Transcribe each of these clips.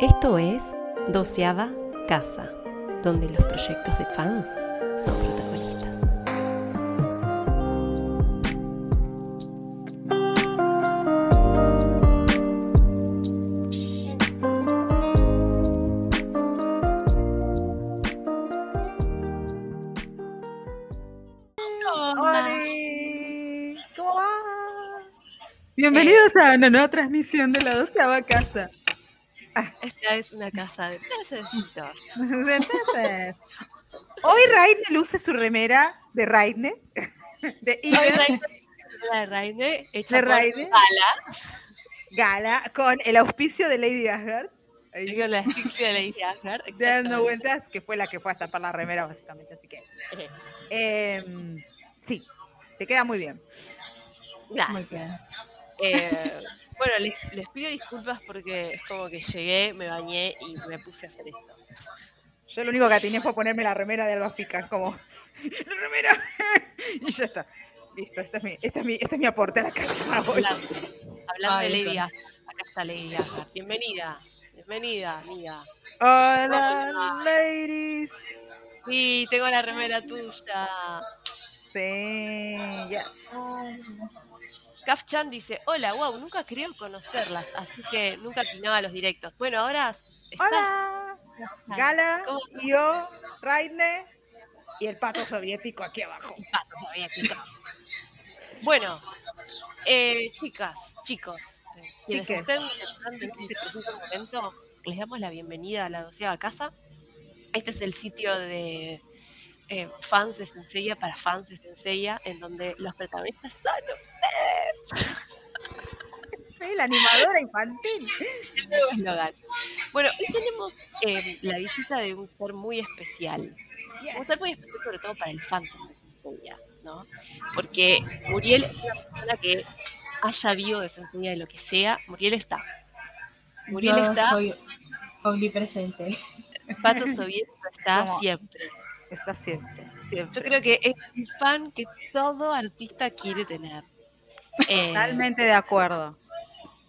Esto es Doceava Casa, donde los proyectos de fans son protagonistas. ¡Oli! ¿Cómo va? Bienvenidos a una nueva transmisión de la doceava casa. Esta es una casa de pececitos. Entonces, hoy Raine luce su remera de Raine. De Hoy de Raine hecha De Raine. Gala. Gala, con el auspicio de Lady Asgard. Digo la egipcia de Lady Asgard. dando vueltas, que fue la que fue a tapar la remera, básicamente. Así que, em, sí, te queda muy bien. Gracias. Eh, bueno, les, les pido disculpas porque es como que llegué, me bañé y me puse a hacer esto. Yo lo único que atiné fue ponerme la remera de Alba Fica, como, ¡la remera! y ya está. Listo, este es mi, este es mi, este es mi aporte a la casa. Hablando, hablando de Lady. Acá está Lady Asgard. Bienvenida. Bienvenida, amiga. Hola, Hola. ladies. Sí, tengo la remera tuya. Sí, yes. Kaf Chan dice, hola, wow, nunca creo conocerlas, así que nunca atinaba los directos. Bueno, ahora estás. Hola, Gala, yo, Raine y el pato soviético aquí abajo. Pato soviético. Bueno, eh, chicas, chicos, eh, quienes estén en este preciso momento, les damos la bienvenida a la doceava casa. Este es el sitio de eh, fans de Senseiya para fans de Senseiya, en donde los protagonistas son ustedes. Soy la animadora infantil. el nuevo eslogan. Bueno, hoy tenemos eh, la visita de un ser muy especial. Un ser muy especial sobre todo para el fandom de Senseiya, ¿no? Porque Muriel es una persona que haya vivo de Senseiya de lo que sea, Muriel está. Muriel Yo está, soy omnipresente. Pato Soviético está siempre. Está siempre, siempre. Yo creo que es un fan que todo artista quiere tener. Eh, Totalmente de acuerdo.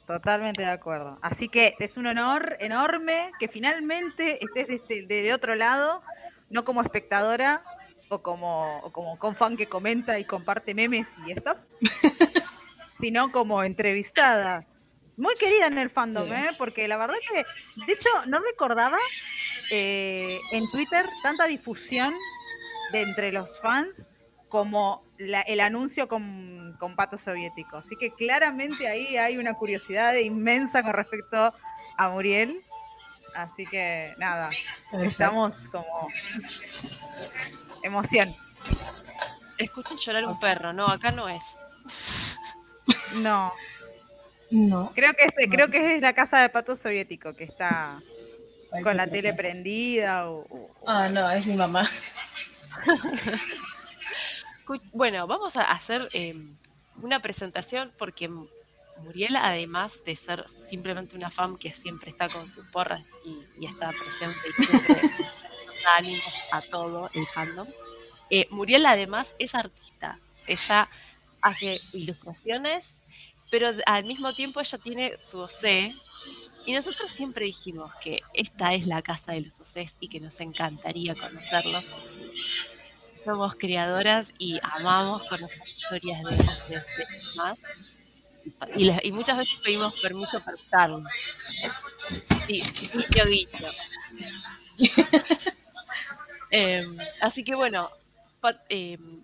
Totalmente de acuerdo. Así que es un honor enorme que finalmente estés de, este- de otro lado, no como espectadora o como, o como con fan que comenta y comparte memes y esto, sino como entrevistada. Muy querida en el fandom, Sí. ¿eh? porque la verdad que, de hecho, no recordaba eh, en Twitter tanta difusión de entre los fans como la- el anuncio con, con Pato Soviético. Así que claramente ahí hay una curiosidad inmensa con respecto a Muriel. Así que nada, estamos como emoción. escucho llorar un perro, no, acá no es. No, No. creo que es, creo que es la casa de Pato Soviético que está con la tele prendida o, Ah, no, es mi mamá. Bueno, vamos a hacer eh, una presentación porque Muriel, además de ser simplemente una fan que siempre está con sus porras y, y está presente y siempre da ánimos a todo el fandom, eh, Muriel además es artista. Ella hace ilustraciones, pero al mismo tiempo ella tiene su OC. Y nosotros siempre dijimos que esta es la casa de los OCs y que nos encantaría conocerlos somos creadoras y amamos conocer historias de, de más. Y, la- y muchas veces pedimos permiso para usarlo. Sí, guiño, guiño. Em, así que bueno, Pat- em,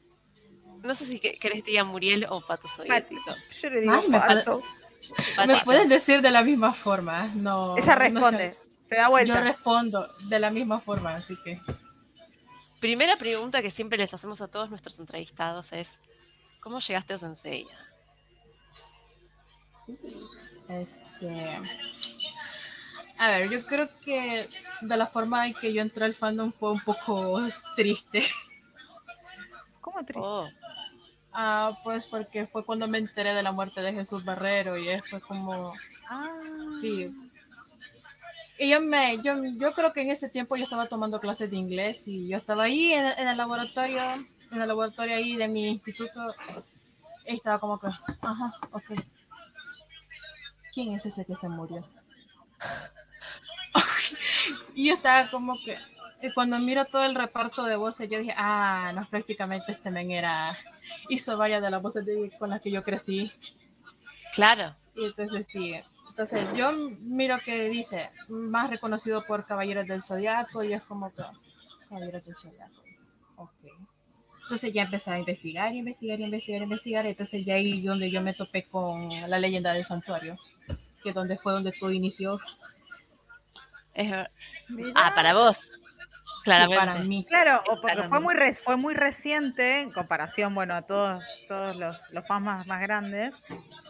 no sé si que- querés que diga Muriel o Pato Soviético. Yo le digo Ay, me Pato. Me pueden decir de la misma forma. No. Ella no responde, se da vuelta. Yo respondo de la misma forma, así que. Primera pregunta que siempre les hacemos a todos nuestros entrevistados es ¿Cómo llegaste a Senseiya? Este. A ver, yo creo que de la forma en que yo entré al fandom fue un poco triste. ¿Cómo triste? Oh, Ah, pues porque fue cuando me enteré de la muerte de Jesús Barrero y fue como. Ah. Sí. Y yo me, yo, yo creo que en ese tiempo yo estaba tomando clases de inglés y yo estaba ahí en, en el laboratorio, en el laboratorio ahí de mi instituto, y estaba como que, ajá, ok. ¿Quién es ese que se murió? Y yo estaba como que, y cuando miro todo el reparto de voces, yo dije, ah, no, prácticamente este men era, hizo varias de las voces de, con las que yo crecí. Claro. Y entonces sí, entonces yo miro que dice, más reconocido por Caballeros del Zodiaco, y es como que, Caballeros del Zodiaco, ok. Entonces ya empecé a investigar, investigar, investigar, investigar, entonces ya ahí donde yo me topé con la leyenda del santuario, que donde fue donde todo inició. ah, para vos. Claramente. para mí. Claro, o porque fue muy, re- fue muy reciente en comparación, bueno, a todos, todos los, los fans más, más grandes.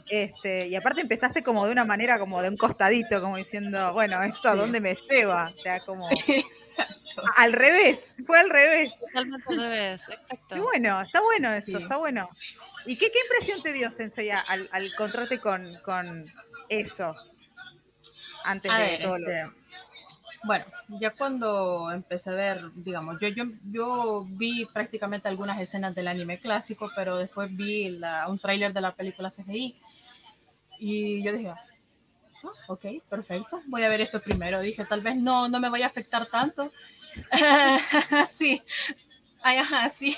Este, y aparte empezaste como de una manera como de un costadito, como diciendo, bueno, ¿esto a Sí. dónde me lleva? O sea, como Exacto. al revés, fue al revés. Totalmente al revés. Exacto. Y bueno, está bueno eso, Sí. está bueno. ¿Y qué, qué impresión te dio, Sensei, al, al encontrarte con, con eso? Antes A de ver, todo lo este, bueno, ya cuando empecé a ver, digamos, yo, yo, yo vi prácticamente algunas escenas del anime clásico, pero después vi la- un tráiler de la película CGI y yo dije, "Ah, ok, perfecto, voy a ver esto primero. Dije, tal vez no, no me vaya a afectar tanto. sí, Ay, ajá, sí.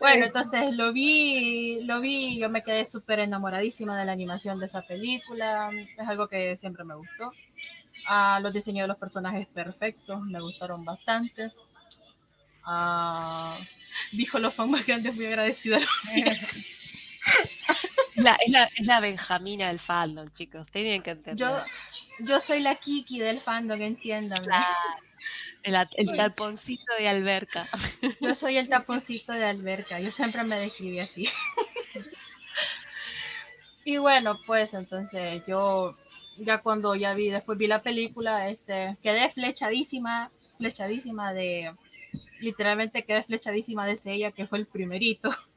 Bueno, entonces lo vi, lo vi, yo me quedé súper enamoradísima de la animación de esa película, es algo que siempre me gustó. Ah, los diseños de los personajes perfectos, me gustaron bastante. Ah, dijo los fans más grandes, muy agradecido. La- es, la, es la Benjamina del fandom, chicos. Tienen que entender. Yo, yo soy la Kiki del fandom, entiendan. El, el talponcito de alberca. Yo soy el taponcito de alberca, yo siempre me describí así. y bueno, pues entonces yo ya cuando ya vi, después vi la película, este, quedé flechadísima, flechadísima de, literalmente quedé flechadísima de ella que fue el primerito.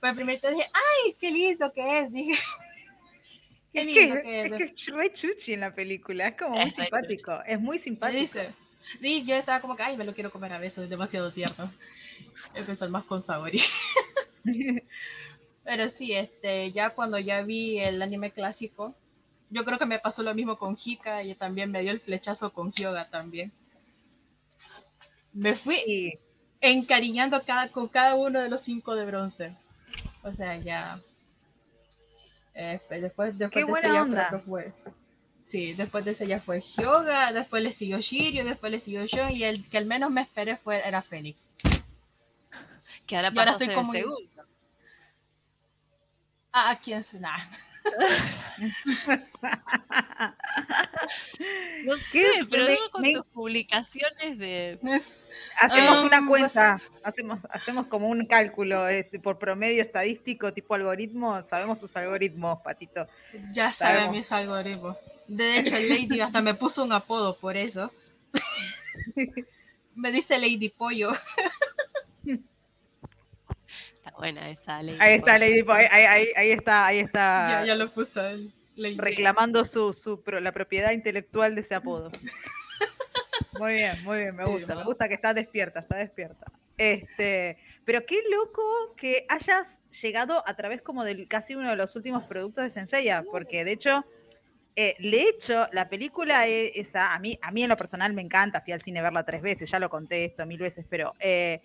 Fue el primerito dije, ay, qué lindo que es, dije. Qué Es lindo que, que es es. que es re chuchi en la película, es como muy Es simpático, es muy simpático. dice, sí, yo estaba como que, ay, me lo quiero comer a besos, es demasiado tierno. Empezó más con sabor. Pero sí, este, ya cuando ya vi el anime clásico, yo creo que me pasó lo mismo con Hika y también me dio el flechazo con Hyoga también. Me fui encariñando cada, con cada uno de los cinco de bronce. O sea, ya. eh, después, después Qué de buena ese ya onda. fue. Sí, después de ese ya fue Hyoga, después le siguió Shiryu, después le siguió Shon y el que al menos me esperé fue era Fénix. Que ahora Y ahora estoy como-. Ah, ¿quién se nada? No ¿Qué? sé, pero Me- con me- tus publicaciones de. hacemos Ah, una pues- cuenta, hacemos, hacemos como un cálculo este, por promedio estadístico, tipo algoritmo, sabemos tus algoritmos, Patito. Ya sabe Sabemos. mis algoritmos. De hecho, el Lady hasta me puso un apodo por eso. me dice Lady Pollo. Está buena esa ley. Ahí está, Lady Po, ahí, ahí- ahí- ahí está, ahí está Ya, ya lo puso Lady. reclamando su, su pro- la propiedad intelectual de ese apodo. Muy bien, muy bien, me Sí, gusta, me gusta que está despierta, está despierta. Este, pero qué loco que hayas llegado a través como del casi uno de los últimos productos de Senseiya, porque de hecho, eh, de hecho, la película e- esa, a mí, a mí en lo personal me encanta, fui al cine a verla tres veces, ya lo conté esto mil veces, pero eh,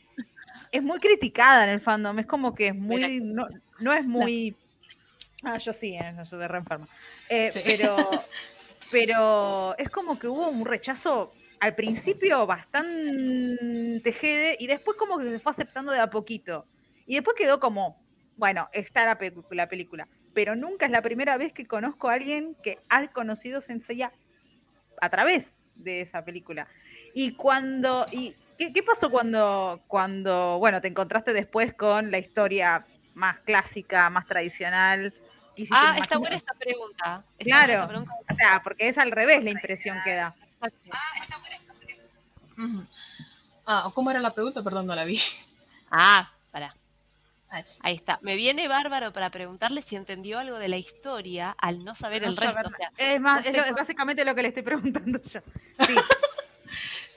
es muy criticada en el fandom, es como que es muy, no, no es muy... Ah, yo sí, eh, yo de re enferma. Eh, Sí. pero, pero es como que hubo un rechazo al principio bastante jede y después como que se fue aceptando de a poquito. Y después quedó como, bueno, está la película. Pero nunca es la primera vez que conozco a alguien que ha conocido Senseiya a través de esa película. Y cuando, y ¿qué, qué pasó cuando, cuando, bueno, te encontraste después con la historia más clásica, más tradicional? Ah, está buena esta pregunta. Está Claro. buena esta pregunta. O sea, porque es al revés la impresión que da. Exacto. Ujú. Ah, ¿cómo era la pregunta? Perdón, no la vi. Ah, pará. Ah. Ahí está. Me viene bárbaro para preguntarle si entendió algo de la historia al no saber No el resto. saber- O sea, es más, no es, lo- básicamente lo que le estoy preguntando yo. Sí,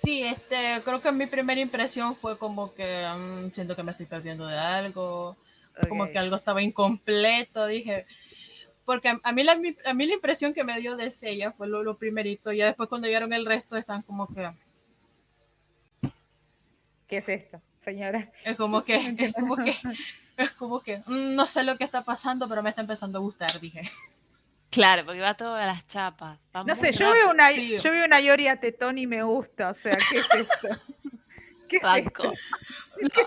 Sí, este, creo que mi primera impresión fue como que mm, siento que me estoy perdiendo de algo, como que algo estaba incompleto, dije, porque a mí, la, a mí la impresión que me dio de ella fue lo, lo primerito, ya después cuando vieron el resto están como que... ¿Qué es esto, señora? Es como que, es como que, es como que, mm, no sé lo que está pasando, pero me está empezando a gustar, dije. Claro, porque va todo a las chapas. no sé, yo veo, una, yo veo una Yori a tetón y me gusta, o sea, ¿qué es esto? ¿Qué es esto?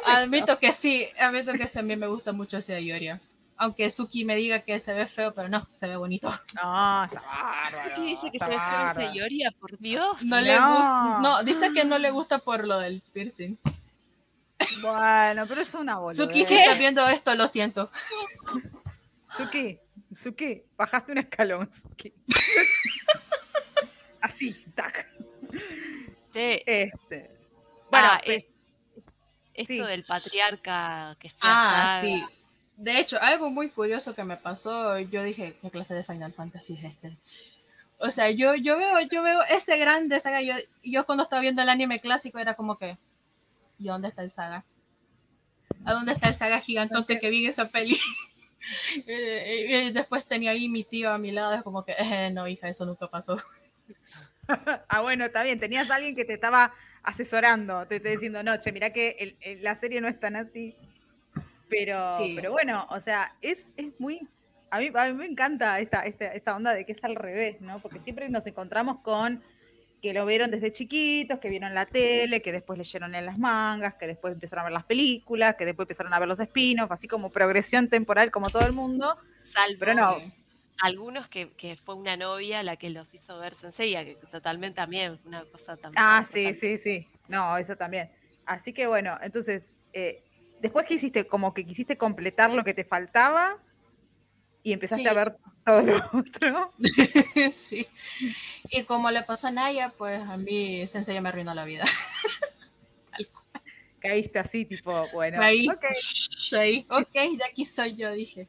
admito que sí, admito que sí, a mí me gusta mucho ese Ioria. Aunque Suki me diga que se ve feo, pero no, se ve bonito. No, está bárbaro. Suki dice que se ve feo ese Ioria, por Dios. No, le gusta, no, dice que no le gusta por lo del piercing. Bueno, pero es una boludez. Suki, si estás viendo esto, lo siento. Suki, Suki, bajaste un escalón, Suki. Así, tac. Sí. Este. Bueno, ah, esto del patriarca que se Ah, sí. De hecho, algo muy curioso que me pasó, yo dije, ¿qué clase de Final Fantasy es este? O sea, yo, yo veo, yo veo ese grande saga, yo, yo cuando estaba viendo el anime clásico era como que, ¿y dónde está el saga? ¿A dónde está el saga gigantote que vi en esa peli? y, después tenía ahí mi tío a mi lado, es como que, eh, no, hija, eso nunca pasó. ah, bueno, está bien, tenías a alguien que te estaba asesorando, te estoy diciendo, no, che, mira que la serie no es tan así. Pero, pero bueno, o sea, es, es muy. A mí, a mí me encanta esta, esta, esta onda de que es al revés, ¿no? Porque siempre nos encontramos con que lo vieron desde chiquitos, que vieron la tele, que después leyeron en las mangas, que después empezaron a ver las películas, que después empezaron a ver los spin-offs, así como progresión temporal como todo el mundo. Salvo pero no. algunos que, que, fue una novia la que los hizo ver Sensei, que totalmente también, una cosa también. Ah, sí, sí, sí. No, eso también. Así que bueno, entonces, eh, después que hiciste, como que quisiste completar lo que te faltaba y empezaste a ver todo lo otro. sí. Y como le pasó a Naya, pues a mí Sensei me arruinó la vida. Tal cual. Caíste así, tipo, bueno. Ahí, okay. ok, de aquí soy yo, dije.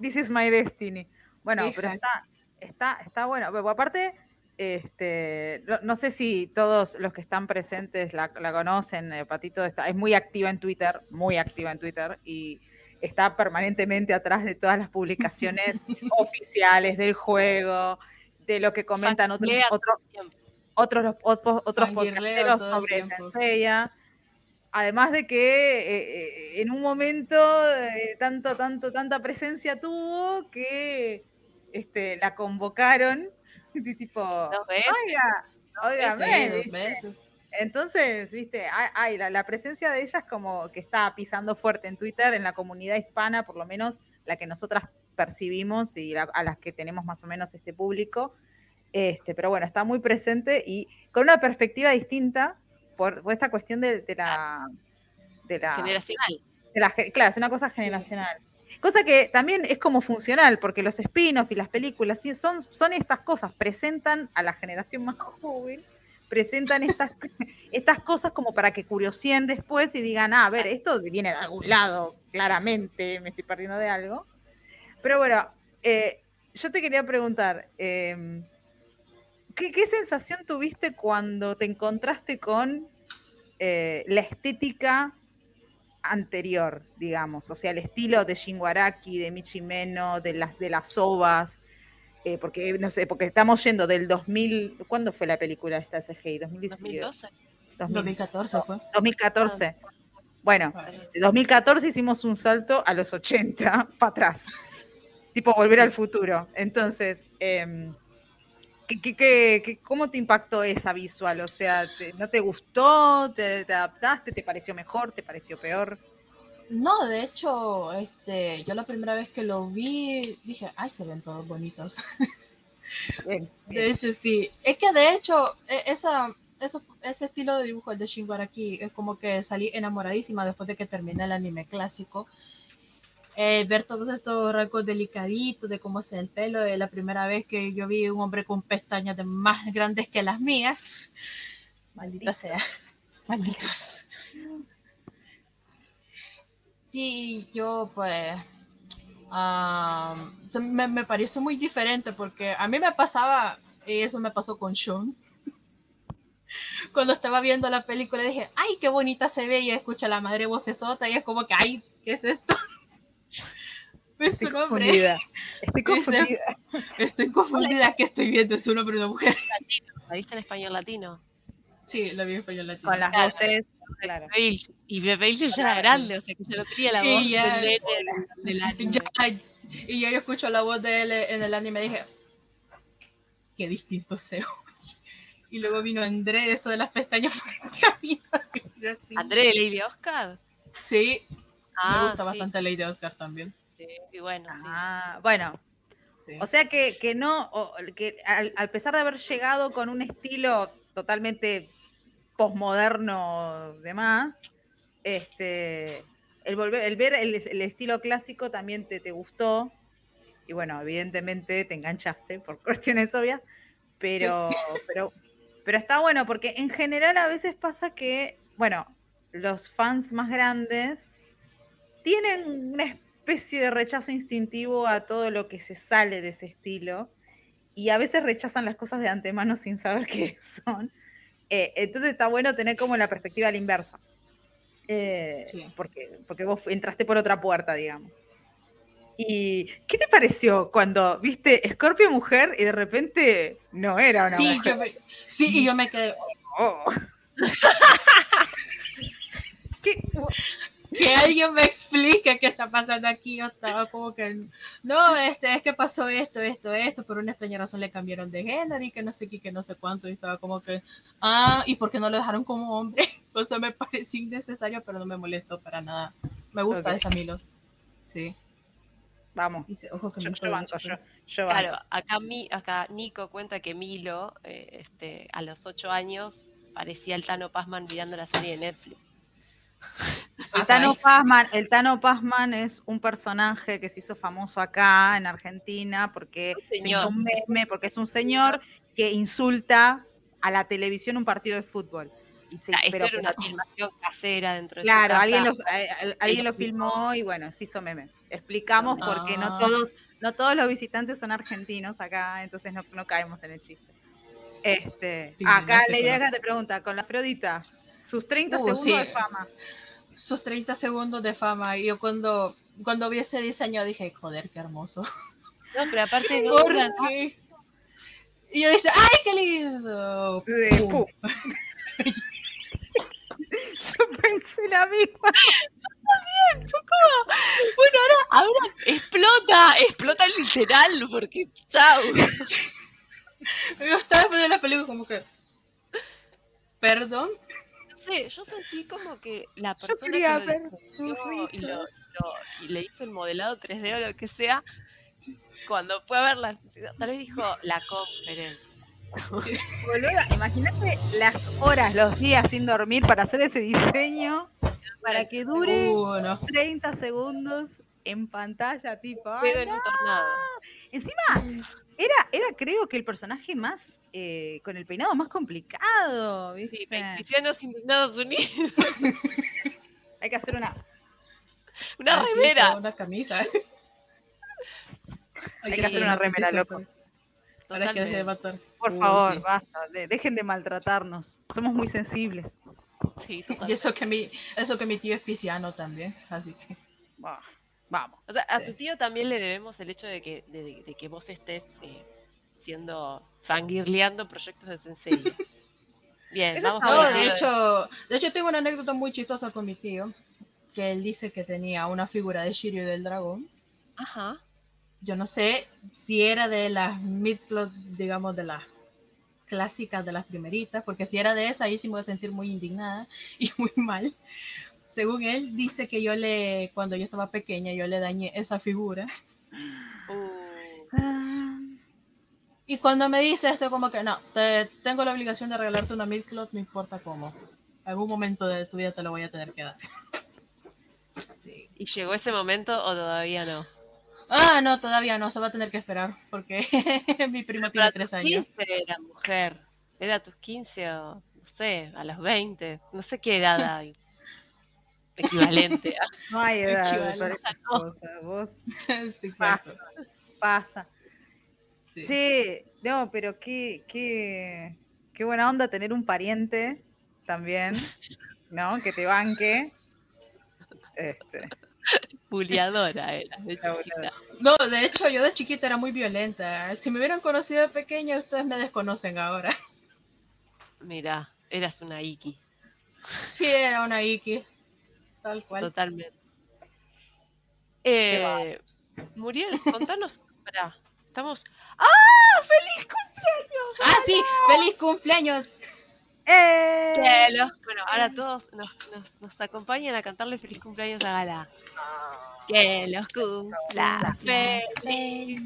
This is my destiny. Bueno, pero está, está, está bueno. Pero aparte, este, no, sé si todos los que están presentes la, conocen, eh, Patito está, es muy activa en Twitter, muy activa en Twitter y está permanentemente atrás de todas las publicaciones oficiales del juego, de lo que comentan otros otros otros otros, otros sobre Senseiya. Además de que eh, eh, en un momento tanto, tanto, tanta presencia tuvo que este, la convocaron tipo, oiga, oiga, Entonces, viste, hay, la, presencia de ellas como que está pisando fuerte en Twitter, en la comunidad hispana, por lo menos la que nosotras percibimos y a las que tenemos más o menos este público. Este, pero bueno, está muy presente y con una perspectiva distinta por, esta cuestión de, la, de la generacional. claro, es una cosa generacional. Cosa que también es como funcional, porque los spin-offs y las películas son, son estas cosas, presentan a la generación más joven, presentan estas, estas cosas como para que curioseen después y digan, ah, a ver, esto viene de algún lado, claramente, me estoy perdiendo de algo. Pero bueno, eh, yo te quería preguntar, em, ¿qué, sensación tuviste cuando te encontraste con eh, la estética anterior, digamos, o sea, el estilo de Shinwaraki, de Michimeno, de las de las ovas, eh, porque no sé, porque estamos yendo del 2000, ¿cuándo fue la película esta CGI? 2012. 2014 fue. 2014. Bueno, de 2014 hicimos un salto a los 80 para atrás, tipo volver al futuro. Entonces, eh, ¿Qué, cómo te impactó esa visual? O sea, ¿no te gustó? ¿Te, adaptaste? ¿Te pareció mejor? ¿Te pareció peor? No, de hecho, este, yo la primera vez que lo vi dije, ay, se ven todos bonitos. De hecho, sí. Es que de hecho, e, esa, ese estilo de dibujo de Shinbaraki es como que salí enamoradísima después de que terminé el anime clásico. Eh, ver todos estos rasgos delicaditos de cómo es el pelo. Es la primera vez que yo vi un hombre con pestañas más grandes que las mías. Maldita sea. Malditos. Sí, yo pues... me, me pareció muy diferente porque a mí me pasaba, y eso me pasó con Sean, cuando estaba viendo la película dije, ay, qué bonita se ve y escucha la madre vocesota y es como que, ay, ¿qué es esto? Es Estoy un hombre. confundida. Estoy confundida. Estoy confundida que estoy viendo, es un hombre y una mujer. ¿La viste en español latino? Sí, la vi en español latino. Con las voces. Claro. Y Bale ya era grande, o sea que yo no tenía la voz ya- del nene del, del anime. Ya, y yo, yo escucho la voz de él en el anime y dije, qué distinto se oye. Y luego vino André, eso de las pestañas André de Lady Oscar. Sí, Ah, me gusta sí, bastante Lady Oscar también. sí, y bueno, sí. Ah, bueno, Sí. O sea que, que no, o- que al, al pesar de haber llegado con un estilo totalmente posmoderno demás, este, el, volver, el ver el, el estilo clásico también te, te gustó. Y bueno, evidentemente te enganchaste por cuestiones obvias, pero, pero, pero está bueno porque en general a veces pasa que, bueno, los fans más grandes tienen una especie de rechazo instintivo a todo lo que se sale de ese estilo y a veces rechazan las cosas de antemano sin saber qué son. Eh, entonces está bueno tener como la perspectiva a la inversa. Eh, Sí. porque, porque vos entraste por otra puerta, digamos. ¿Y qué te pareció cuando viste Scorpio mujer y de repente no era una Sí, mujer? yo me, sí, y yo me quedé, Oh. ¿Qué? Que alguien me explique qué está pasando aquí. Yo estaba como que, no, este, es que pasó esto, esto, esto, por una extraña razón le cambiaron de género y que no sé qué, que no sé cuánto. Y estaba como que, ah, ¿y por qué no lo dejaron como hombre? O sea, me pareció innecesario, pero no me molestó para nada. Me gusta esa Milo. Sí. Vamos, Dice, ojo que yo, me yo banco, yo, yo banco. Claro, acá, Mi- acá Nico cuenta que Milo, eh, este, a los ocho años, parecía el Tano Pazman mirando la serie de Netflix. El Tano Pazman, el Tano Pazman es un personaje que se hizo famoso acá en Argentina porque Un se señor. hizo un meme, porque es un señor que insulta a la televisión un partido de fútbol. Y se- O sea, esto pero- era una pero- filmación casera dentro de su claro, casa. alguien lo, eh, eh, alguien lo filmó y bueno, se hizo meme. Explicamos porque no Ah. todos, no todos los visitantes son argentinos acá, entonces no, no caemos en el chiste. Este, Sí, acá no, la idea pero- que te pregunta, con la Afrodita, sus 30 Uh, segundos sí. de fama. Sus 30 segundos de fama. Y yo cuando, cuando vi ese diseño dije, joder, qué hermoso. No, pero aparte no. Y yo dije, ¡ay, qué lindo! Pum. Yo pensé la misma. Bueno, ahora, ahora explota, explota literal, porque chau. Yo estaba viendo la película como que, perdón. Sé, yo sentí como que la persona que lo diseñó y, lo- risas. lo- y le hizo el modelado 3D o lo que sea, cuando fue a verla, tal vez dijo la conferencia. Boluda, imagínate las horas, los días sin dormir para hacer ese diseño, para que dure no. 30 segundos en pantalla, tipo. en un tornado. Encima, era, era creo que el personaje más, eh, con el peinado más complicado, ¿viste? Sí, Cristianos Indignados Unidos. Hay que hacer una. Una Ah, remera. Una camisa. Hay que hacer una remera, loco. Para que deje de matar. Por Uh, favor, sí. basta. de- dejen de maltratarnos. Somos muy sensibles. Sí, Y eso que mi, eso que mi tío es pisciano también, así que. Bah, Vamos. O sea, a Sí. tu tío también le debemos el hecho de que, de que vos estés eh, siendo fangirleando proyectos de Sensei. Bien, vamos No, con el de hecho, de hecho tengo una anécdota muy chistosa con mi tío, que él dice que tenía una figura de Shiryu del dragón. Ajá. Yo no sé si era de las midplot, digamos, de las clásicas de las primeritas, porque si era de esa, ahí sí me voy a sentir muy indignada y muy mal. Según él, dice que yo le, cuando yo estaba pequeña, yo le dañé esa figura. Uh, Y cuando me dice esto, como que no, te, tengo la obligación de regalarte una midcloth, no importa cómo. Algún momento de tu vida te lo voy a tener que dar. Sí. ¿Y llegó ese momento o todavía no? Ah, no, todavía no, se va a tener que esperar, porque mi primo tiene tres años. 15 era mujer. Era a tus 15 o, no sé, a los 20. No sé qué edad hay. Equivalente. a- no hay edad para. Vos Sí, exacto. pasa. Sí. Sí, no, pero qué, qué, qué buena onda tener un pariente también, ¿no? Que te banque. Este, buleadora era de chiquita. No, de hecho, yo de chiquita era muy violenta. Si me hubieran conocido de pequeña, ustedes me desconocen ahora. Mira, eras una Iki. Sí, era una Iki. Tal cual. Totalmente. Eh, Muriel, contanos. Pará, estamos. ¡Ah! ¡Feliz cumpleaños! Ah, sí, feliz cumpleaños. ¡Eh! Que los- bueno, ahora todos nos, nos, nos acompañan a cantarle feliz cumpleaños a Gala. Que los cumpla feliz.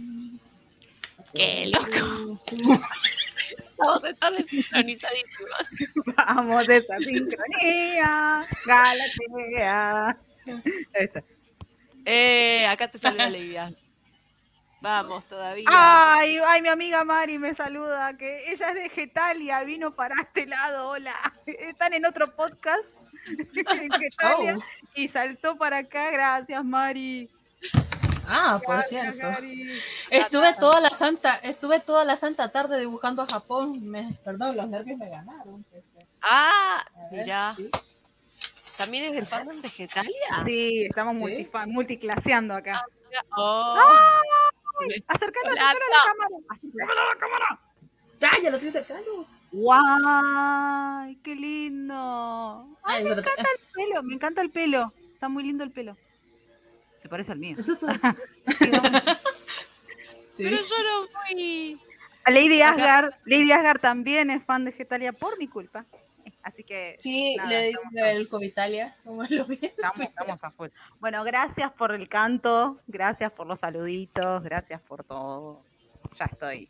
Que los cumpla. Vamos a estar desincronizadísimos. Vamos, esa sincronía. Galatea. Ahí está. Eh, acá te saluda Olivia. Vamos todavía. Ay, ay, mi amiga Mari me saluda, que ella es de Getalia, vino para este lado, hola. Están en otro podcast en Getalia Oh. y saltó para acá, gracias Mari. Ah, por Gracias, cierto. Mari. Estuve toda la santa, estuve toda la santa tarde dibujando a Japón. Me, perdón, los nervios me ganaron. Ah, ver, sí. ¿También es del fandom de Getalia? Sí, estamos ¿Sí? multifa- multiclaseando acá. Oh. Acercate, Hola, acercate a la cámara. Acercate a la cámara. Ya, ya lo tienes cercano. ¡Guay! ¡Qué lindo! Ay, pero- El pelo, me encanta el pelo. Está muy lindo el pelo. Se parece al mío. Sí. Pero yo no fui. A Lady Asgard, Lady Asgard también es fan de Getalia por mi culpa. Así que Sí, Nada, le digo el Covitalia, como lo vi. estamos, estamos a full. Bueno, gracias por el canto, gracias por los saluditos, gracias por todo. Ya estoy,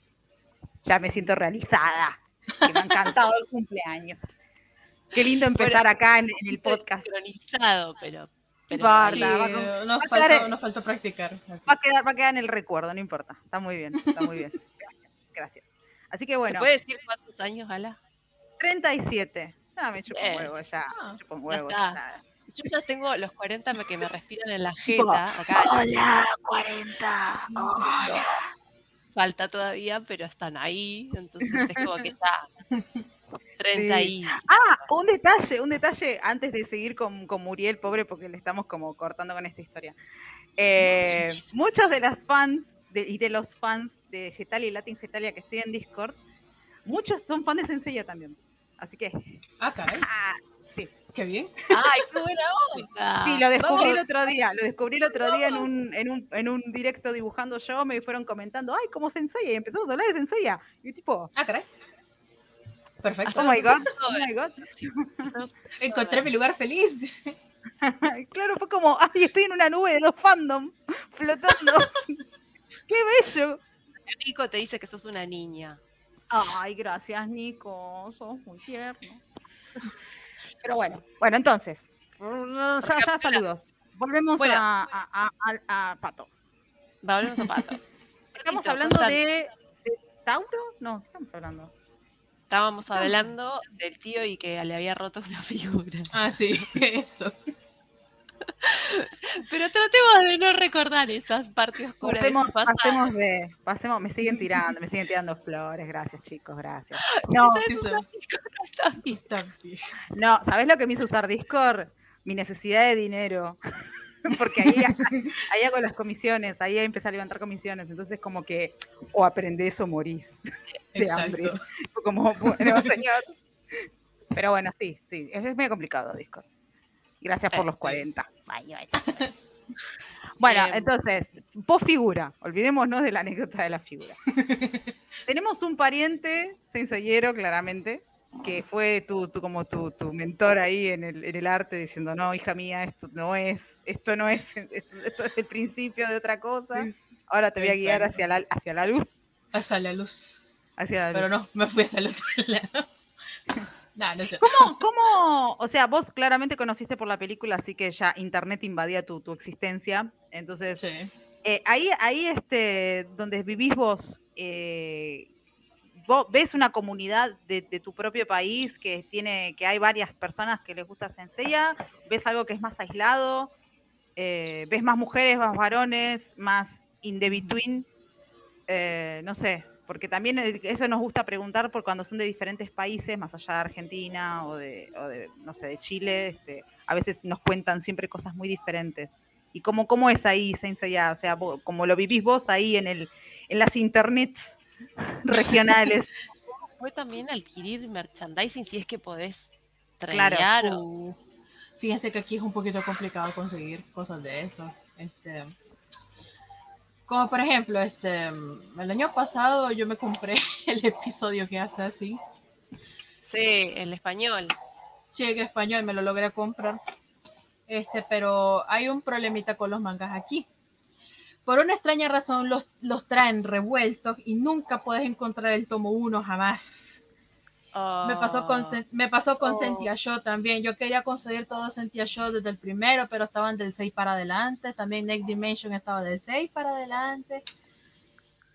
ya me siento realizada. Que me ha encantado el cumpleaños. Qué lindo empezar acá en, en el podcast. Sincronizado, pero. pero Barda, Sí, va con- nos, va a faltó, quedar- nos faltó practicar. así. Va a quedar, va a quedar en el recuerdo, no importa. Está muy bien, está muy bien. Gracias, gracias. Así que ¿Se bueno, puede decir cuántos años, Gala? 37. Ah, me chupo un Eh, huevo ya. Ah, me chupo un huevo. está. ya. Yo ya tengo los 40 que me respiran en la jeta. Acá Hola, 40. Hola. falta todavía, pero están ahí. Entonces es como que ya. 30 y. Ah, un detalle, un detalle antes de seguir con, con Muriel, pobre, porque le estamos como cortando con esta historia. Eh, muchos de las fans de- y de los fans de Getalia y Latin Getalia que estoy en Discord, muchos son fans de Senseiya también. Así que, Ah, caray, ah, qué bien. ¡Ay, qué buena onda! sí, lo descubrí el otro día, lo descubrí el otro día en un, en un, en un directo dibujando yo, me fueron comentando, ay, como Senseiya, y empezamos a hablar de Senseiya. Y tipo, Ah, caray. Perfecto. oh my god, oh my god. Encontré mi lugar feliz. Claro, fue como, ay, estoy en una nube de dos fandom flotando. ¡Qué bello! Nico te dice que sos una niña. Ay, gracias, Nico. Sos muy tierno. Pero bueno, bueno, entonces, ya, ya saludos. Volvemos Bueno. a, a- a- a- a Pato. Volvemos a Pato. Estamos hablando de, de Tauro. No, ¿qué estamos hablando? Estábamos hablando del tío y que le había roto una figura. Ah, sí, eso. Pero tratemos de no recordar esas partes oscuras de Pasemos, pasado. pasemos de, pasemos, me siguen tirando, me siguen tirando flores, gracias chicos, gracias. No. No, ¿sabes lo que me hizo usar Discord? Mi necesidad de dinero. Porque ahí, ahí hago las comisiones, ahí empecé a levantar comisiones. Entonces, como que o aprendés o morís. De hambre. Exacto. Como, bueno, señor. Pero bueno, sí, sí, es, es medio complicado Discord. Gracias por los sí. 40. Bye, bye. Bueno, Em. entonces, post figura, olvidémonos de la anécdota de la figura. Tenemos un pariente senseyero, claramente, que fue tu, tu- como tu, tu mentor ahí en el, en el arte, diciendo, no, hija mía, esto no es, esto no es, esto, es el principio de otra cosa. Ahora te voy a guiar hacia la, hacia la luz. Hacia la luz. Hacia la luz. Pero no, me fui hacia el otro lado. No, no sé. ¿Cómo, cómo- o sea, vos claramente conociste por la película, así que ya internet invadía tu, tu existencia. Entonces, Sí. eh, ahí, ahí este, donde vivís vos, eh, vos ves una comunidad de, de tu propio país que tiene, que hay varias personas que les gusta Senseiya, ves algo que es más aislado, Eh, ves más mujeres, más varones, más in the between, no sé, porque también eso nos gusta preguntar por cuando son de diferentes países, más allá de Argentina o de, o de, no sé, de Chile, este, a veces nos cuentan siempre cosas muy diferentes. ¿Y cómo, cómo es ahí Saint Seiya? O sea, como lo vivís vos ahí en, el, en las internets regionales. Fue también adquirir merchandising si es que podés traer. Uh, fíjense que aquí es un poquito complicado conseguir cosas de esto. Este, como por ejemplo, este, el año pasado yo me compré el episodio que hace así. Sí, el español. Sí, en español me lo logré comprar. Este, pero hay un problemita con los mangas aquí. Por una extraña razón los, los traen revueltos y nunca puedes encontrar el tomo 1 jamás. Me pasó con, ah. me pasó con oh. Show también. Yo quería conseguir todo Sentia Show desde el primero, pero estaban del 6 para adelante. También Next Dimension estaba del 6 para adelante.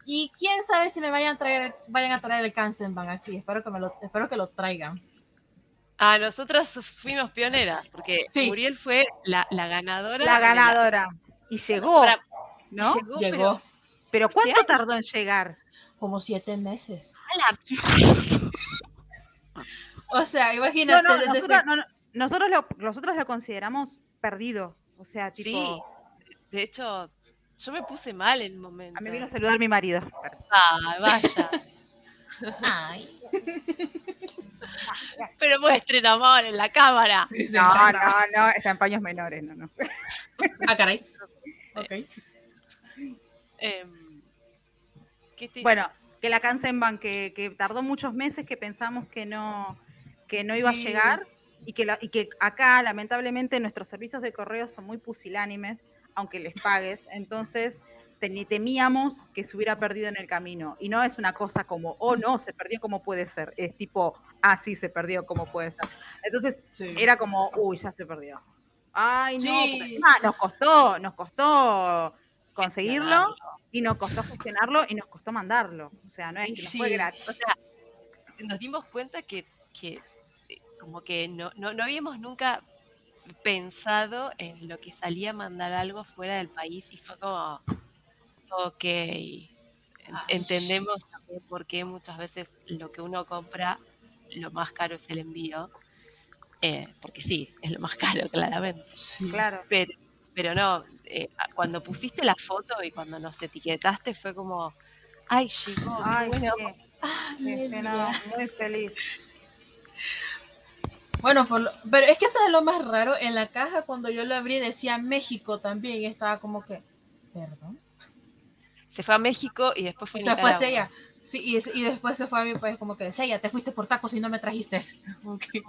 Y quién sabe si me vayan a traer, vayan a traer el Kansenban aquí. Espero que, me lo, espero que lo traigan. Ah, nosotras fuimos pioneras, porque Muriel fue la, ganadora. La ganadora. Y llegó, ¿no? Llegó. Pero, ¿cuánto tardó en llegar? Como siete meses. O sea, imagínate. nosotros, lo, nosotros lo consideramos perdido. O sea, tipo. Sí. De hecho, yo me puse mal en el momento. A mí vino a saludar mi marido. Ah, vaya. Ay. Pero muestren amor en la cámara. No, no, no, está en paños menores, no, no. Ah, caray. Ok. Em, bueno, que la Kansenban que, que tardó muchos meses, que pensamos que no, que no iba a llegar y que, y que acá, lamentablemente, nuestros servicios de correo son muy pusilánimes, aunque les pagues. Entonces, temíamos que se hubiera perdido en el camino. Y no es una cosa como, oh no, se perdió como puede ser. Es tipo, ah, sí, se perdió como puede ser. Entonces era como, uy, ya se perdió. Ay, no, nos costó, nos costó conseguirlo y nos costó gestionarlo y nos costó mandarlo. O sea, no es que fue gratis. O sea, nos dimos cuenta que, que eh, como que no, no, no habíamos nunca pensado en lo que salía a mandar algo fuera del país y fue como, Ok. Entendemos también por qué muchas veces lo que uno compra, lo más caro es el envío. Eh, porque sí, es lo más caro, claramente. Claro. Pero, pero no, eh, cuando pusiste la foto y cuando nos etiquetaste fue como, ay, llegó, ay, bueno. muy feliz. Bueno, pero es que eso es lo más raro. En la caja, cuando yo lo abrí, decía México también. Y estaba como que, perdón se fue a México y después fue a Se fue a Sí, y, y, después se fue a mi país como que, Sella, te fuiste por tacos y no me trajiste. Okay.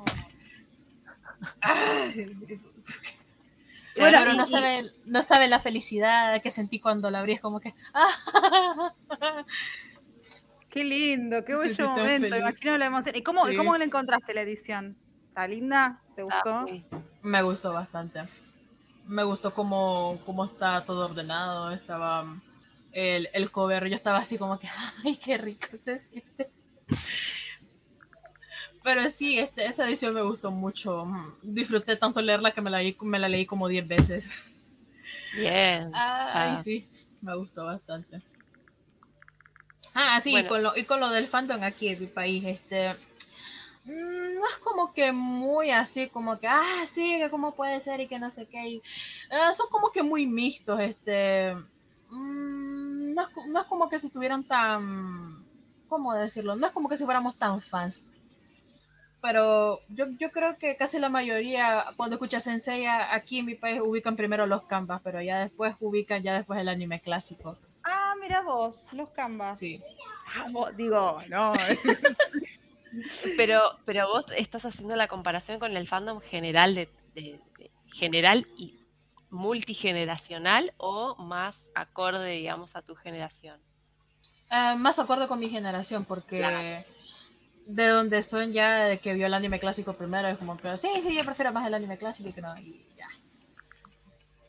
Bueno, pero no, sabe, no sabe la felicidad que sentí cuando la abrí. Es como que... qué lindo, qué bello momento. Imagino la emoción. ¿Y cómo, cómo le encontraste la edición? ¿Está linda? ¿Te gustó? Me gustó bastante. Me gustó cómo, cómo está todo ordenado. Estaba el, el cover, yo estaba así como que, ay, qué rico se siente. Pero sí, este, esa edición me gustó mucho. Disfruté tanto leerla que me la, me la leí como 10 veces. Bien. Ay, ah. sí, me gustó bastante. Ah, sí, y, con lo, y con lo del fandom aquí en mi país, este, mm, no es como que muy así, como que, ah, sí, que cómo puede ser y que no sé qué. Ah, son como que muy mixtos, este, Mm, no, es, como que si estuvieran tan, ¿cómo decirlo? No es como que si fuéramos tan fans. Pero yo, yo creo que casi la mayoría, cuando escucha Sensei, aquí en mi país ubican primero los canvas, pero ya después ubican ya después el anime clásico. Ah, mira vos, los canvas. Sí. Ah, digo, no. pero, pero vos estás haciendo la comparación con el fandom general de general y multigeneracional o más acorde, digamos, a tu generación? Eh, más acorde con mi generación, porque de donde son ya, de que vio el anime clásico primero, es como que sí, sí, yo prefiero más el anime clásico que no. Y ya.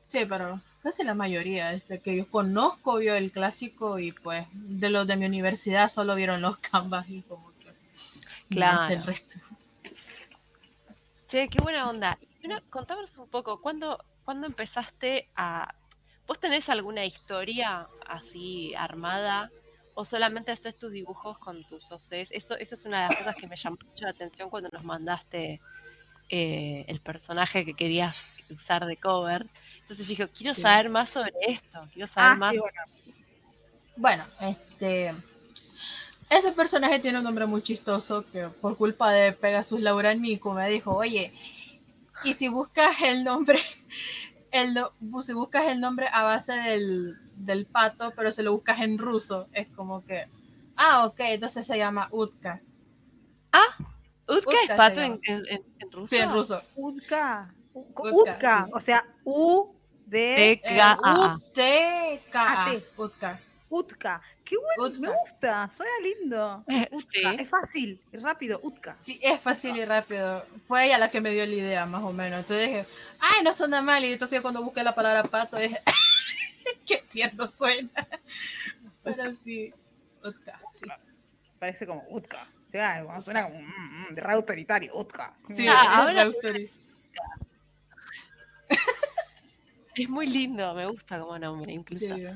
Sí, pero casi la mayoría, este, que yo conozco vio el clásico y pues de los de mi universidad solo vieron los canvas y como que claro. el resto. Che, qué buena onda. Bueno, contanos un poco, ¿cuándo ¿cuándo empezaste a... ¿Vos tenés alguna historia así armada o solamente haces tus dibujos con tus OCs? Eso, eso es una de las cosas que me llamó mucho la atención cuando nos mandaste eh, el personaje que querías usar de cover. Entonces yo dije, quiero Sí. saber más sobre esto, quiero saber Ah, más. sí, bueno. Bueno, este. Ese personaje tiene un nombre muy chistoso que por culpa de Pegasus Laura Nico me dijo, oye, y si buscas el nombre, el si buscas el nombre a base del, del pato, pero se lo buscas en ruso, es como que, ah, ok, entonces se llama Utka. Utka Utka es pato en, en, en, en ruso. Sí, en ruso. Utka. U- Utka, Utka, sí. o sea, U de T- Eh. U-T-K-A. Ah, T. Utka. Utka. Qué bueno, Utka. me gusta, suena lindo. Sí. Ah, Es fácil, es rápido, Utka. Sí, es fácil y rápido. Fue ella la que me dio la idea, más o menos. Entonces dije, ay, no suena mal. Y entonces cuando busqué la palabra pato, dije, qué tierno suena. Pero sí, Utka, sí. Parece como Utka. O sea, suena como mm, mm, de re autoritario, Utka. Sí, Ah, es muy lindo, me gusta como nombre incluso. Sí.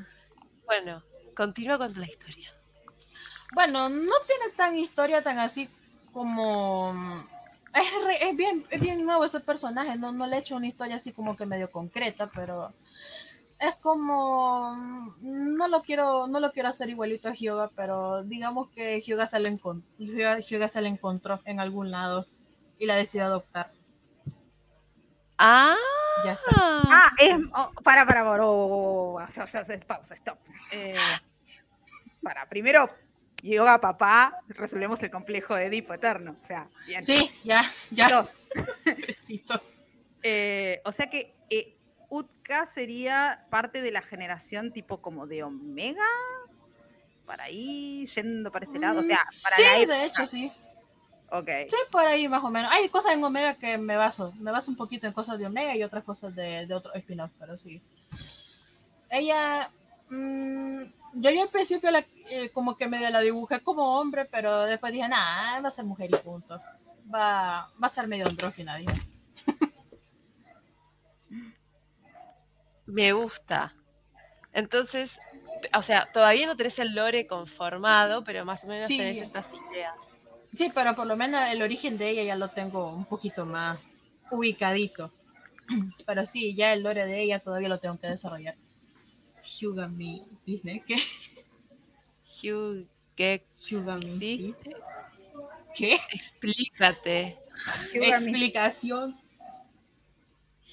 Bueno, continúa con la historia. Bueno, no tiene tan historia tan así como... Es, re- es bien, es bien nuevo ese personaje, no, no le he hecho una historia así como que medio concreta, pero es como no lo quiero, no lo quiero hacer igualito a Hyoga, pero digamos que Hyoga se, se le encontró en algún lado y la decidió adoptar. Ah, Ya está. Ah, es. oh, para, para, para. oh, oh, oh, oh, oh, oh, pausa, stop. Eh, para, primero, yoga papá, resolvemos el complejo de Edipo Eterno. O sea, bien. Sí, ya, ya. Dos. Eh, o sea que eh, Utka sería parte de la generación tipo como de Omega. Para ahí, yendo para ese lado. O sea, para sí, la de hecho, sí. Ok. Sí, por ahí más o menos. Hay cosas en Omega que me baso. Me baso un poquito en cosas de Omega y otras cosas de, de otro spin-off, pero sí. Ella. Mm, yo, yo al principio la, eh, como que medio la dibujé como hombre, pero después dije, nada, va a ser mujer y punto. Va, va a ser medio andrógina, dije. me gusta. Entonces, o sea, todavía no tenés el lore conformado, pero más o menos Sí. tenés estas ideas. Sí, pero por lo menos el origen de ella ya lo tengo un poquito más ubicadito. Pero sí, ya el lore de ella todavía lo tengo que desarrollar. Hyugami Cisne, ¿qué? Hugh, ¿qué Hyugami Sí. Cisne. ¿Qué? Explícate. Hyuga, mi- Explicación.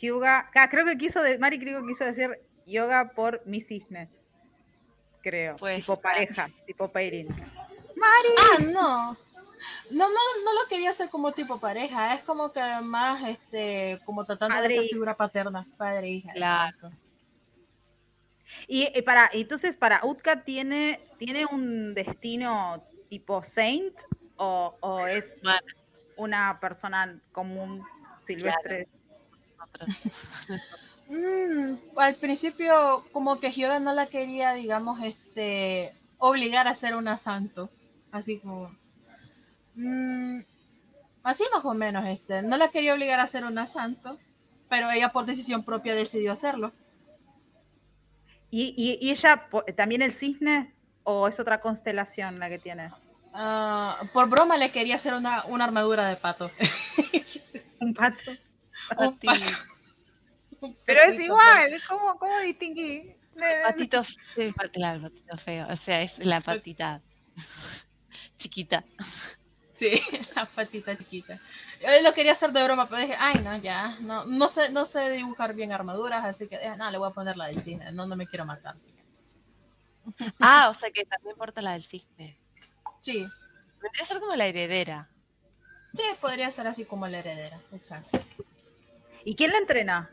Hyuga- ah, creo que quiso, de, Mari creo que quiso decir yoga por mi cisne. Creo. Pues, tipo pareja, tipo pairing. Ah, no. No, no, no lo quería hacer como tipo pareja, es como que más este, como tratando Padre de e ser hija. figura paterna, padre e hija. Claro. exacto. Y eh, para, entonces para Utka tiene, tiene un destino tipo saint o, o es Humana. una persona común silvestre. Nosotros. Mm, al principio como que Hyoga no la quería, digamos, este, obligar a ser una santo, así como, mm, así más o menos, este, no la quería obligar a ser una santo, pero ella por decisión propia decidió hacerlo. ¿Y, y, y ella también el cisne o es otra constelación la que tiene? Ah, por broma le quería hacer una, una armadura de pato. Un pato. Un pato. Pero es igual, ¿cómo, cómo distinguí? Patito, claro, patito feo. O sea, es la patita chiquita. Sí, la patita chiquita. Yo lo quería hacer de broma, pero dije, ay, no, ya, no, no sé, no sé dibujar bien armaduras, así que, eh, no, le voy a poner la del cine, no, no me quiero matar. Ah, o sea que también porta la del cisne. Sí, Vendría a ser como la heredera. sí, podría ser así como la heredera, exacto. ¿Y quién la entrena?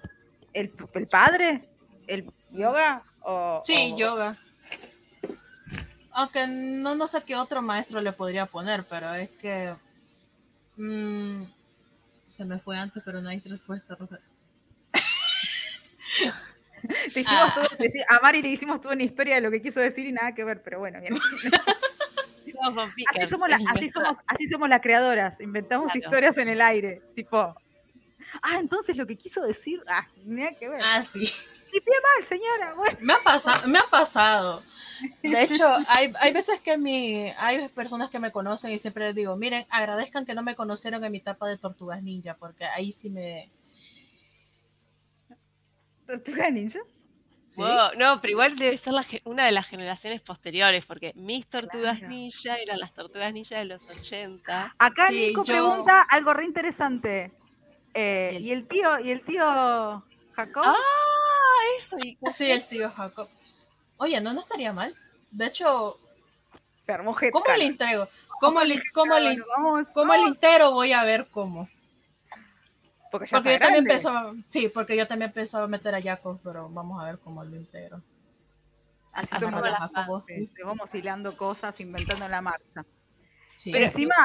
¿El, el padre? ¿El yoga? O, Sí, o- yoga. Aunque no, no sé qué otro maestro le podría poner, pero es que... mm, se me fue antes, pero no hay respuesta, Rosa. Le hicimos Ah. todo- le a Mari le hicimos toda una historia de lo que quiso decir y nada que ver, pero bueno, bien. Así somos, la- así, somos, así somos las creadoras, inventamos Claro. historias en el aire, tipo, ah, entonces lo que quiso decir, ah, nada que ver. Ah, sí. Tripié mal, señora, bueno. Me ha pasado, me ha pasado. De hecho, hay, hay veces que mi, hay personas que me conocen y siempre les digo, miren, agradezcan que no me conocieron en mi etapa de tortugas ninja, porque ahí sí me, ¿Tortuga Ninja? Sí. Wow, no, pero igual debe ser la una de las generaciones posteriores, porque mis tortugas Claro. ninja eran las tortugas ninja de los 80. Acá Sí, Nico yo- pregunta algo re interesante. Eh, Y el- ¿Y el tío, y el tío Jacob? Ah, eso. Y Sí, el tío Jacob. Oye, no, no estaría mal. De hecho, Se armó. ¿cómo le entrego? ¿Cómo le, cómo le, vamos, cómo le entero? Voy a ver cómo. Porque yo está también grande. pensaba, sí, porque yo también pensaba meter a Jacob, pero vamos a ver cómo lo entero. Así Ajá, somos las sí. Vamos hilando cosas, inventando en la marcha. Sí. Pero encima,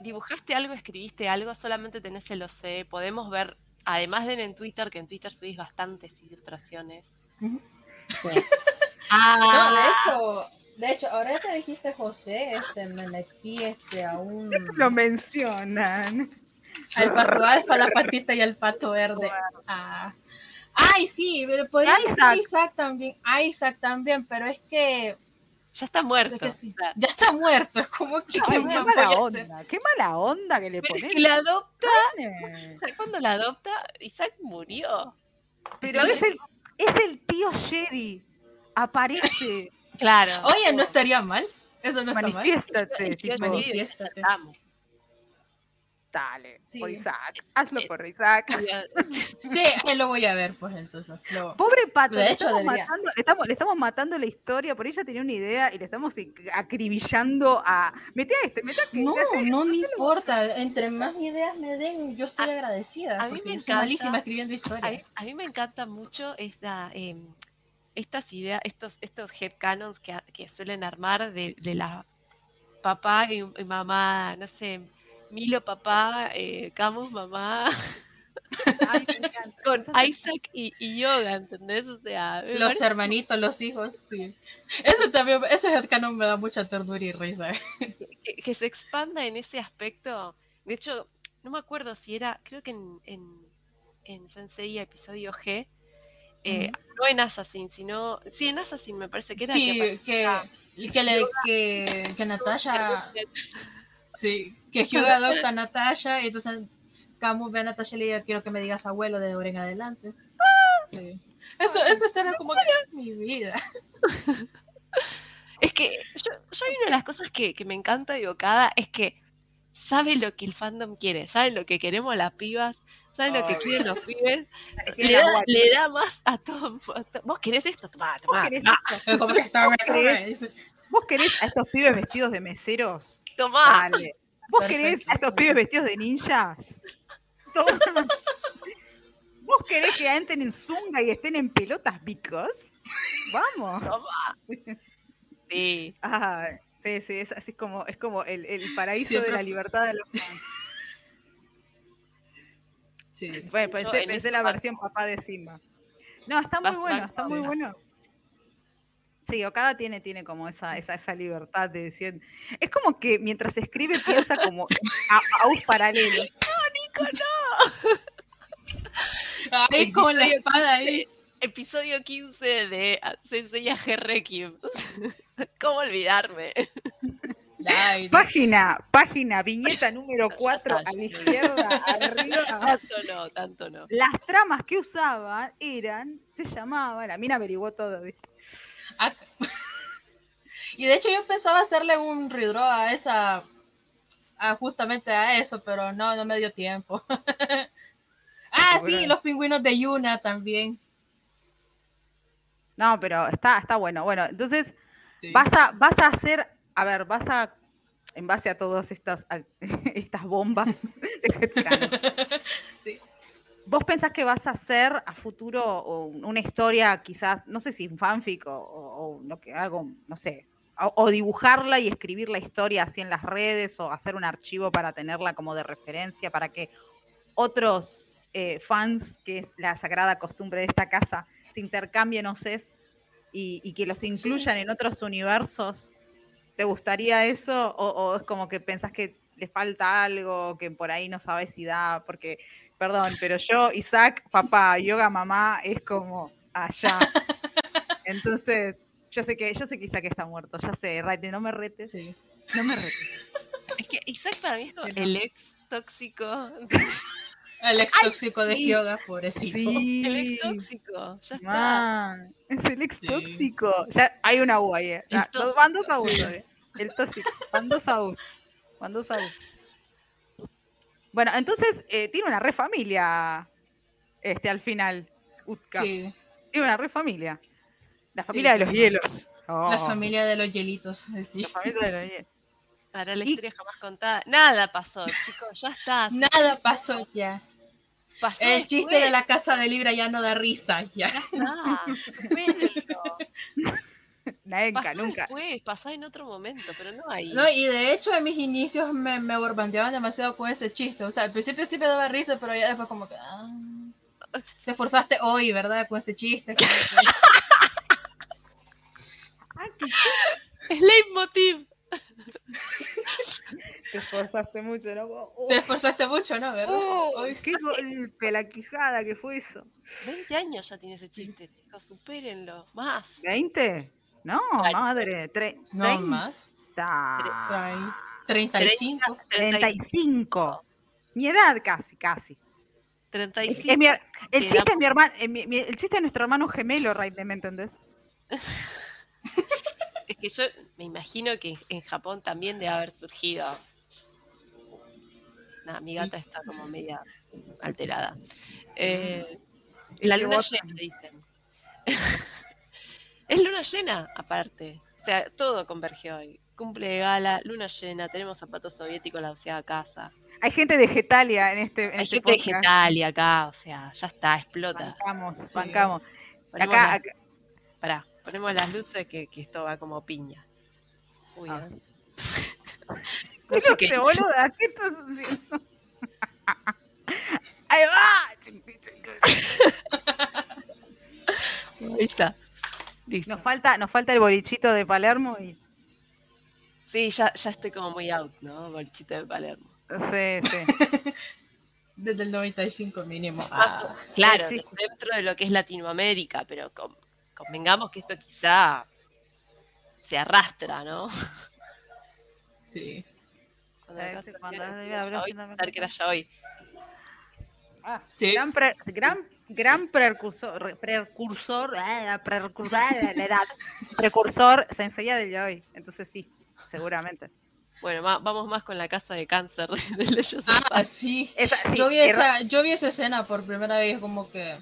¿Dibujaste algo, escribiste algo? Solamente tenés el OC. Podemos ver, además de en Twitter, que en Twitter subís bastantes ilustraciones. Ujú. Ah, No, de hecho, de hecho, ahora que dijiste José, este, me metí este, a un... lo mencionan. Al pato alfa, la patita y el pato verde. Ah. Ay, sí, pero podría Isaac. Isaac también. Ah, Isaac también, pero es que, ya está muerto. es que sí, ya está muerto. Es como que Ay, ¿qué mala onda, qué mala onda que le es pones. que la adopta. Ya Cuando la adopta, Isaac murió. Pero Sí. es el, es el tío Jedi. Aparece. Claro. Oye, no estaría mal. Eso no está mal. Manifiéstate. Manifiéstate. Dale, Sí. por Isaac. Hazlo por Isaac. Sí, ahí lo voy a ver, pues entonces. Lo- Pobre pato, De le, hecho, estamos matando, le, estamos, le estamos matando la historia, por ella tenía una idea y le estamos acribillando a. Mete a este, mete a este. No, no me importa. Entre más ideas me den, yo estoy A- agradecida. a mí me encanta- malísima escribiendo A mí, historias. a mí me encanta mucho esta, em, estas ideas, estos, estos headcanons que, que suelen armar de, de la papá y, y mamá, no sé, Milo papá, eh, Camus mamá, Ay, con Isaac y, y Yoga, ¿entendés? O sea, Los hermanitos, los hijos, sí. Ese también, ese headcanon me da mucha ternura y risa. que, que se expanda en ese aspecto. De hecho, no me acuerdo si era, creo que en, en, en Sensei episodio G, eh, no en Assassin, sino, sí, en Assassin me parece que era. Sí, que, que, le, que, que Natasha, sí, que Hugh adopta a Natasha y entonces Camus ve a Natasha y le dice, quiero que me digas abuelo de ahora en adelante. Sí. Eso, eso está como que mi vida. Es que yo, yo hay una de las cosas que, que me encanta de Okada es que sabe lo que el fandom quiere, sabe lo que queremos las pibas, sabe lo que quieren los pibes, le da, guacha. le da más a todo. a to- ¿Vos querés esto? Tomá, ¿Vos tomá, querés, tomá, esto? ¿Vos querés a estos pibes vestidos de meseros? tomá. Dale. ¿Vos querés a estos pibes vestidos de ninjas? ¿Vos querés que entren en zunga y estén en pelotas bicos? Vamos. Sí. Ay, sí, sí, es así como, es como el, el paraíso Siempre- de la libertad de los. Sí. Bueno, Yo pensé, la versión papá de Simba. No, está muy Vas- bueno, está muy sí. bueno. Sí, Okada tiene, tiene como esa, esa, esa libertad de decir. Es como que mientras escribe piensa como a, a un paralelo. Ahí con la espada ahí. Episodio 15 de Sensei G Requiem. ¿Cómo olvidarme? Ay, Página, página, viñeta número 4 a la izquierda, arriba. Tanto no, tanto no. Las tramas que usaban eran, se llamaba, la mina averiguó todo, ¿viste? Ah, Y de hecho yo pensaba hacerle un redraw a esa, a justamente a eso, pero no, no me dio tiempo. ah, sí, los pingüinos de Yuna también. No, pero está, está bueno. Bueno, entonces Sí. vas a, vas a hacer, a ver, vas a, en base a todas estas, a- estas bombas de headcanon, Sí. ¿vos pensás que vas a hacer a futuro una historia, quizás, no sé si un fanfic o, o- que, algo, no sé, o, o dibujarla y escribir la historia así en las redes o hacer un archivo para tenerla como de referencia para que otros eh, fans, que es la sagrada costumbre de esta casa, se intercambien OCs y, y que los incluyan en otros universos? ¿Te gustaría eso? O, o es como que pensás que le falta algo, que por ahí no sabes si da? Porque, perdón, pero yo, Isaac, papá, yoga, mamá, es como allá. Entonces, yo sé que, yo sé que Isaac está muerto, ya sé, Raite, no me retes, Sí. no me retes. Es que Isaac para mí es como el ex tóxico. El ex Ay, tóxico de sí. Hyoga, pobrecito. El ex tóxico, ya está. Es el ex Sí. tóxico. Ya hay una U ahí. eh. Ah, dos a uno, eh. El tóxico. Van dos a uno. Van dos a uno. Bueno, entonces eh, tiene una re familia. Este, al final. Utka. Sí, Tiene una re familia. La familia de los sí. hielos. la Oh, familia de los hielitos. sí. La familia de los hielos. Para la Y- historia jamás contada. Nada pasó, chicos, ya está. Nada pasó ya. Pasó El chiste después, de la casa de Libra ya no da risa, ya. Ya está. supérenlo. La enca, Pasó nunca. después, pasó en otro momento, pero no ahí. No, y de hecho en mis inicios me, me borbandeaban demasiado con ese chiste. O sea, al principio sí me daba risa, pero ya después como que... ah, te esforzaste hoy, ¿verdad? Con ese chiste. que- Ay, qué Es leitmotiv. Te esforzaste mucho, ¿no? Oh, Te esforzaste mucho, ¿no? ¿Verdad? oh, Hoy- qué golpe, la quijada que fue eso. 20 años ya tiene ese chiste, chicos, supérenlo. Más. ¿20? No, Ay. madre. Tre No treinta. más. Ah. 35. 35. Mi edad casi, casi. Es- 35. es mi el chiste es mi hermano, el chiste de nuestro hermano gemelo, Raide, ¿me entendés? Es que yo me imagino que en Japón también debe haber surgido. Nada, mi gata está como media alterada. Eh, la luna llena, dicen. es luna llena, aparte. O sea, todo converge hoy. Cumple de gala, luna llena, tenemos zapatos soviéticos la doceava casa. Hay gente de Getalia en este, en Hay este gente podcast. vegetal y acá, o sea, ya está, explota. Bancamos, Sí. bancamos. Ponemos Acá, acá- pará, ponemos las luces que, que esto va como piña. Uy, Ah. ver. no ¿Qué sé qué boluda? ¿Qué estás haciendo? Ahí va. Ahí está. Listo. Nos falta, nos falta el bolichito de Palermo y. Sí, ya, ya estoy como muy out, ¿no? Bolchito de Palermo. Sí, sí. Desde el 95 mínimo. Ah, claro, dentro de lo que es Latinoamérica, pero con- convengamos que esto quizá se arrastra, ¿no? Sí. Que era ya hoy. Ah, Sí. Gran, pre- gran, gran precursor, re- precursor, eh, precursor, la edad, precursor Sensei del de hoy. Entonces sí, seguramente. Bueno, ma- vamos más con la casa de cáncer de, de Ah, sí. Esa, sí, Yo vi, esa, yo vi esa escena por primera vez como que...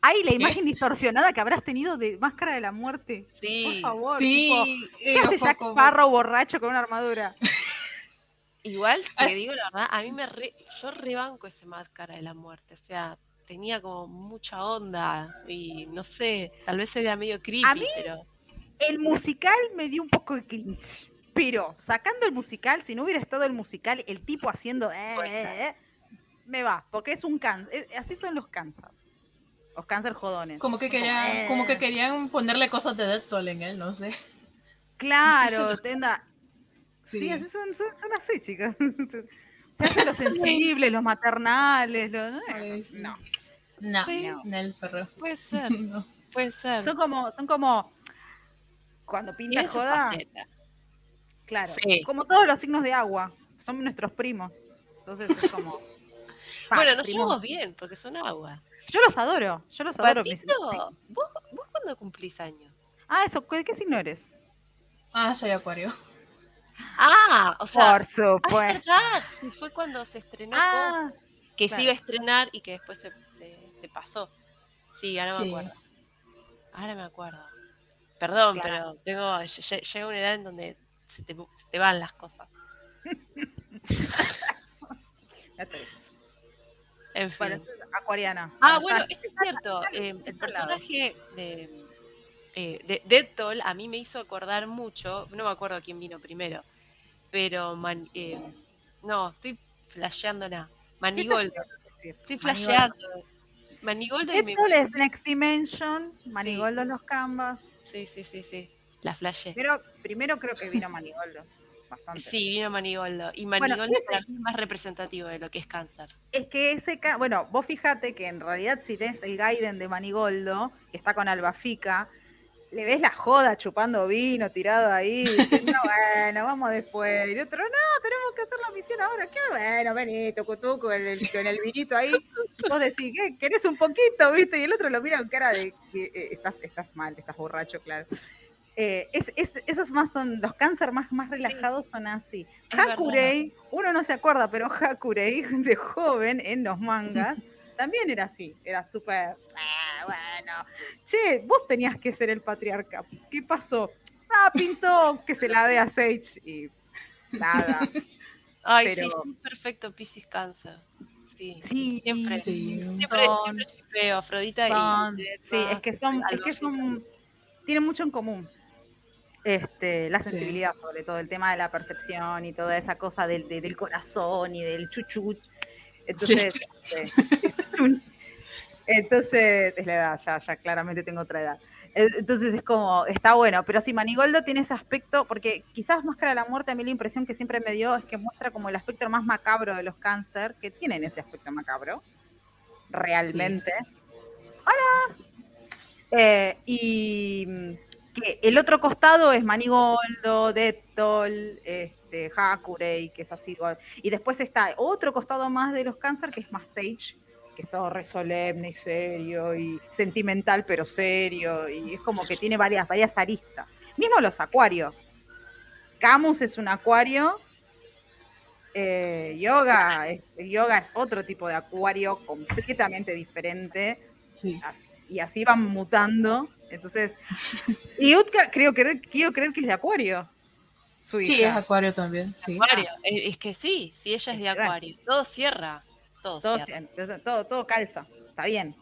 Ay, la imagen distorsionada que habrás tenido de Máscara de la Muerte. Sí, Por favor. Sí. tipo, eh, ¿Qué hace fue Jack Sparrow borracho con una armadura? igual te digo la verdad, a mí me re, yo rebanco ese máscara de la muerte, o sea, tenía como mucha onda y no sé, tal vez era medio creepy, mí- pero El musical me dio un poco de cringe. Pero sacando el musical, si no hubiera estado el musical, el tipo haciendo. eh, Puede ser. eh, eh, me va, porque es un cáncer. Así son los cáncer. Los cáncer jodones. Como que Eh. querían, como que querían ponerle cosas de Deadpool en él, no sé. Claro, tenda. Sí. Sí, así son, son, son así, chicas. Se hacen los sensibles, los maternales, los. No. No, Sí. no, el perro. puede ser, No. puede ser. Son como, son como. Cuando pinta joda, faceta. claro. Sí. Como todos los signos de agua. Son nuestros primos. Entonces es como. Pa, Bueno, nos primos. llevamos bien porque son agua. Yo los adoro, yo los adoro. Patito, ¿vos, ¿vos cuándo cumplís años? Ah, eso, ¿qué, qué signo eres? Ah, soy acuario. Ah, o sea, Por ah, es supuesto. verdad, sí, fue cuando se estrenó Ah, Cos, que claro. se iba a estrenar y que después se, se, se pasó. Sí, ahora me acuerdo. Ahora me acuerdo. Perdón, Claro. pero tengo lle- lle- llega una edad en donde se te, se te van las cosas. En fin. Bueno, es acuariana. Ah, Bueno, esto es cierto. eh, está el personaje de, eh, de a mí me hizo acordar mucho, no me acuerdo quién vino primero, pero man- eh, no, estoy flasheando nada. Manigoldo, estoy flasheando. Manigoldo y me... Deadpool es Next Dimension, Manigoldo los Canvas. Sí, sí, sí, sí. La flashé. Pero primero creo que vino Manigoldo. Bastante. Sí, vino Manigoldo. Y Bueno, Manigoldo ese- para mí es más representativo de lo que es cáncer. Es que ese, ca- bueno, vos fíjate que en realidad si tenés el Gaiden de Manigoldo, que está con Albafica, le ves la joda chupando vino tirado ahí, diciendo, bueno, vamos después. Y el otro, no, tenemos que hacer la misión ahora. Qué bueno, vení, tú con el, el vinito ahí. Vos decís, ¿qué? ¿Querés un poquito, viste? Y el otro lo mira con cara de que eh, estás, estás mal, estás borracho, claro. Eh, esos más son, los cáncer más, más relajados son así. Hakurei, uno no se acuerda, pero Hakurei de joven en los mangas también era así, era súper, ah, bueno, che, vos tenías que ser el patriarca, ¿qué pasó? Ah, pintó que se la dé a Sage y nada. Ay, sí, perfecto Pisces Cáncer. Sí, sí, siempre, sí. siempre, siempre Afrodita y... Sí, es que son, es que son, tienen mucho en común. Este, la sensibilidad, sobre todo, el tema de la percepción y toda esa cosa del, del corazón y del chuchuch. Entonces, este, entonces, es la edad, ya, ya claramente tengo otra edad. Entonces es como, está bueno, pero si Manigoldo tiene ese aspecto, porque quizás Máscara de la Muerte, a mí la impresión que siempre me dio es que muestra como el aspecto más macabro de los cáncer, que tienen ese aspecto macabro, realmente. ¡Hola! Eh, y que el otro costado es Manigoldo, Dettol, este, Hakurei, que es así. Y después está otro costado más de los cáncer, que es más Sage, que es todo re solemne y serio y sentimental pero serio y es como que tiene varias, varias aristas. Mismo los acuarios. Camus es un acuario, eh, yoga, es, yoga es otro tipo de acuario completamente diferente. Y así van mutando. Entonces, y Utka creo, creo, quiero creer que es de acuario. Sí, es acuario también. Acuario. Es que sí, sí, ella es de acuario. Todo cierra. Todo, todo, todo, calza, está bien.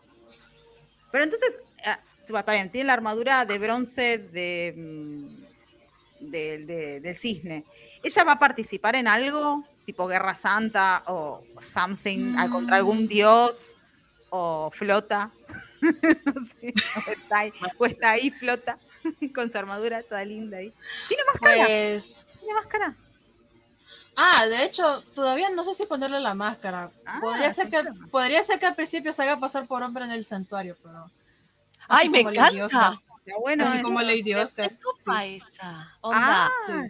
Pero entonces, ah, está bien, tiene la armadura de bronce de, mm, del cisne. ¿Ella va a participar en algo? Tipo Guerra Santa o something, contra algún mm. dios o flota. no sé, o está, ahí, o está ahí, flota con su armadura toda linda ahí. ¿Tiene máscara? Pues... ¿Tiene máscara? Ah, de hecho, todavía no sé si ponerle la máscara. Ah, podría, ser que, podría ser que al principio se haga pasar por hombre en el santuario, pero. ¡Ay, me encanta! Bueno, así como Lady Oscar. ¿Qué esa? Onda. Ah.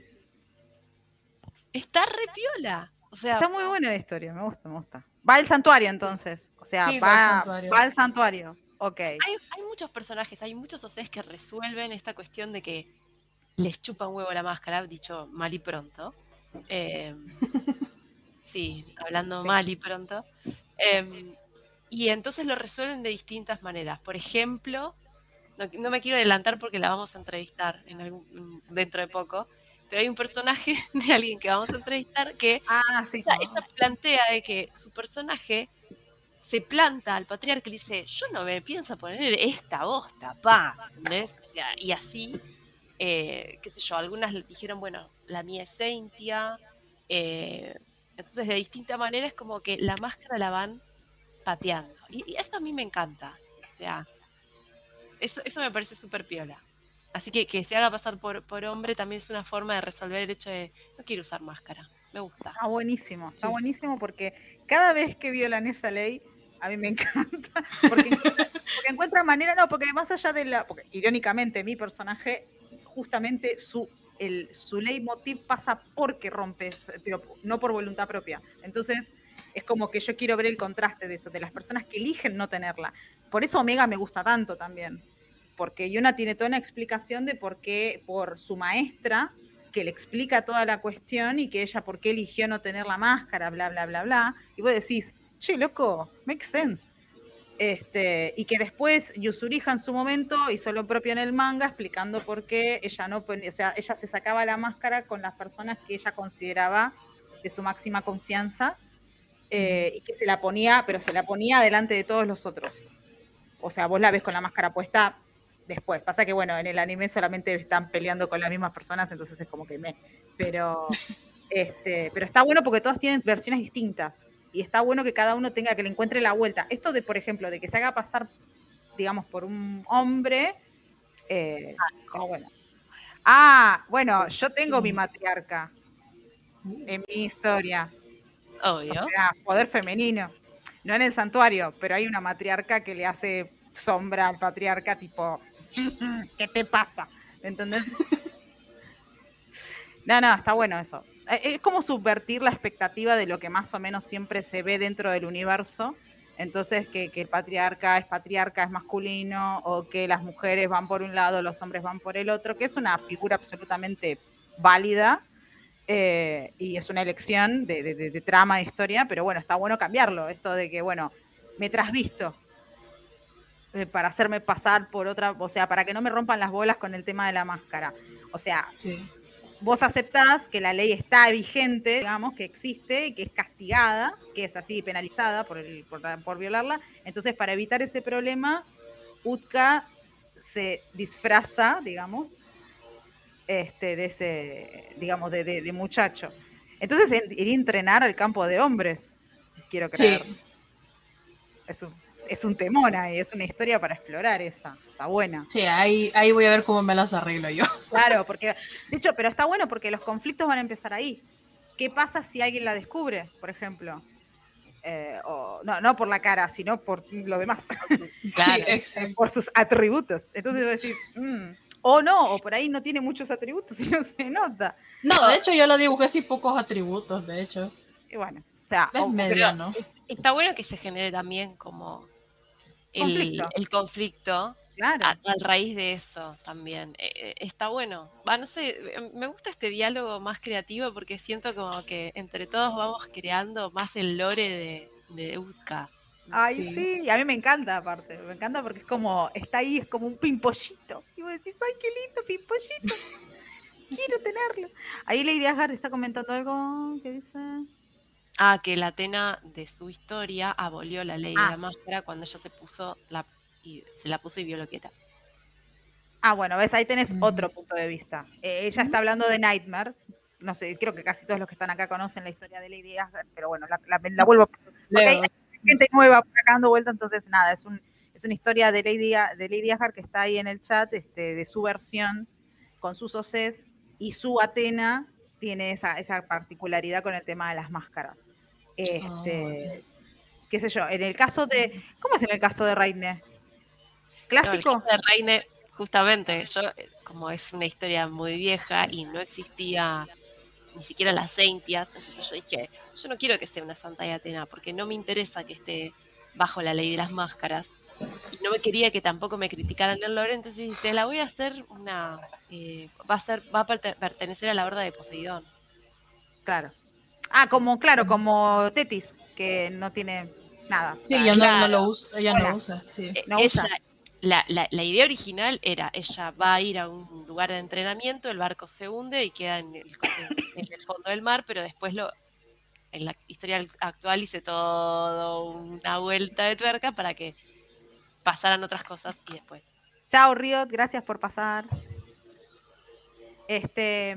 Está repiola. O sea, está muy buena la historia, me gusta, me gusta. Va al santuario entonces. O sea, va, va, al santuario. Ok. Hay, hay, muchos personajes, hay muchos OCs que resuelven esta cuestión de que les chupa un huevo la máscara, dicho mal y pronto. Em, sí, hablando mal y pronto. Em, y entonces lo resuelven de distintas maneras. Por ejemplo, no, me quiero adelantar porque la vamos a entrevistar en algún, dentro de poco, pero hay un personaje de alguien que vamos a entrevistar que ah, plantea de que su personaje se planta al patriarca y dice, yo no me pienso poner esta bosta, pa, y así eh, qué sé yo, algunas dijeron, bueno, la mía es Cynthia. Eh, entonces, de distinta manera es como que la máscara la van pateando. Y, eso a mí me encanta. O sea, eso, eso me parece súper piola. Así que que se haga pasar por, por hombre también es una forma de resolver el hecho de no quiero usar máscara. Me gusta. Está buenísimo, está buenísimo porque cada vez que violan esa ley, a mí me encanta. Porque, porque encuentra manera, no, porque más allá de la. Porque irónicamente, mi personaje justamente su, el, su leitmotiv pasa porque rompes, pero no por voluntad propia. Entonces, es como que yo quiero ver el contraste de eso, de las personas que eligen no tenerla. Por eso Omega me gusta tanto también, porque Yuna tiene toda una explicación de por qué, por su maestra, que le explica toda la cuestión y que ella por qué eligió no tener la máscara, bla, bla, bla, bla. Y vos decís, che, loco, makes sense. Este, y que después Yusuriha en su momento hizo lo propio en el manga, explicando por qué ella no o sea, ella se sacaba la máscara con las personas que ella consideraba de su máxima confianza, eh, y que se la ponía, pero se la ponía delante de todos los otros. O sea, vos la ves con la máscara puesta después. Pasa que, bueno, en el anime solamente están peleando con las mismas personas, entonces es como que me. Pero, este, pero está bueno porque todas tienen versiones distintas y está bueno que cada uno tenga que le encuentre la vuelta. Esto de, por ejemplo, de que se haga pasar, digamos, por un hombre, eh, bueno. Ah, bueno, yo tengo mi matriarca en mi historia. Obvio. O sea, poder femenino. No en el santuario, pero hay una matriarca que le hace sombra al patriarca, tipo, ¿Qué te pasa? ¿Entendés? No, no, está bueno eso. Eh, Es como subvertir la expectativa de lo que más o menos siempre se ve dentro del universo. Entonces, que, el patriarca es patriarca, es masculino, o que las mujeres van por un lado, los hombres van por el otro, que es una figura absolutamente válida eh, y es una elección de, de- de- trama, de historia, pero bueno, está bueno cambiarlo. Esto de que, bueno, me trasvisto eh, para hacerme pasar por otra, o sea, para que no me rompan las bolas con el tema de la máscara. O sea. Vos aceptás que la ley está vigente, digamos, que existe, que es castigada, que es así penalizada por, el, por, por violarla. Entonces, para evitar ese problema, Utka se disfraza, digamos, este, de ese, digamos, de, de- de muchacho. Entonces, en- iría a entrenar al campo de hombres, quiero creer. Sí. Es un, es un temón ahí, es una historia para explorar esa. Está buena. Sí, ahí, ahí voy a ver cómo me las arreglo yo. Claro, porque, de hecho, pero está bueno porque los conflictos van a empezar ahí. ¿Qué pasa si alguien la descubre, por ejemplo? Eh, o, no, no por la cara, sino por lo demás, Claro. Sí, exacto. por sus atributos. Entonces vos decís, mm, o no, o por ahí no tiene muchos atributos y no se nota. No, de hecho yo lo dibujé sin pocos atributos, de hecho. Y bueno, o sea, Es o- medio, ¿no? Está bueno que se genere también como el Conflicto. el conflicto claro. a, a raíz de eso también. Eh, eh, está bueno. Va, no sé, eh, me gusta este diálogo más creativo porque siento como que entre todos vamos creando más el lore de, de Utka. Ay, Sí. sí. y a mí me encanta aparte, me encanta porque es como, está ahí, es como un pimpollito. Y vos decís, ay, qué lindo pimpollito. Quiero tenerlo. Ahí Lady Asgard está comentando algo que dice. Ah, que la Atena de su historia abolió la ley Ah. de la máscara cuando ella se puso la y se la puso y vio lo que era. Ah, bueno, ves, ahí tenés otro punto de vista. Eh, ella está hablando de Nightmare. No sé, creo que casi todos los que están acá conocen la historia de Lady Asgard, pero bueno, la, la- la vuelvo a Porque hay, hay gente nueva por acá dando vuelta, entonces nada, es, un, es una historia de Lady, de Lady Asgard que está ahí en el chat, este, de su versión con sus OCs y su Atena tiene esa, esa particularidad con el tema de las máscaras. Este, qué sé yo, en el caso de, ¿cómo es en el caso de Reine? No, el ¿Clásico? caso de Reine, justamente, yo, eh, como es una historia muy vieja y no existía ni siquiera las Saintias, entonces yo dije, yo no quiero que sea una Santa de Atena, porque no me interesa que esté bajo la ley de las máscaras. Y no me quería que tampoco me criticaran el lore, entonces dice, la voy a hacer una, eh, va a ser, va a perte- pertenecer a la horda de Poseidón. Claro. Ah, como, claro, como Tetis, que no tiene nada. Sí, ella no, lo usa, ella Hola. no usa, sí. Eh, No ella- usa. la, la- la idea original era, ella va a ir a un lugar de entrenamiento, el barco se hunde y queda en el, en el fondo del mar, pero después lo en la historia actual hice todo una vuelta de tuerca para que pasaran otras cosas y después. Chao, Riot, gracias por pasar. Este,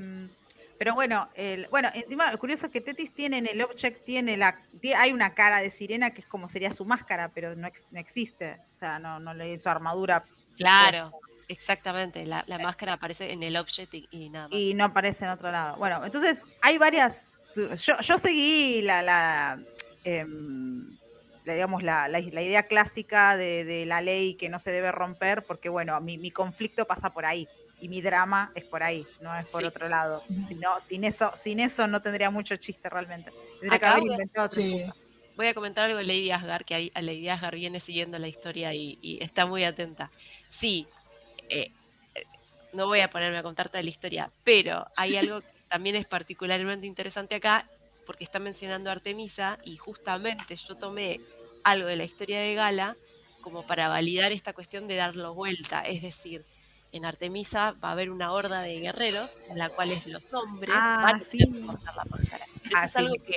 pero bueno, el, bueno, encima, lo curioso es que Tetis tiene en el object, tiene la, hay una cara de sirena que es como sería su máscara, pero no, ex- no existe. O sea, no, no le su armadura Claro, exactamente. La, la máscara aparece en el object y, y nada más. y no aparece en otro lado. Bueno, entonces hay varias. Yo, yo seguí la, la, em, la, digamos, la, la- la idea clásica de, de la ley que no se debe romper, porque bueno, mi, mi conflicto pasa por ahí y mi drama es por ahí, no es por Sí. otro lado. Si no, sin eso, sin eso no tendría mucho chiste realmente. Tendría que Acá haber voy a- inventado otra Sí. cosa. Voy a comentar algo de Lady Asgard, que ahí a Lady Asgard viene siguiendo la historia y, y está muy atenta. Sí, eh, eh, no voy a ponerme a contarte la historia, pero hay algo que también es particularmente interesante acá, porque está mencionando a Artemisa y justamente yo tomé algo de la historia de Gala como para validar esta cuestión de darlo vuelta, es decir, en Artemisa va a haber una horda de guerreros en la cual los hombres Ah, van a sí. cortar la máscara. Eso Ah, es sí. algo que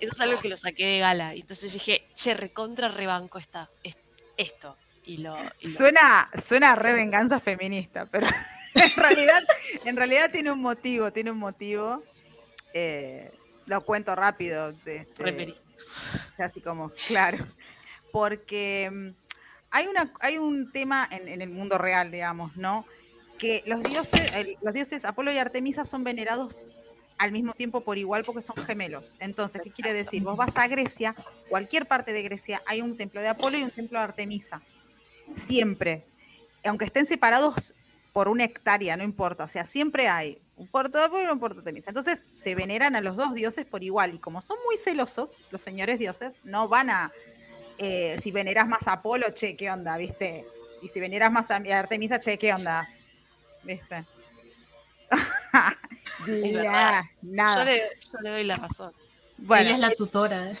eso es algo que lo saqué de gala. Y entonces dije, che, recontra rebanco esta, es- esto. Y lo, y lo- Suena, suena a re venganza feminista, pero en realidad, en realidad tiene un motivo, tiene un motivo. Eh, lo cuento rápido. este, así como, claro. Porque mm, hay, una, hay un tema en, en el mundo real, digamos, ¿no? Que los dioses, el- los dioses Apolo y Artemisa son venerados al mismo tiempo por igual porque son gemelos. Entonces, ¿qué quiere decir? Vos vas a Grecia, cualquier parte de Grecia, hay un templo de Apolo y un templo de Artemisa. Siempre. aunque estén separados por una hectárea, no importa, o sea, siempre hay un puerto de Apolo y un puerto de Artemisa. Entonces se veneran a los dos dioses por igual, y como son muy celosos, los señores dioses, no van a, eh, si veneras más a Apolo, che, ¿qué onda? ¿Viste? Y si veneras más a Artemisa, che, ¿qué onda? ¿Viste? nada. Yo le, yo le doy la razón. Bueno, Ella es la tutora.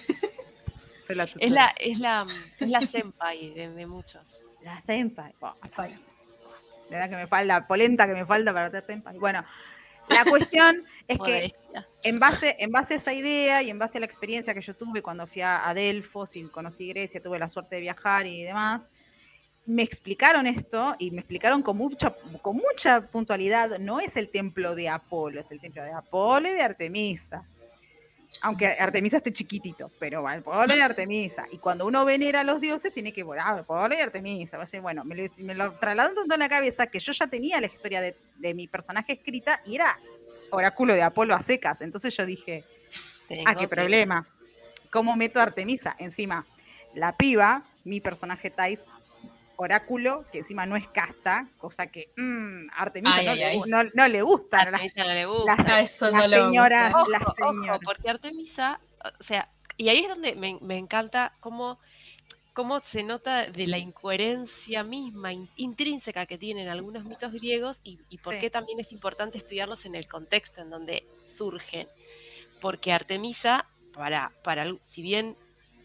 soy la Es la, es la, es la senpai de, de muchos. La senpai. Oh, la senpai. La verdad que me falta, polenta que me falta para ser senpai. Bueno, la cuestión es que en base, en base a esa idea y en base a la experiencia que yo tuve cuando fui a, Delfos y conocí Grecia, tuve la suerte de viajar y demás, me explicaron esto y me explicaron con mucha, con mucha puntualidad, no es el templo de Apolo, es el templo de Apolo y de Artemisa. Aunque Artemisa esté chiquitito, pero Apolo y Artemisa. Y cuando uno venera a los dioses, tiene que volar Apolo y Artemisa. Bueno, me lo, me lo trasladan tanto en la cabeza que yo ya tenía la historia de, de mi personaje escrita y era oráculo de Apolo a secas. Entonces yo dije, Tengo Ah, qué que- problema. ¿Cómo meto a Artemisa? Encima, la piba, mi personaje Thais, oráculo, que encima no es casta, cosa que mm, Artemisa Ay, no, ay, le, ay. gu- no- no le gusta. A no la- Artemisa no le gusta. las- A eso las no le señoras, gusta. las señoras. ojo, porque Artemisa, o sea, y ahí es donde me, me encanta cómo, cómo se nota de la incoherencia misma, in- intrínseca que tienen algunos mitos griegos y, y por Sí. qué también es importante estudiarlos en el contexto en donde surgen. Porque Artemisa, para, para, si bien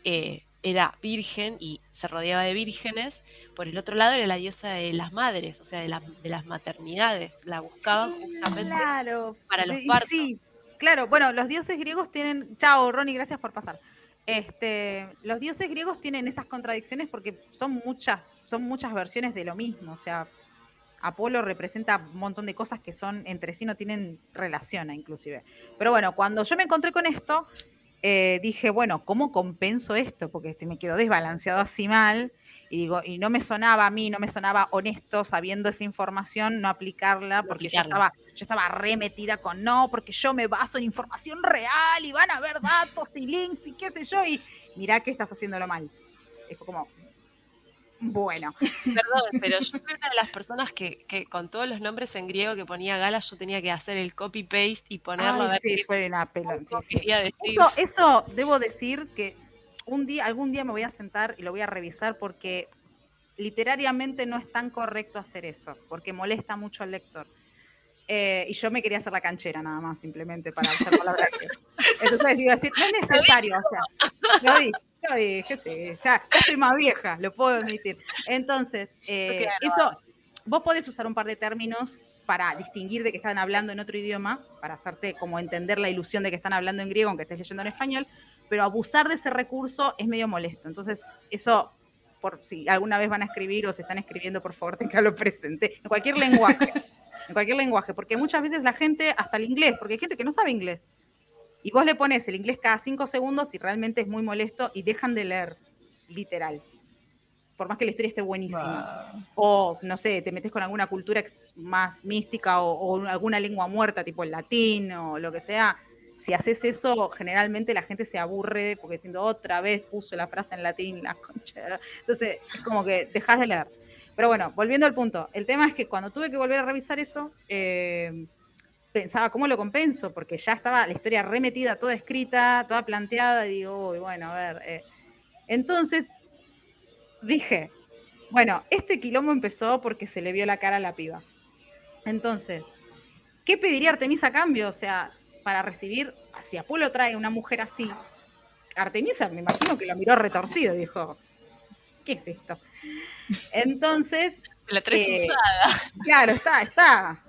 eh, era virgen y se rodeaba de vírgenes, por el otro lado era la diosa de las madres, o sea, de, las- de las maternidades. La buscaban justamente Claro. para los partos. Sí, claro. Bueno, los dioses griegos tienen. Chao, Ronnie, gracias por pasar. Este, los dioses griegos tienen esas contradicciones porque son muchas, son muchas versiones de lo mismo. O sea, Apolo representa un montón de cosas que son entre sí no tienen relación, inclusive. Pero bueno, cuando yo me encontré con esto, eh, dije, bueno, ¿cómo compenso esto? Porque este, me quedó desbalanceado así mal. Y digo, y no me sonaba a mí, no me sonaba honesto sabiendo esa información, no aplicarla, porque aplicarla. yo estaba, yo estaba remetida con no, porque yo me baso en información real y van a ver datos y links y qué sé yo, y mirá que estás haciéndolo mal. Es como, bueno, Perdón, pero yo fui una de las personas que, que con todos los nombres en griego que ponía Gala, yo tenía que hacer el copy-paste y ponerlo a Ay, ver sí, qué soy una decir. Eso, eso debo decir que un día, algún día me voy a sentar y lo voy a revisar porque literariamente no es tan correcto hacer eso, porque molesta mucho al lector. Eh, y yo me quería hacer la canchera nada más, simplemente para usar palabras que... Entonces digo así, no es necesario, o sea, lo dije, lo dije, sí, ya, ya soy más vieja, lo puedo admitir. Entonces, eh, eso, vos podés usar un par de términos para distinguir de que están hablando en otro idioma, para hacerte como entender la ilusión de que están hablando en griego, aunque estés leyendo en español, pero abusar de ese recurso es medio molesto. Entonces, eso, por si alguna vez van a escribir o se están escribiendo, por favor, tenganlo presente, en cualquier lenguaje, en cualquier lenguaje, porque muchas veces la gente, hasta el inglés, porque hay gente que no sabe inglés, y vos le pones el inglés cada cinco segundos y realmente es muy molesto y dejan de leer, literal. Por más que la historia esté buenísima Wow. o no sé, te metes con alguna cultura más mística o, o alguna lengua muerta, tipo el latín o lo que sea, si haces eso, generalmente la gente se aburre porque diciendo otra vez puso la frase en latín, la concha. Entonces, es como que dejas de leer. Pero bueno, volviendo al punto, el tema es que cuando tuve que volver a revisar eso, eh, pensaba, ¿cómo lo compenso? Porque ya estaba la historia remetida, toda escrita, toda planteada, y digo, uy, bueno, a ver. eh. Entonces, dije, bueno, este quilombo empezó porque se le vio la cara a la piba. Entonces, ¿qué pediría Artemisa a cambio? O sea, para recibir, si Apolo trae una mujer así, Artemisa me imagino que lo miró retorcido, dijo, ¿qué es esto? Entonces, La tres eh, usada. claro, está, está,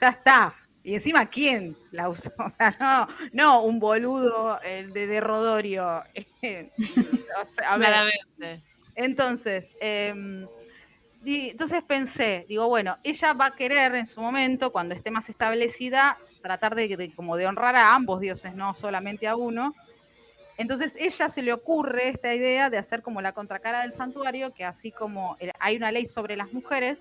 ya está. Y encima, ¿quién la usó? O sea, no, no un boludo de, de Rodorio. O sea, a ver, Claramente. entonces, em, entonces pensé, digo, bueno, ella va a querer en su momento, cuando esté más establecida, tratar de, de- como de honrar a ambos dioses, no solamente a uno. Entonces ella se le ocurre esta idea de hacer como la contracara del santuario, que así como hay una ley sobre las mujeres,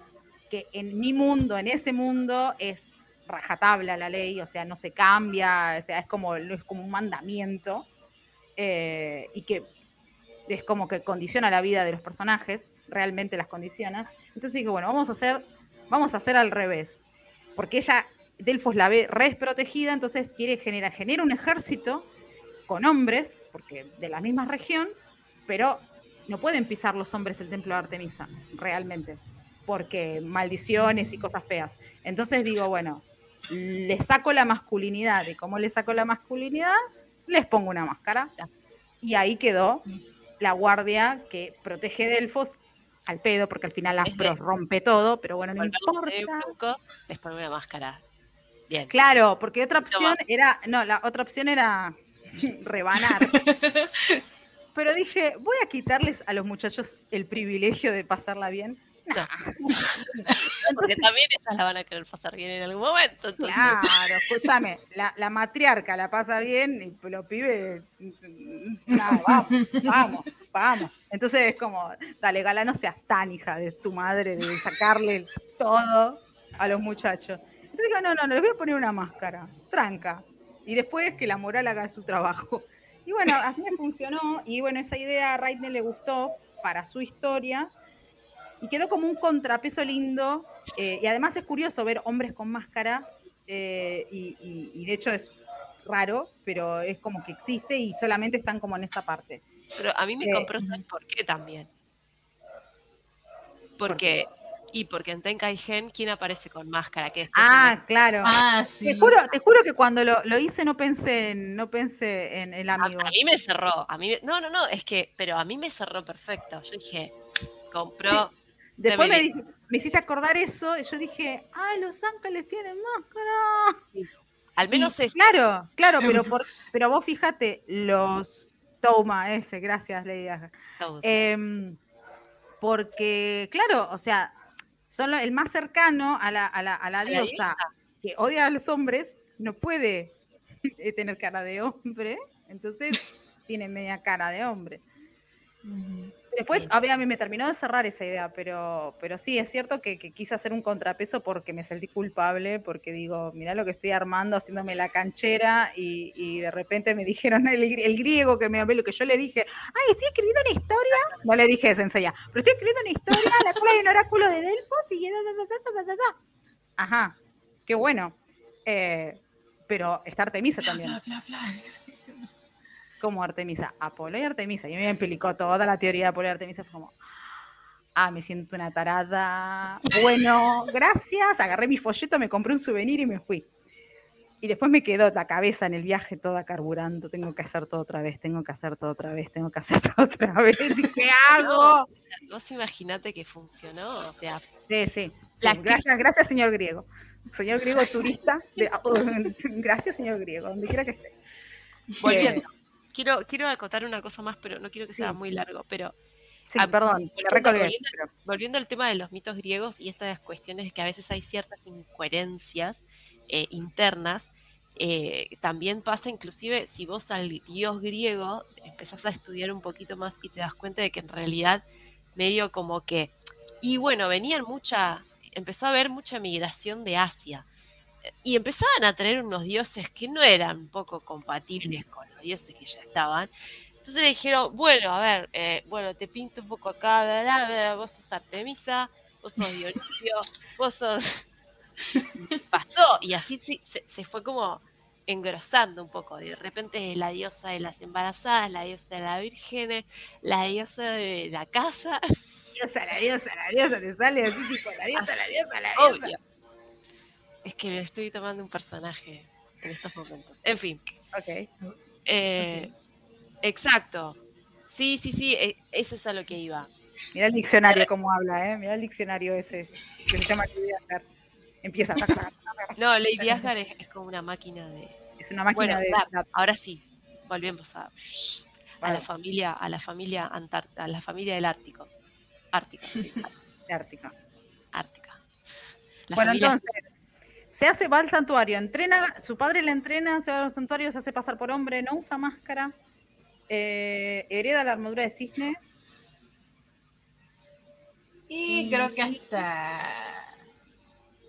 que en mi mundo, en ese mundo, es rajatabla la ley, o sea, no se cambia, o sea, es como, es como un mandamiento, eh, y que es como que condiciona la vida de los personajes, realmente las condiciona. Entonces dije, bueno, vamos a hacer, vamos a hacer al revés. Porque ella, Delfos la ve re desprotegida, entonces quiere generar, genera un ejército con hombres, porque de la misma región, pero no pueden pisar los hombres el templo de Artemisa, realmente, porque maldiciones y cosas feas. Entonces digo, bueno, le saco la masculinidad. ¿Y cómo le saco la masculinidad? Les pongo una máscara. Y ahí quedó la guardia que protege Delfos al pedo, porque al final Aspros rompe todo, pero bueno, no importa. les pongo una máscara. Bien. Claro, porque otra opción era, no, la otra opción era rebanar. pero dije, voy a quitarles a los muchachos el privilegio de pasarla bien Porque también esas la van a querer pasar bien en algún momento. Claro, escúchame, la, matriarca la pasa bien y los pibes, vamos, vamos, vamos. Entonces es como, dale, Gala, no seas tan hija de tu madre de sacarle todo a los muchachos. Entonces digo, no, no, no, les voy a poner una máscara, tranca. Y después que la moral haga su trabajo. Y bueno, así me funcionó. Y bueno, esa idea a Raidner le gustó para su historia y quedó como un contrapeso lindo. Eh, y además es curioso ver hombres con máscara, eh, y, de hecho es raro, pero es como que existe y solamente están como en esa parte. Pero a mí me eh, compró, por qué también? Porque, y porque en Tenkai Gen, ¿quién aparece con máscara? ah, claro. Ah, sí. Te juro, te juro que cuando lo, hice no pensé en, no pensé en el amigo. A, mí me cerró, a mí, no, no, no, es que, pero a mí me cerró perfecto. Yo dije, compró, Después me, me, hiciste acordar eso y yo dije, ah, Los Ángeles tienen máscara. Al menos es. Claro, claro, pero, pero vos fíjate, los Toma, ese, gracias, Lady eh, porque, claro, o sea, son el más cercano a la, a la, a la diosa que odia a los hombres, no puede tener cara de hombre, entonces tiene media cara de hombre. Después, a mí me terminó de cerrar esa idea, pero, pero sí, es cierto que, quise hacer un contrapeso porque me sentí culpable, porque digo, mirá lo que estoy armando, haciéndome la canchera, y, de repente me dijeron el, griego que me habló, lo que yo le dije, ay, estoy escribiendo una historia, no le dije Senseiya, pero estoy escribiendo una historia, la cual hay un oráculo de Delfos, y Ajá, qué bueno. Eh, pero está Artemisa también como Artemisa, Apolo y Artemisa. Y me explicó toda la teoría de Apolo y Artemisa. Fue como, ah, me siento una tarada. Bueno, gracias. Agarré mi folleto, me compré un souvenir y me fui. Y después me quedó la cabeza en el viaje toda carburando. Tengo que hacer todo otra vez, tengo que hacer todo otra vez, tengo que hacer todo otra vez. ¿Qué hago? Vos imaginate que funcionó. O sea, sí, sí. gracias, gracias, señor griego. Señor griego turista. gracias, señor griego, donde quiera que esté. Volviendo quiero, quiero acotar una cosa más, pero no quiero que sea muy largo, pero... Sí, perdón, volviendo, al tema de los mitos griegos y estas cuestiones de que a veces hay ciertas incoherencias eh, internas, eh, también pasa inclusive si vos al dios griego empezás a estudiar un poquito más y te das cuenta de que en realidad medio como que, y bueno, venían mucha, empezó a haber mucha migración de Asia y empezaban a traer unos dioses que no eran un poco compatibles con los dioses que ya estaban. Entonces le dijeron, bueno, a ver, eh, bueno, te pinto un poco acá, vos sos Artemisa, vos sos Dionisio, vos sos... Pasó, y así se, se, fue como engrosando un poco. De repente es la diosa de las embarazadas, la diosa de la virgen, la diosa de la casa. Diosa, la diosa, la diosa, te sale así tipo, la diosa, la diosa, la diosa. Obvio. Es que me estoy tomando un personaje en estos momentos. En fin. Ok. Eh, exacto. Sí, sí, sí, e, eso es a lo que iba. Mira el diccionario cómo habla, ¿eh? Mira el diccionario ese que se llama Lady Asgard. Empieza. no, Lady Asgard es, como una máquina de. Es una máquina de. ahora sí, volvemos a, a la familia, a la familia a la familia del Ártico. Ártica. Ártica. Ártica. bueno, entonces, se hace, va al santuario, entrena, su padre le entrena, se va al santuario, se hace pasar por hombre, no usa máscara, eh, hereda la armadura de cisne. Y, creo que hasta,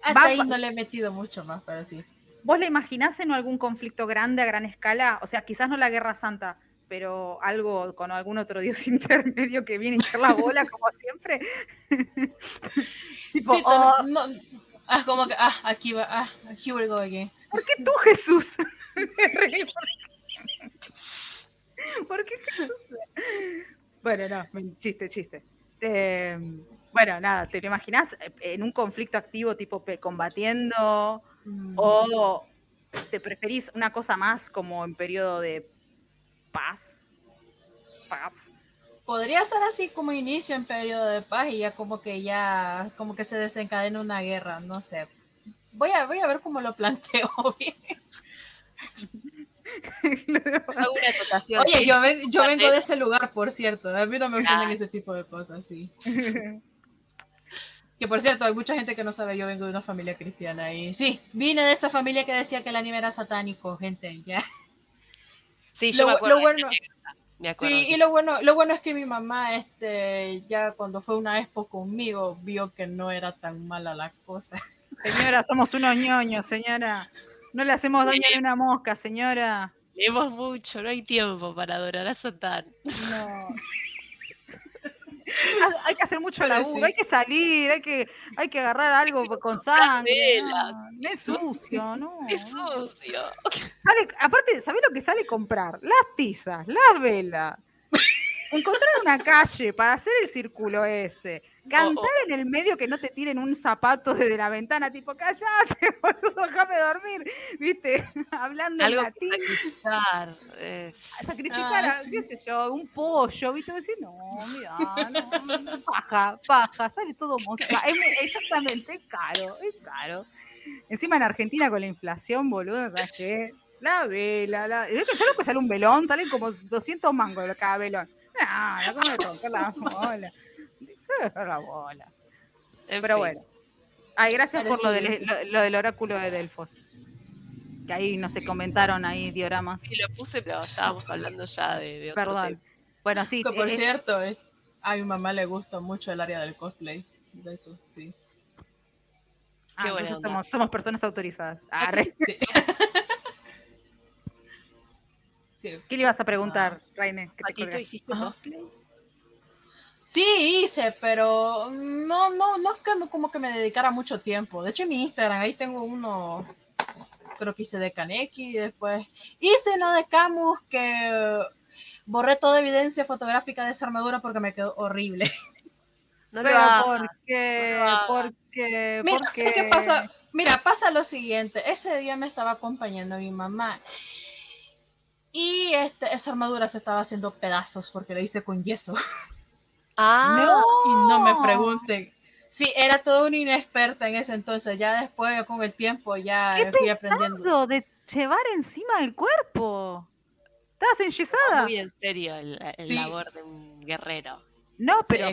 hasta ahí no le he metido mucho más, pero sí. ¿Vos le imaginás en algún conflicto grande a gran escala? O sea, quizás no la Guerra Santa, pero algo con algún otro dios intermedio que viene a echar la bola, como siempre. tipo, oh. no, ah, como que, ah, aquí va, ah, here we go again. ¿Por qué tú, Jesús? ¿Por qué Jesús? Bueno, no, chiste, chiste. Eh, bueno, nada, ¿te lo imaginas en un conflicto activo tipo combatiendo? Mm. ¿O te preferís una cosa más como en periodo de paz? Paz. Podría ser así como inicio en periodo de paz y ya como que ya, como que se desencadena una guerra, no sé. Voy a, voy a ver cómo lo planteo bien. Oye, yo, yo vengo de ese lugar, por cierto. A mí no me gustan ese tipo de cosas, sí. Que por cierto, hay mucha gente que no sabe, yo vengo de una familia cristiana y sí, vine de esa familia que decía que el anime era satánico, gente, ya. Sí, yo me acuerdo. bueno, sí, y lo bueno, lo bueno es que mi mamá, este, ya cuando fue una expo conmigo, vio que no era tan mala la cosa. Señora, somos unos ñoños, señora. No le hacemos daño a una mosca, señora. Leemos mucho, no hay tiempo para adorar a Satán. No. hay que hacer mucho laburo, hay que salir, hay que, hay que agarrar algo con sangre. No, es sucio, ¿no? Es sucio. aparte, ¿sabés lo que sale comprar? Las pizzas, las velas. Encontrar una calle para hacer el círculo ese. Cantar en el medio que no te tiren un zapato desde la ventana, tipo, callate, boludo, déjame dormir, ¿viste? Hablando en latín. Sacrificar. Eh. Sacrificar, ah, qué sé yo, un pollo, ¿viste? Decir, no, mira, no, paja, paja, sale todo mosca. Es, exactamente, es caro, es caro. Encima en Argentina con la inflación, boludo, ¿sabes qué? La vela, la... ¿sabes lo que sale un velón? Salen como 200 mangos cada velón. Ah, no, ¿cómo me toca la bola? la bola. Pero bueno. Ay, gracias por lo del, lo, del, oráculo de Delfos. Que ahí no se comentaron ahí dioramas. Sí, lo puse, pero estábamos hablando ya de, otro Perdón. Bueno, sí. por cierto, a mi mamá le gusta mucho el área del cosplay. De hecho, sí. Ah, somos, somos, personas autorizadas. Ah, ¿Qué le ibas a preguntar, ah. Raine? ¿Qué hiciste cosplay? Sí, hice, pero no, no, no es que como que me dedicara mucho tiempo. De hecho, en mi Instagram, ahí tengo uno, creo que hice de Kaneki, después hice uno de Camus que borré toda evidencia fotográfica de esa armadura porque me quedó horrible. No pero ¿por qué? ¿Por qué? Mira, ¿Qué pasa? Mira, pasa lo siguiente. Ese día me estaba acompañando mi mamá y este, esa armadura se estaba haciendo pedazos porque la hice con yeso. Ah, y no me pregunten. Sí, era toda una inexperta en ese entonces. Ya después, con el tiempo, ya fui aprendiendo. de llevar encima del cuerpo. Estás enyesada. Muy en serio el, labor de un guerrero. No, pero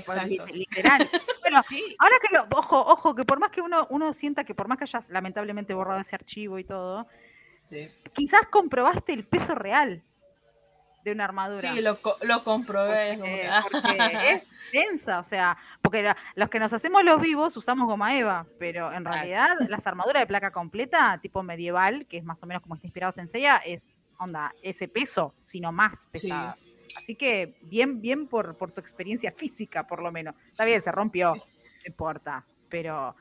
literal. bueno, ahora que lo, ojo, ojo, que por más que uno, uno sienta que por más que hayas lamentablemente borrado ese archivo y todo, quizás comprobaste el peso real de una armadura. Sí, lo, lo comprobé. Porque, es densa, o sea, porque los que nos hacemos los vivos usamos goma eva, pero en realidad las armaduras de placa completa, tipo medieval, que es más o menos como está inspirado en Seiya, es onda, ese peso, sino más pesada. Así que bien, bien por, por tu experiencia física, por lo menos. Está bien, se rompió, no importa, pero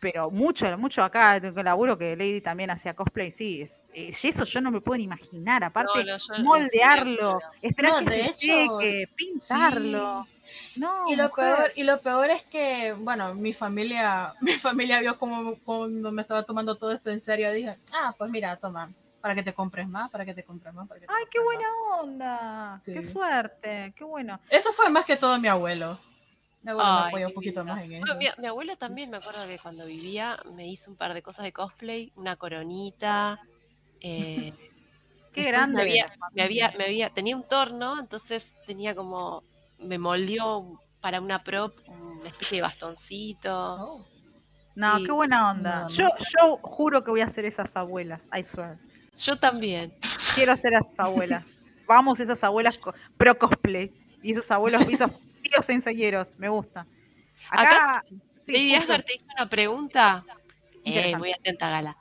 pero mucho, mucho acá, el laburo que Lady también hacía cosplay, sí, es, eso yo no me puedo imaginar, aparte moldearlo, esperar que se pintarlo. No, y lo peor y lo peor es que bueno mi familia mi familia vio como cuando me estaba tomando todo esto en serio dije ah pues mira toma para que te compres más para que te compres más para que ay qué buena onda qué suerte qué bueno. Eso fue más que todo mi abuelo mi abuelo un poquito más en eso. mi, abuela también me acuerdo que cuando vivía me hizo un par de cosas de cosplay, una coronita. Eh, Qué grande. Me había, me había, tenía un torno, entonces tenía como, me moldeó para una prop una especie de bastoncito. Oh. No, qué buena onda. Yo, yo juro que voy a hacer esas abuelas, I swear. Yo también. Quiero hacer esas abuelas. Vamos, esas abuelas pro cosplay. Y esos abuelos, esos tíos ensayeros, me gusta. Acá, Lady Asgard te hizo una pregunta. Eh, muy atenta, Gala.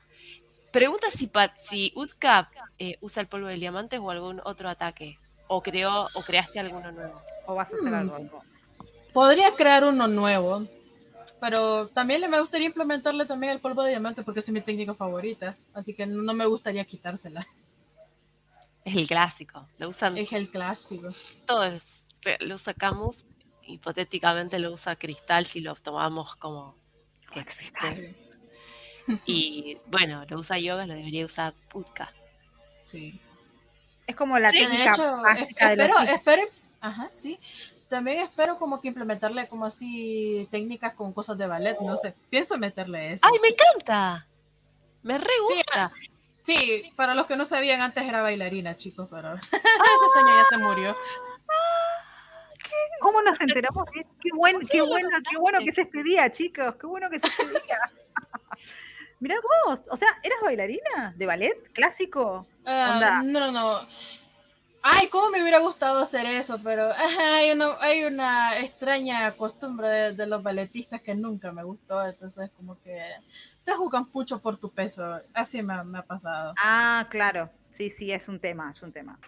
Pregunta si, si Utka eh, usa el polvo del diamante o algún otro ataque. o creó o creaste alguno nuevo? ¿O vas a hacer Hmm. algo? Podría crear uno nuevo, pero también le me gustaría implementarle también el polvo de diamante porque es mi técnica favorita, así que no me gustaría quitársela. Es el clásico. Lo usan Es el clásico. todos. Lo usa Camus, hipotéticamente lo usa Cristal si lo tomamos como que existe. Y bueno, lo usa Yoga, lo debería usar Putka. Sí. Es como la Sí, de técnica hecho, básica de los espero, espero, ajá, sí. También espero como que implementarle como así técnicas con cosas de ballet, no sé. Pienso meterle eso. ¡Ay, me encanta! Me re gusta. Sí, para los que no sabían, antes era bailarina, chicos, pero ese sueño ya se murió. ¿Cómo nos enteramos? Qué, buen, qué, bueno, qué bueno que es este día, chicos. Qué bueno que es este día. Mirá vos, o sea, ¿eras bailarina de ballet clásico? Onda. no, no, no. Ay, cómo me hubiera gustado hacer eso, pero ajá, hay una, hay una extraña costumbre de, de los balletistas que nunca me gustó, entonces como que te juzgan mucho por tu peso, así me, me ha pasado. Ah, claro. Sí, sí, es un tema, es un tema.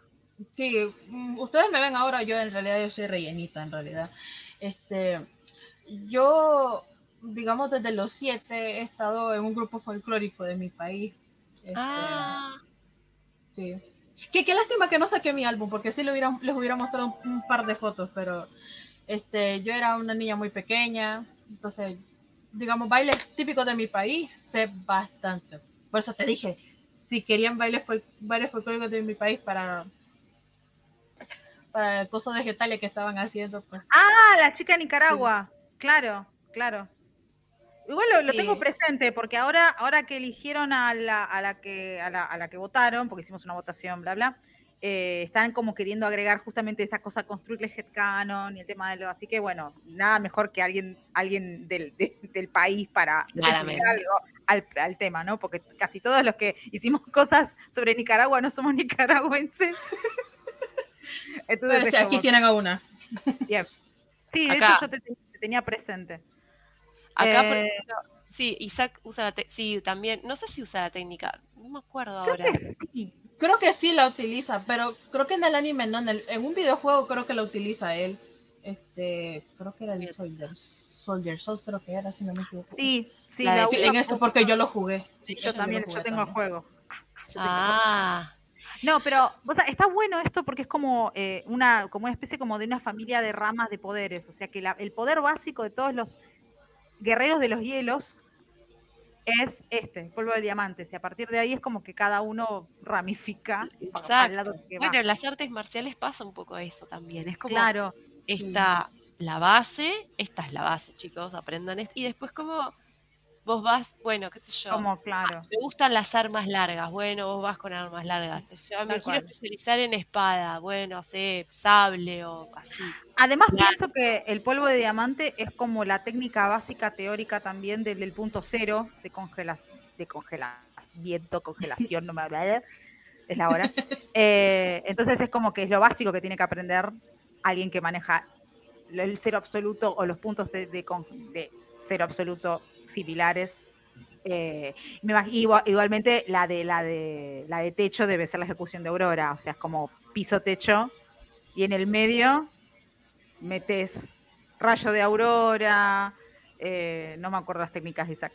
Sí, mm, ustedes me ven ahora, yo en realidad yo soy rellenita en realidad. Este, yo, digamos, desde los siete he estado en un grupo folclórico de mi país. Este, Ah, Sí. Qué, qué lástima que no saqué mi álbum, porque sí le hubiera, les hubiera mostrado un, un par de fotos, pero este, yo era una niña muy pequeña, entonces, digamos, bailes típicos de mi país, sé bastante. Por eso te dije, si querían bailes, fol- bailes folclóricos de mi país para, para el coso Getalia que estaban haciendo, pues Ah, la chica de Nicaragua. Claro, claro. Igual lo, lo Sí. tengo presente porque ahora, ahora que eligieron a la, a la que a la, a la que votaron, porque hicimos una votación, bla, bla, eh, están como queriendo agregar justamente esa cosa, construirle headcanon y el tema de lo. Así que bueno, nada mejor que alguien, alguien del, de- del país para decir algo al, al tema, ¿no? Porque casi todos los que hicimos cosas sobre Nicaragua no somos nicaragüenses. Entonces, Pero sí, aquí como- tienen a una. Sí, de Acá. hecho yo te, te tenía presente. acá, por Eh, ejemplo, sí, Isaac usa la técnica. Sí, también. No sé si usa la técnica. No me acuerdo Creo ahora. que sí. Creo que sí la utiliza, pero creo que en el anime no, en, el- en un videojuego creo que la utiliza él. Este, creo que era el Soldier, Soldier Souls, creo que era, si no me equivoco. Sí, sí, La la Sí, en eso porque yo lo jugué. Sí, yo también, lo yo tengo también. juego. Yo tengo el juego. No, pero o sea, está bueno esto porque es como eh, una, como una especie como de una familia de ramas de poderes. O sea que la- el poder básico de todos los guerreros de los hielos es este, el polvo de diamantes. Y a partir de ahí es como que cada uno ramifica al lado exacto. que va. Bueno, en las artes marciales pasa un poco eso también. Es como claro, está la base, esta es la base, chicos, aprendan esto. Y después como vos vas, bueno, qué sé yo. como claro. Me gustan las armas largas, bueno, vos vas con armas largas. Yo me Tal quiero cual. especializar en espada, bueno, sé, sable o así. Además Claro. pienso que el polvo de diamante es como la técnica básica teórica también del, del punto cero de congela, de congelamiento, congelación, no me habla es la hora. Eh, entonces es como que es lo básico que tiene que aprender alguien que maneja el cero absoluto o los puntos de, de cero absoluto similares. Eh, igualmente la de la de la de techo debe ser la ejecución de Aurora, o sea, es como piso techo y en el medio metes rayo de Aurora, eh, no me acuerdo las técnicas Isaac,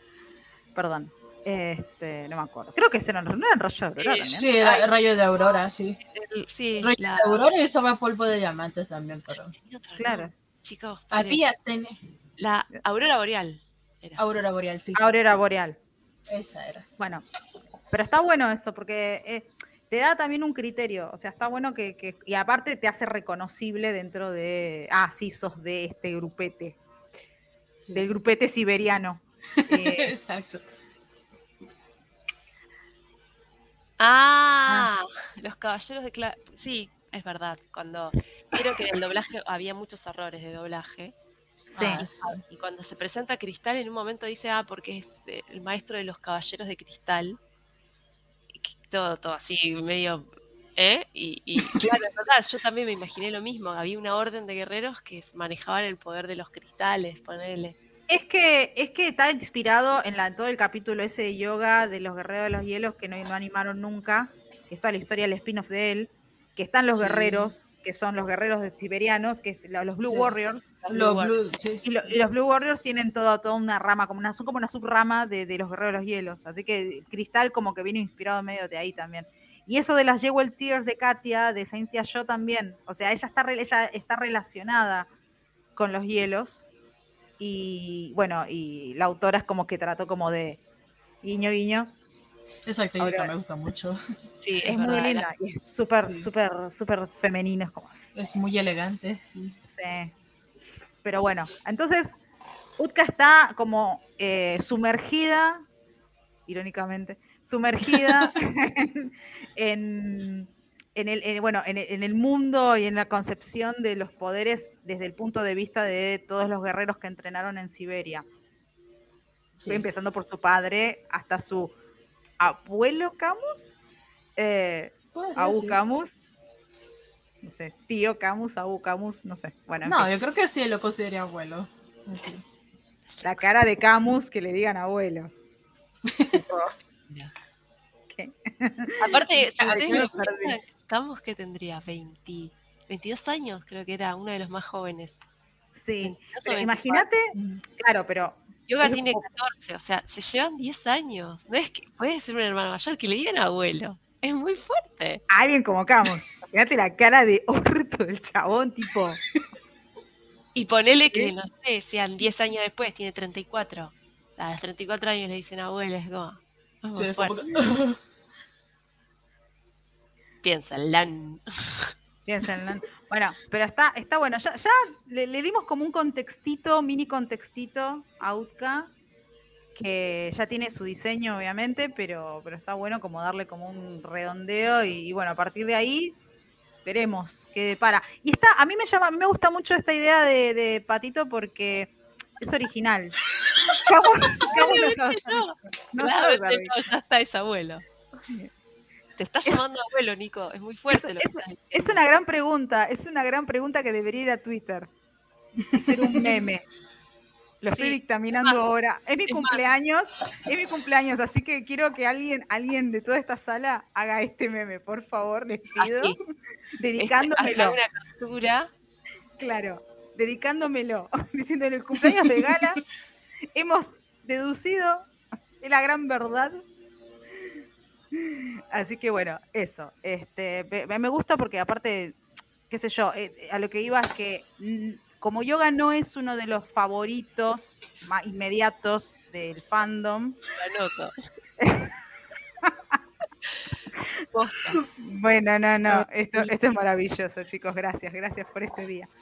perdón, este, no me acuerdo. Creo que ese no, no eran rayo de Aurora Eh. Sí, era rayo de aurora, sí. El- sí, Rayo la, de aurora y usaba polvo de diamantes también, pero... Claro. Chicos. Había, ten- la aurora boreal. Era. aurora boreal, sí. Aurora boreal. Esa era. Bueno, pero está bueno eso, porque eh, te da también un criterio, o sea, está bueno que, que- y aparte te hace reconocible dentro de, ah, sí, sos de este grupete, Sí. del grupete siberiano. Eh, Exacto. Ah, los caballeros de Cla- Sí, es verdad. Cuando creo que en el doblaje había muchos errores de doblaje. Sí, Ah. Y cuando se presenta Cristal, en un momento dice, ah, porque es el maestro de los caballeros de cristal. Y todo, todo así, medio. ¿Eh? Y, y claro, es verdad, yo también me imaginé lo mismo. Había una orden de guerreros que manejaban el poder de los cristales, ponele. Es que, es que está inspirado en, la, en todo el capítulo ese de yoga de los guerreros de los hielos que no, no animaron nunca, que es toda la historia del spin-off de él, que están los Sí. guerreros que son los guerreros de siberianos, que es los Blue Sí. Warriors. Los Blue Blue, sí. Y, lo- y los Blue Warriors tienen toda, toda una rama, como una, son como una subrama de, de los guerreros de los hielos. Así que Cristal como que vino inspirado medio de ahí también. Y eso de las Jewel Tears de Katia, de Cynthia Shaw también. O sea, ella está, re- ella está relacionada con los hielos. Y bueno, y la autora es como que trató como de guiño, guiño. Esa técnica Ahora- me gusta mucho. Sí, Es, muy verdad, linda y es súper, Sí. súper, súper femenino. Es como Es muy elegante, sí. Sí. Pero bueno, entonces Utka está como eh, sumergida, irónicamente, sumergida en, en- el, en- bueno, en, el- en el mundo y en la concepción de los poderes desde el punto de vista de todos los guerreros que entrenaron en Siberia. sí. Estoy empezando por su padre hasta su abuelo Camus, eh, Abu. Camus, no sé, tío Camus, Abu Camus, no sé. Bueno, en No, fin. yo creo que sí lo consideraría abuelo. Así. La cara de Camus que le digan abuelo. Aparte, Camus que tendría 20, 22 años, creo que era uno de los más jóvenes. Sí, 22 o pero 24. imagínate, claro, pero Yoga tiene como- 14, o sea, se llevan 10 años. No es que puede ser un hermano mayor que le digan abuelo. Es muy fuerte. alguien como Camus. Imagínate la cara de orto del chabón, tipo. Y ponele que, no sé, sean 10 años después, tiene 34. A los 34 años le dicen abuelo, es como. es muy Sí, es como fuerte. que- Piénsenla. Piénsenlo. Bueno, pero está, está bueno. Ya, ya le, le dimos como un contextito, mini contextito a Utka, que ya tiene su diseño, obviamente, pero, pero está bueno como darle como un redondeo y, y bueno, a partir de ahí veremos qué depara. Y está, a mí me llama, me gusta mucho esta idea de, de Patito porque es original. No No, no, ya está, es abuelo. Te está llamando abuelo, Nico. Es muy fuerte lo que es- estás Es una gran pregunta, es una gran pregunta que debería ir a Twitter. Ser un meme. Lo estoy Sí, dictaminando es ahora. Es mi es cumpleaños, es mi cumpleaños, así que quiero que alguien, alguien de toda esta sala haga este meme, por favor, les pido. Así. Este, Dedicándomelo, haga una captura. claro, dedicándomelo, diciendo en el cumpleaños de Gala hemos deducido la gran verdad. Así que bueno, eso. Este, me, me gusta porque aparte, qué sé yo, eh, a lo que iba es que mm, como yoga no es uno de los favoritos más inmediatos del fandom. Posta. bueno, no, no, esto, esto es maravilloso, chicos, gracias, gracias por este día.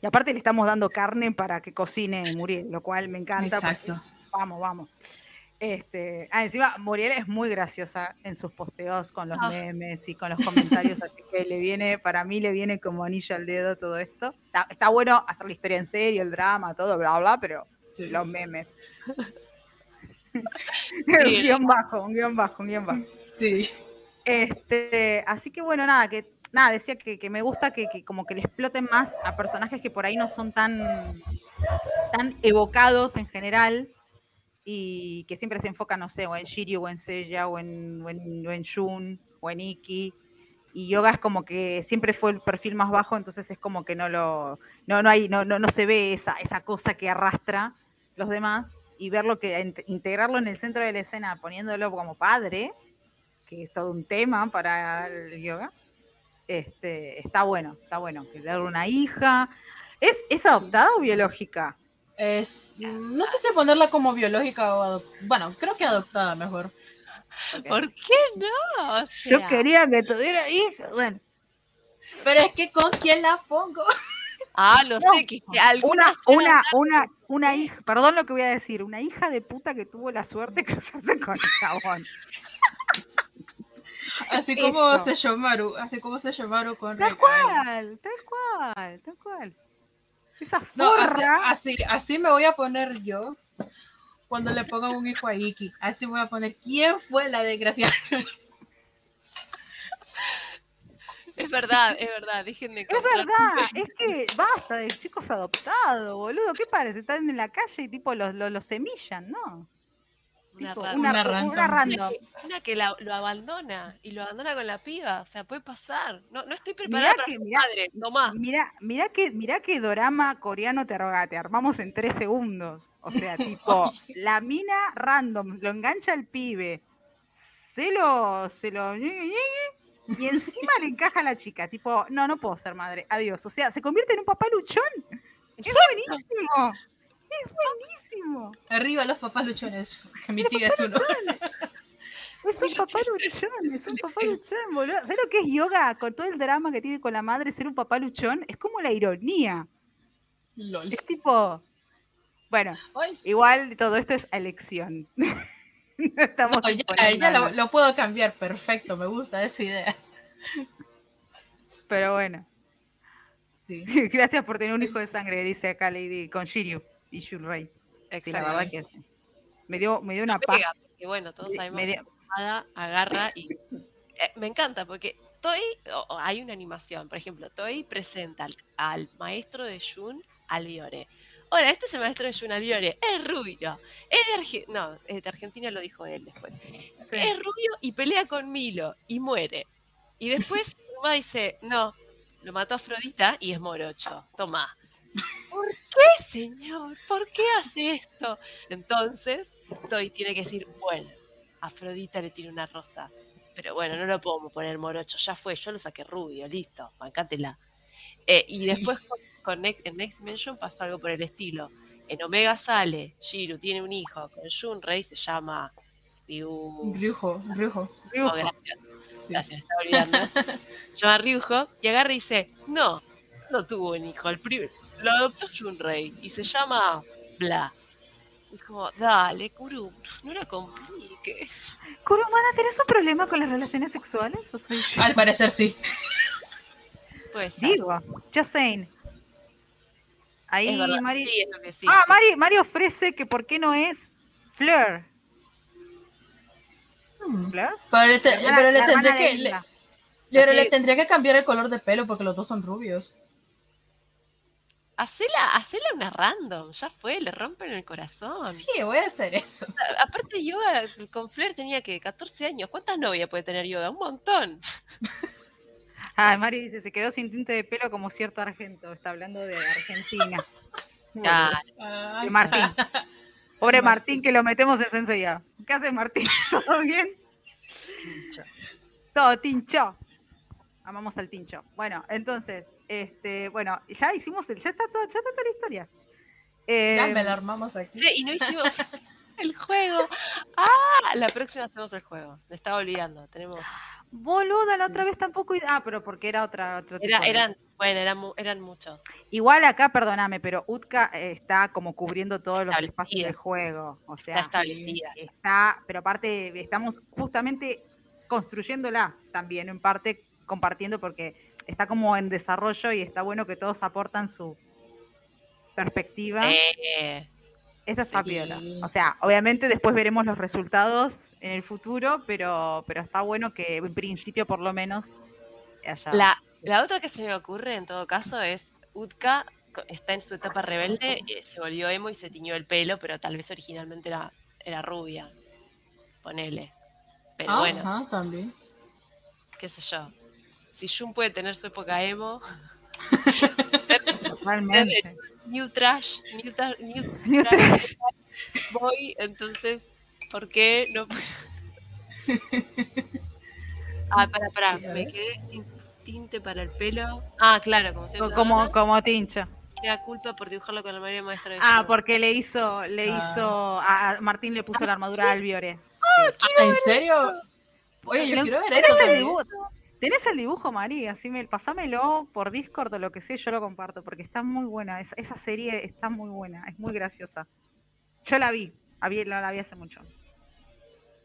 Y aparte le estamos dando carne para que cocine Muriel, lo cual me encanta. porque- Exacto. Vamos, vamos. Este, ah, encima Muriel es muy graciosa en sus posteos con los Ah. memes y con los comentarios, así que le viene, para mí le viene como anillo al dedo todo esto. Está, está bueno hacer la historia en serio, el drama, todo, bla, bla, pero Sí. los memes. un guion bajo, un guion bajo, un guion bajo. Sí. Este, así que bueno, nada, que nada, decía que, que me gusta que, que como que le exploten más a personajes que por ahí no son tan, tan evocados en general y que siempre se enfocan, no sé, o en Shiryu, o en Seiya, o en, o en, o en Jun, o en Iki. Y Yoga es como que siempre fue el perfil más bajo, entonces es como que no lo, no, no hay, no, no, no se ve esa, esa cosa que arrastra los demás y verlo que int- integrarlo en el centro de la escena, poniéndolo como padre, que es todo un tema para el yoga, este, está bueno, está bueno. Que darle una hija. ¿Es, ¿Es adoptada o biológica? Es, no sé si ponerla como biológica o adoptada. Bueno, creo que adoptada mejor. ¿Por qué no? O Yo quería que tuviera hija. Bueno, Pero es que con quién la pongo. Ah, no, No, sé, que, alguna una, una, una- hija, perdón lo que voy a decir, una hija de puta que tuvo la suerte de cruzarse con el chabón. Así como Eso. Sesshomaru, así como Sesshomaru con Tal Rekai. cual, tal cual, tal cual. Esa No, así, así, así me voy a poner yo cuando le pongan un hijo a Iki. Así voy a poner quién fue la desgraciada. Es verdad, es verdad, dejen de Es verdad, es que basta de chicos adoptados, boludo. ¿Qué parece? Están en la calle y tipo los, los, los semillan, ¿no? Una Tipo, random. una, Una una random. Una random. que, una que la- lo abandona y lo abandona con la piba. O sea, puede pasar. No, no estoy Mirá preparada para que- ser mirá- madre. Tomá. Mira, mira que, mira que dorama coreano te, arroga- te armamos en tres segundos. O sea, tipo, la mina random, lo engancha el pibe, se lo, se lo y encima le encaja a la chica. Tipo, no, no puedo ser madre. Adiós. O sea, se convierte en un papá luchón. Es buenísimo. Es buenísimo. Arriba los papás luchones, que mi tía es uno. Es un papá luchón, es un papá luchón, boludo. ¿Sabes lo que es yoga? Con todo el drama que tiene con la madre ser un papá luchón, es como la ironía. Lol. Es tipo. Bueno, igual todo esto es elección. no estamos no, ya, ya lo, puedo cambiar, perfecto, me gusta esa idea. Pero bueno. Sí. Gracias por tener un hijo de sangre, dice acá Lady con Shiryu y Shunrei. Sí, la Exacto. verdad que sí. Me dio, me dio una Pega, paz. bueno, todos Me- sabemos que dio- agarra y eh, me encanta porque o hay una animación, por ejemplo, Toei presenta al, al maestro de Jun Albiore. Hola, este es el maestro de Jun Albiore, es rubio, es de Argentina, no, es de Argentina lo dijo él después. Sí. Es rubio y pelea con Milo y muere. Y después Uma dice, no, lo mató Afrodita y es morocho. Toma. ¿Por qué, señor? ¿Por qué hace esto? Entonces, Toy tiene que decir, bueno, Afrodita le tiene una rosa. Pero bueno, no lo podemos poner morocho. Ya fue, yo lo saqué rubio, listo, bancátela. Eh, y Sí. después con, con Next, en Next Dimension pasó algo por el estilo. En Omega sale, Shiru tiene un hijo, con Shunrei se llama Ryu. Ryujo, Ryujo. Oh, Ryujo. gracias. Sí. Gracias, me estaba olvidando. Se llama Ryujo y agarra y dice, no, no tuvo un hijo, el pri- lo adoptó Shunrei y se llama Bla. Y es como, dale, Kuru, no lo compliques. Kurumana, ¿tenés un problema con las relaciones sexuales? ¿O soy yo? Al parecer sí. Pues Digo, just saying. Ahí es verdad, Mari. sí, es lo que sí. ah, sí. Mari, Mari ofrece que por qué no es Fleur. Hmm. ¿Fleur? Pero le, te- La pero le la tendría que le, pero le tendría que cambiar el color de pelo porque los dos son rubios. Hacela, hacela una random, ya fue, le rompen el corazón. Sí, voy a hacer eso. A- Aparte, Yoga con Flair tenía que 14 años. ¿Cuántas novias puede tener Yoga? Un montón. Ah, Mari dice, se quedó sin tinte de pelo como cierto argento. Está hablando de Argentina. De Martín. Pobre Martín que lo metemos en Senseiya. ¿Qué hace Martín? ¿Todo bien? pincho. Todo tincho. Amamos al tincho. Bueno, entonces, este, bueno, ya hicimos el, ya está todo, ya está toda la historia. Ya Eh, me la armamos aquí. Sí, y no hicimos el juego. Ah, la próxima hacemos el juego. Me estaba olvidando. Tenemos. Boluda, la otra vez tampoco. Ah, pero porque era otra. Otro tipo Era, de- eran, bueno, eran, mu- eran muchos. Igual acá, perdóname, pero Utka eh, está como cubriendo todos los espacios del juego. O sea, Está establecida. está, pero aparte estamos justamente construyéndola también, en parte compartiendo porque está como en desarrollo y está bueno que todos aportan su perspectiva. Eh, Esta está sí. piola. O sea, obviamente después veremos los resultados en el futuro, pero, pero está bueno que en principio por lo menos haya... la, la otra que se me ocurre en todo caso es Utka está en su etapa rebelde, eh, se volvió emo y se tiñó el pelo, pero tal vez originalmente era, era rubia. Ponele. Pero Ah, bueno, Ajá, también. qué sé yo. Si Jun puede tener su época emo, Totalmente. New Trash, New, Tra- new New Trash Boy, entonces, ¿por qué no? ah, para, para, Sí, me quedé sin tinte para el pelo. Ah, claro, como siempre. Como, como Tincho. Me da culpa por dibujarlo con la María Maestra de Ah, porque le hizo, le Ah. hizo, a a Martín le puso la armadura a Albiore. Ah, ¿En serio? Oye, yo Pero quiero ver ¿tenés eso? ¿Tenés el dibujo, María? Así me, pasámelo por Discord o lo que sea, yo lo comparto, porque está muy buena. Es- esa serie está muy buena, es muy graciosa. Yo la vi, había, la, la vi hace mucho.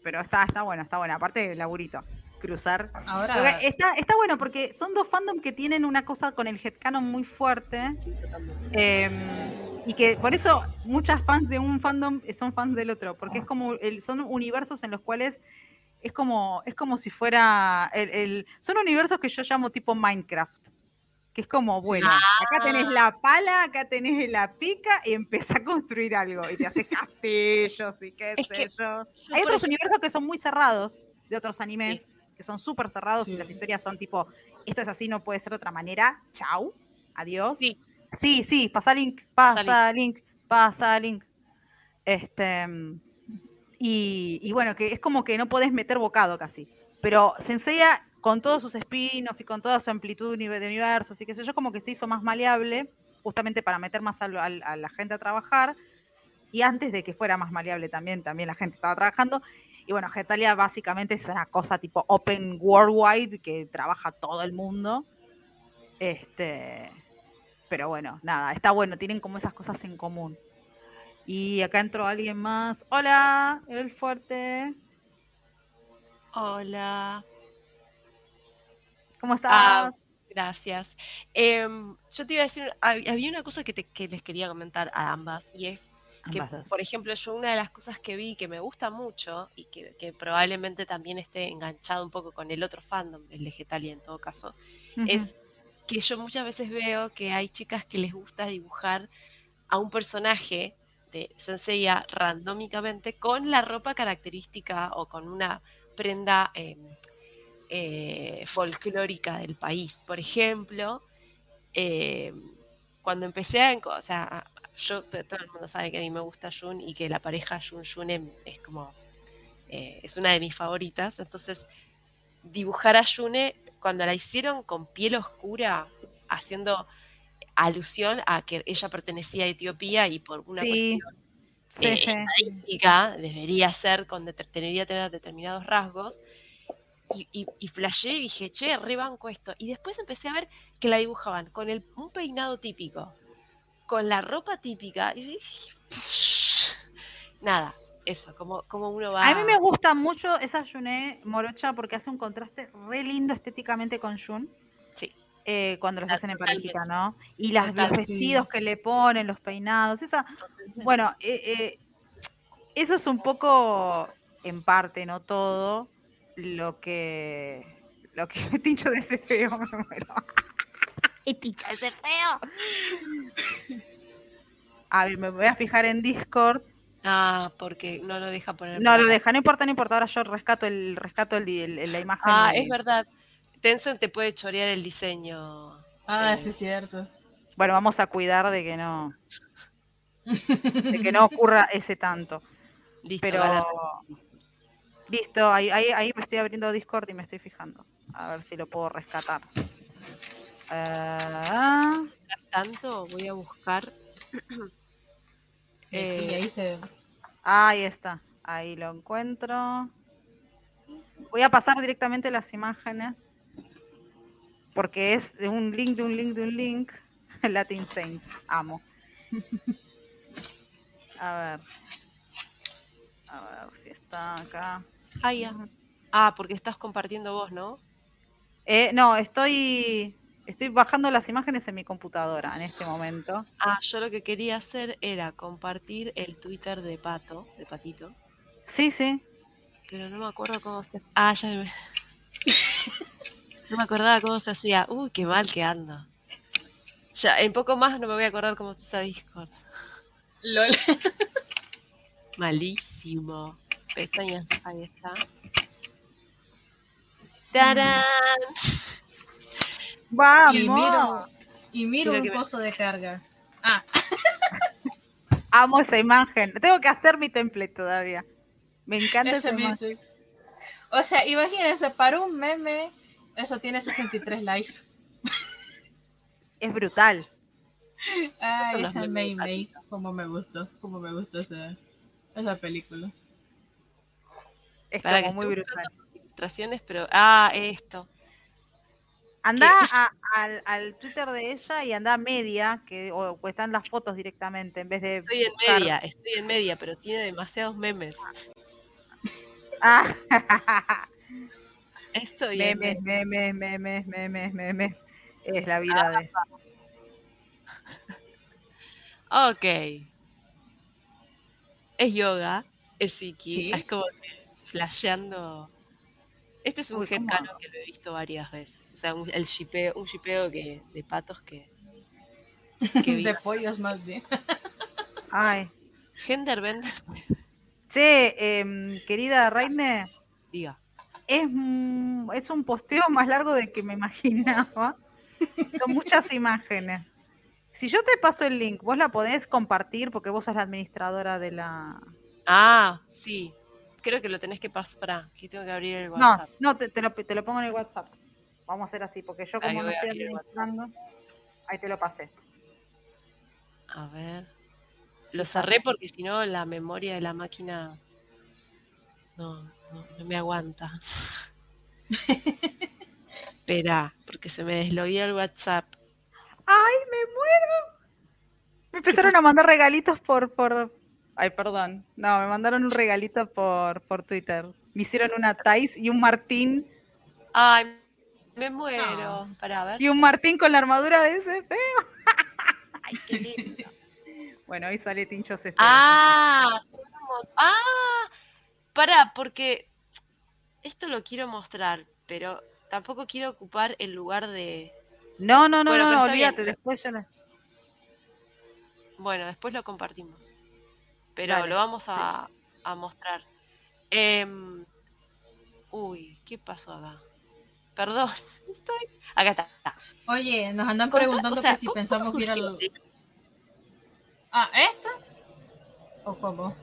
Pero está, está buena, está buena. Aparte del laburito, cruzar. Ahora, está, está bueno porque son dos fandom que tienen una cosa con el headcanon muy fuerte. Eh, y que por eso muchas fans de un fandom son fans del otro, porque es como el, son universos en los cuales es como es como si fuera el, el- son universos que yo llamo tipo Minecraft. que es como, bueno, acá tenés la pala, acá tenés la pica y empezá a construir algo. Y te haces castillos y qué sé yo. Hay otros universos que son muy cerrados, de otros animes, que son súper cerrados y las historias son tipo, esto es así, no puede ser de otra manera. Chau, adiós. Sí. Sí, sí, pasa link, pasa link, pasa link. Este, y, bueno, que es como que no podés meter bocado casi. Pero Senseiya, con todos sus spin-offs y con toda su amplitud de universos y qué sé yo, como que se hizo más maleable, justamente para meter más a, la gente a trabajar. Y antes de que fuera más maleable también, también la gente estaba trabajando. Y bueno, Getalia básicamente es una cosa tipo open worldwide que trabaja todo el mundo. Este, pero bueno, nada, está bueno, tienen como esas cosas en común. Y acá entró alguien más. Hola, el fuerte. Hola. ¿Cómo ah, estás? gracias. Em, yo te iba a decir, había una cosa que, les quería comentar a ambas y es que, por ejemplo, yo una de las cosas que vi que me gusta mucho y que, probablemente también esté enganchado un poco con el otro fandom, el Legetalia en todo caso, es que yo muchas veces veo que hay chicas que les gusta dibujar a un personaje de Senseiya randómicamente con la ropa característica o con una prenda em, eh, folclórica del país. Por ejemplo, em, cuando empecé a... O sea, yo, todo el mundo sabe que a mí me gusta Jun y que la pareja Jun Jun es como... Eh, es una de mis favoritas. Entonces, dibujar a June cuando la hicieron con piel oscura, haciendo alusión a que ella pertenecía a Etiopía y por una cuestión eh, estadística debería ser, con debería tener determinados rasgos. Y, y, y flashé y dije, che, rebanco esto. Y después empecé a ver que la dibujaban con el, un peinado típico, con la ropa típica. Y dije, nada, eso, como, como uno va. A mí me gusta mucho esa Juné morocha porque hace un contraste re lindo estéticamente con Jun. Eh, cuando los hacen en parejita, ¿no? Y las, los vestidos que le ponen, los peinados, esa. Bueno, eh, eh, eso es un poco, en parte, no todo, lo que. Lo que Tincho de ese feo, me muero. Tincho de ese feo. A ver, me voy a fijar en Discord. Ah, porque no lo deja poner. No lo deja, no importa, no importa. Ahora yo rescato el rescato el, la imagen. Ah, es verdad. Tencent te puede chorear el diseño. Ah, sí es cierto. Bueno, vamos a cuidar de que no de que no ocurra ese tanto. Listo, Pero listo, ahí, ahí, me estoy abriendo Discord y me estoy fijando. A ver si lo puedo rescatar. Uh... tanto voy a buscar. eh, ahí se Ahí está, ahí lo encuentro. Voy a pasar directamente las imágenes porque es un link de un link de un link. Latin Saints, amo. A ver. A ver si está acá. Ah, Ah, porque estás compartiendo vos, ¿no? Eh, no, estoy, estoy bajando las imágenes en mi computadora en este momento. Ah, yo lo que quería hacer era compartir el Twitter de Pato, de Patito. Sí, sí. Pero no me acuerdo cómo se... Ah, ya me... No me acordaba cómo se hacía. Uy, qué mal que ando. Ya, en poco más no me voy a acordar cómo se usa Discord. LOL. Malísimo. Pestañas, ahí está. ¡Tarán! ¡Vamos! Y miro, y miro un pozo de carga. Ah. Amo esa imagen. Tengo que hacer mi template todavía. Me encanta esa imagen. O sea, imagínense, para un meme eso tiene 63 likes. Es brutal. Ay, esa May May, como me gustó, como me gustó esa, esa película. Es Para como muy brutal. Ilustraciones, pero ah, esto. Anda al, al, Twitter de ella y anda a media, que o, están las fotos directamente en vez de. Estoy en media, estoy en media, pero tiene demasiados memes. Ah. Estoy memes, memes, memes, memes, memes. Es la vida de. Ok. Es yoga, es psiqui, es como flasheando Este es un Uy, ¿cómo headcanon que lo he visto varias veces. O sea, un, el shipeo, un shipeo que, de patos que, que. De pollos más bien. Ay. Genderbender, Che, em, querida Raine, diga. Es, es un posteo más largo del que me imaginaba. Son muchas imágenes. Si yo te paso el link, vos la podés compartir porque vos sos la administradora de la... Ah, sí. Creo que lo tenés que pasar. Pará, que tengo que abrir el No, WhatsApp. no, te, te lo, te lo pongo en el WhatsApp. Vamos a hacer así, porque yo como no estoy administrando, ahí te lo pasé. A ver. Lo cerré porque si no la memoria de la máquina no, no, no me aguanta. Espera, porque se me desloguea el WhatsApp. ¡Ay, me muero! Me empezaron a mandar regalitos por, por... Ay, perdón. No, me mandaron un regalito por, por Twitter. Me hicieron una Thais y un Martín. Ay, me muero. No. Para ver. Y un Martín con la armadura de ese feo. ¡Ay, qué lindo! Bueno, ahí sale Tincho C. feo. Ah, ah, para, porque esto lo quiero mostrar, pero tampoco quiero ocupar el lugar de. No, no, no, Bueno, no, no, bien, olvídate. Después yo la... Bueno, después lo compartimos. Pero Dale, lo vamos a, a mostrar. Em, uy, ¿qué pasó acá? Perdón, estoy. Acá está. está. Oye, nos andan preguntando o sea, que si ¿cómo- pensamos surgió al... esto? Ah, ¿esta? ¿O cómo?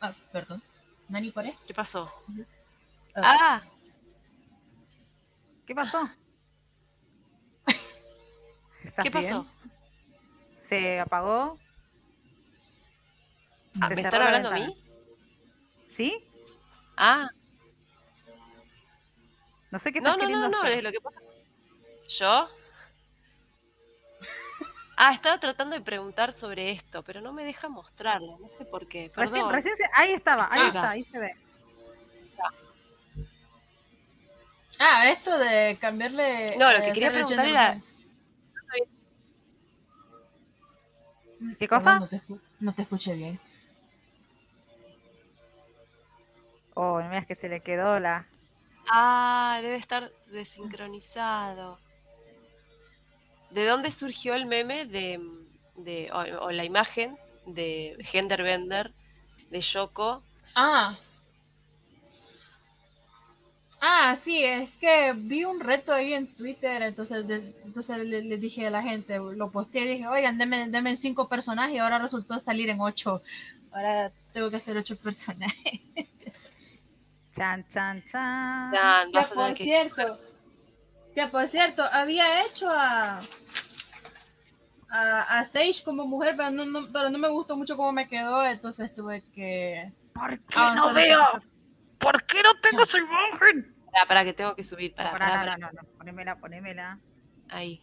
Ah, perdón. ¿Nani por ¿Qué pasó? Ah. Ah, ¿Qué pasó? ¿Estás ¿qué pasó? bien? ¿Se apagó? Ah, ¿Me están la hablando a mí? ¿Sí? Ah, No sé qué no, estás no, no, queriendo no, hacer. es lo que pasa. ¿Yo? Ah, estaba tratando de preguntar sobre esto, pero no me deja mostrarlo, no sé por qué. Recién, Perdón. recién se- ahí estaba, ahí Acá. está, ahí se ve. Ah, esto de cambiarle... No, lo que eh, quería hacerle preguntar era-. ¿Qué cosa? No te, no te escuché bien. Oh, no veas que se le quedó la. Ah, debe estar desincronizado. ¿De dónde surgió el meme de, de o, o la imagen de Genderbender de Yoko? Ah. Ah, sí, es que vi un reto ahí en Twitter, entonces, de- entonces le, le dije a la gente, lo posteé y dije, oigan, denme, denme en cinco personajes y ahora resultó salir en ocho. Ahora tengo que hacer ocho personajes. Chan, chan, chan. Chan, Que por que- cierto, que por cierto, había hecho a, a, a Sage como mujer, pero no, no- pero no me gustó mucho cómo me quedó, entonces tuve que... ¿Por qué no veo? ¿Por qué no tengo su imagen? Pará, pará, que tengo que subir. Pará, Pará, pará, no, no, no, no, ponémela, ponémela. Ahí.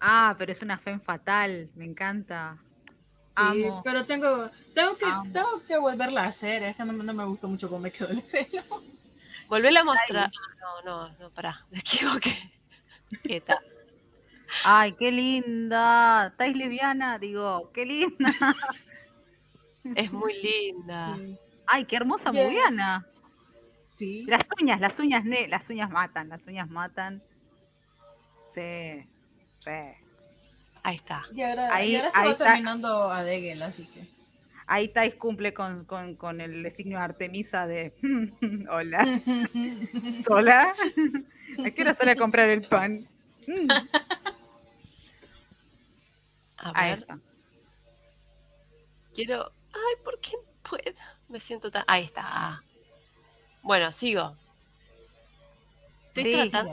Ah, pero es una fe fatal, me encanta. Sí, Amo. pero tengo, tengo, que, Amo. tengo que volverla a hacer, es que no, me- no me gustó mucho cómo me quedó el pelo. Volvela a mostrar. No, no, no, pará. Me equivoqué. ¿Qué tal? Ay, qué linda. ¿Estáis lesbiana? Digo, qué linda. Es muy linda. Sí, Ay, qué hermosa Bien. Mugiana. sí. Las uñas, las uñas, ne las uñas matan, las uñas matan. Sí, sí. Ahí está. Y ahora, Ahí- y ahora estaba ahí está. terminando a Degel, así que... Ahí Thais cumple con, con, con el designio de Artemisa de hola, sola. ¿A qué hora sale a comprar el pan? Mm, A Ahí ver, está. quiero. Ay, ¿por qué no puedo? Me siento tan. Ahí está. Bueno, sigo. Estoy Sí. tratando,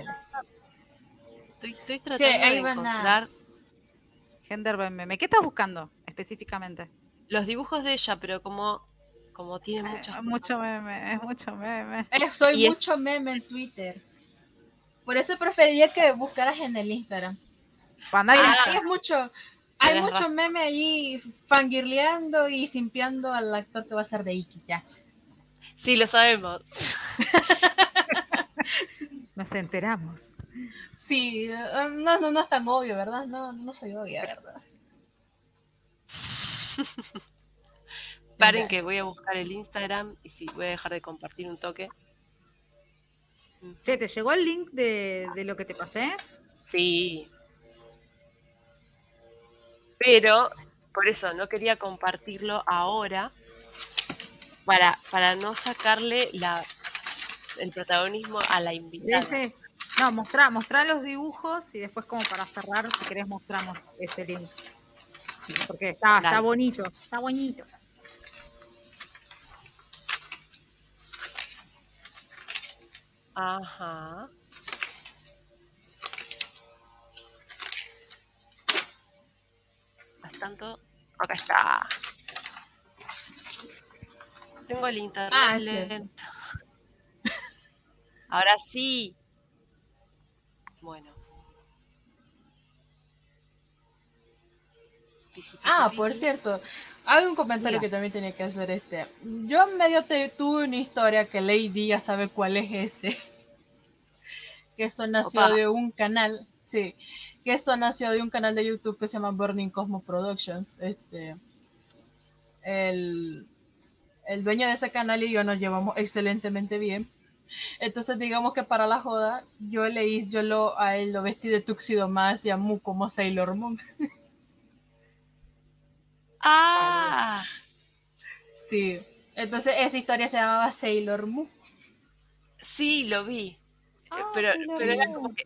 estoy, estoy tratando Sí, de a- encontrar meme. ¿Qué estás buscando específicamente? Los dibujos de ella, pero como, como tiene Eh, muchas. es mucho meme, es mucho meme. Eh, soy Y es- mucho meme en Twitter. Por eso preferiría que buscaras en el Instagram. Cuando Hay, hay- Ah. hay mucho, hay Tienes mucho razón. meme allí fangirleando y simpiando al actor que va a ser de Iki ya. Sí, lo sabemos. nos enteramos. Sí, eh, no, no, no es tan obvio, ¿verdad? No, no soy obvia, ¿verdad? Paren que voy a buscar el Instagram y sí, voy a dejar de compartir un toque. Che, ¿te llegó el link de, de lo que te pasé? Sí. Pero, por eso, no quería compartirlo ahora para, para no sacarle la, el protagonismo a la invitada. Ese- no, mostrá, mostrá los dibujos y después como para cerrar, si querés mostramos ese link. Porque está, está bonito, está bonito. Ajá. Tanto, acá está. Tengo el internet Ah, lento. Ahora sí. Bueno. Ah, por cierto, hay un comentario que también tenía que hacer este. Yo medio te, tuve una historia que Lady ya sabe cuál es ese. Que eso nació Opa. de un canal, sí, que eso nació de un canal de YouTube que se llama Burning Cosmos Productions. Este, el, el dueño de ese canal y yo nos llevamos excelentemente bien. Entonces digamos que para la joda, yo le hice, yo lo, a él lo vestí de tuxido más y a Mu como Sailor Moon. Ah, Sí. Entonces esa historia se llamaba Sailor Moon. sí, lo vi. Eh, Ah, pero sí, lo pero era como que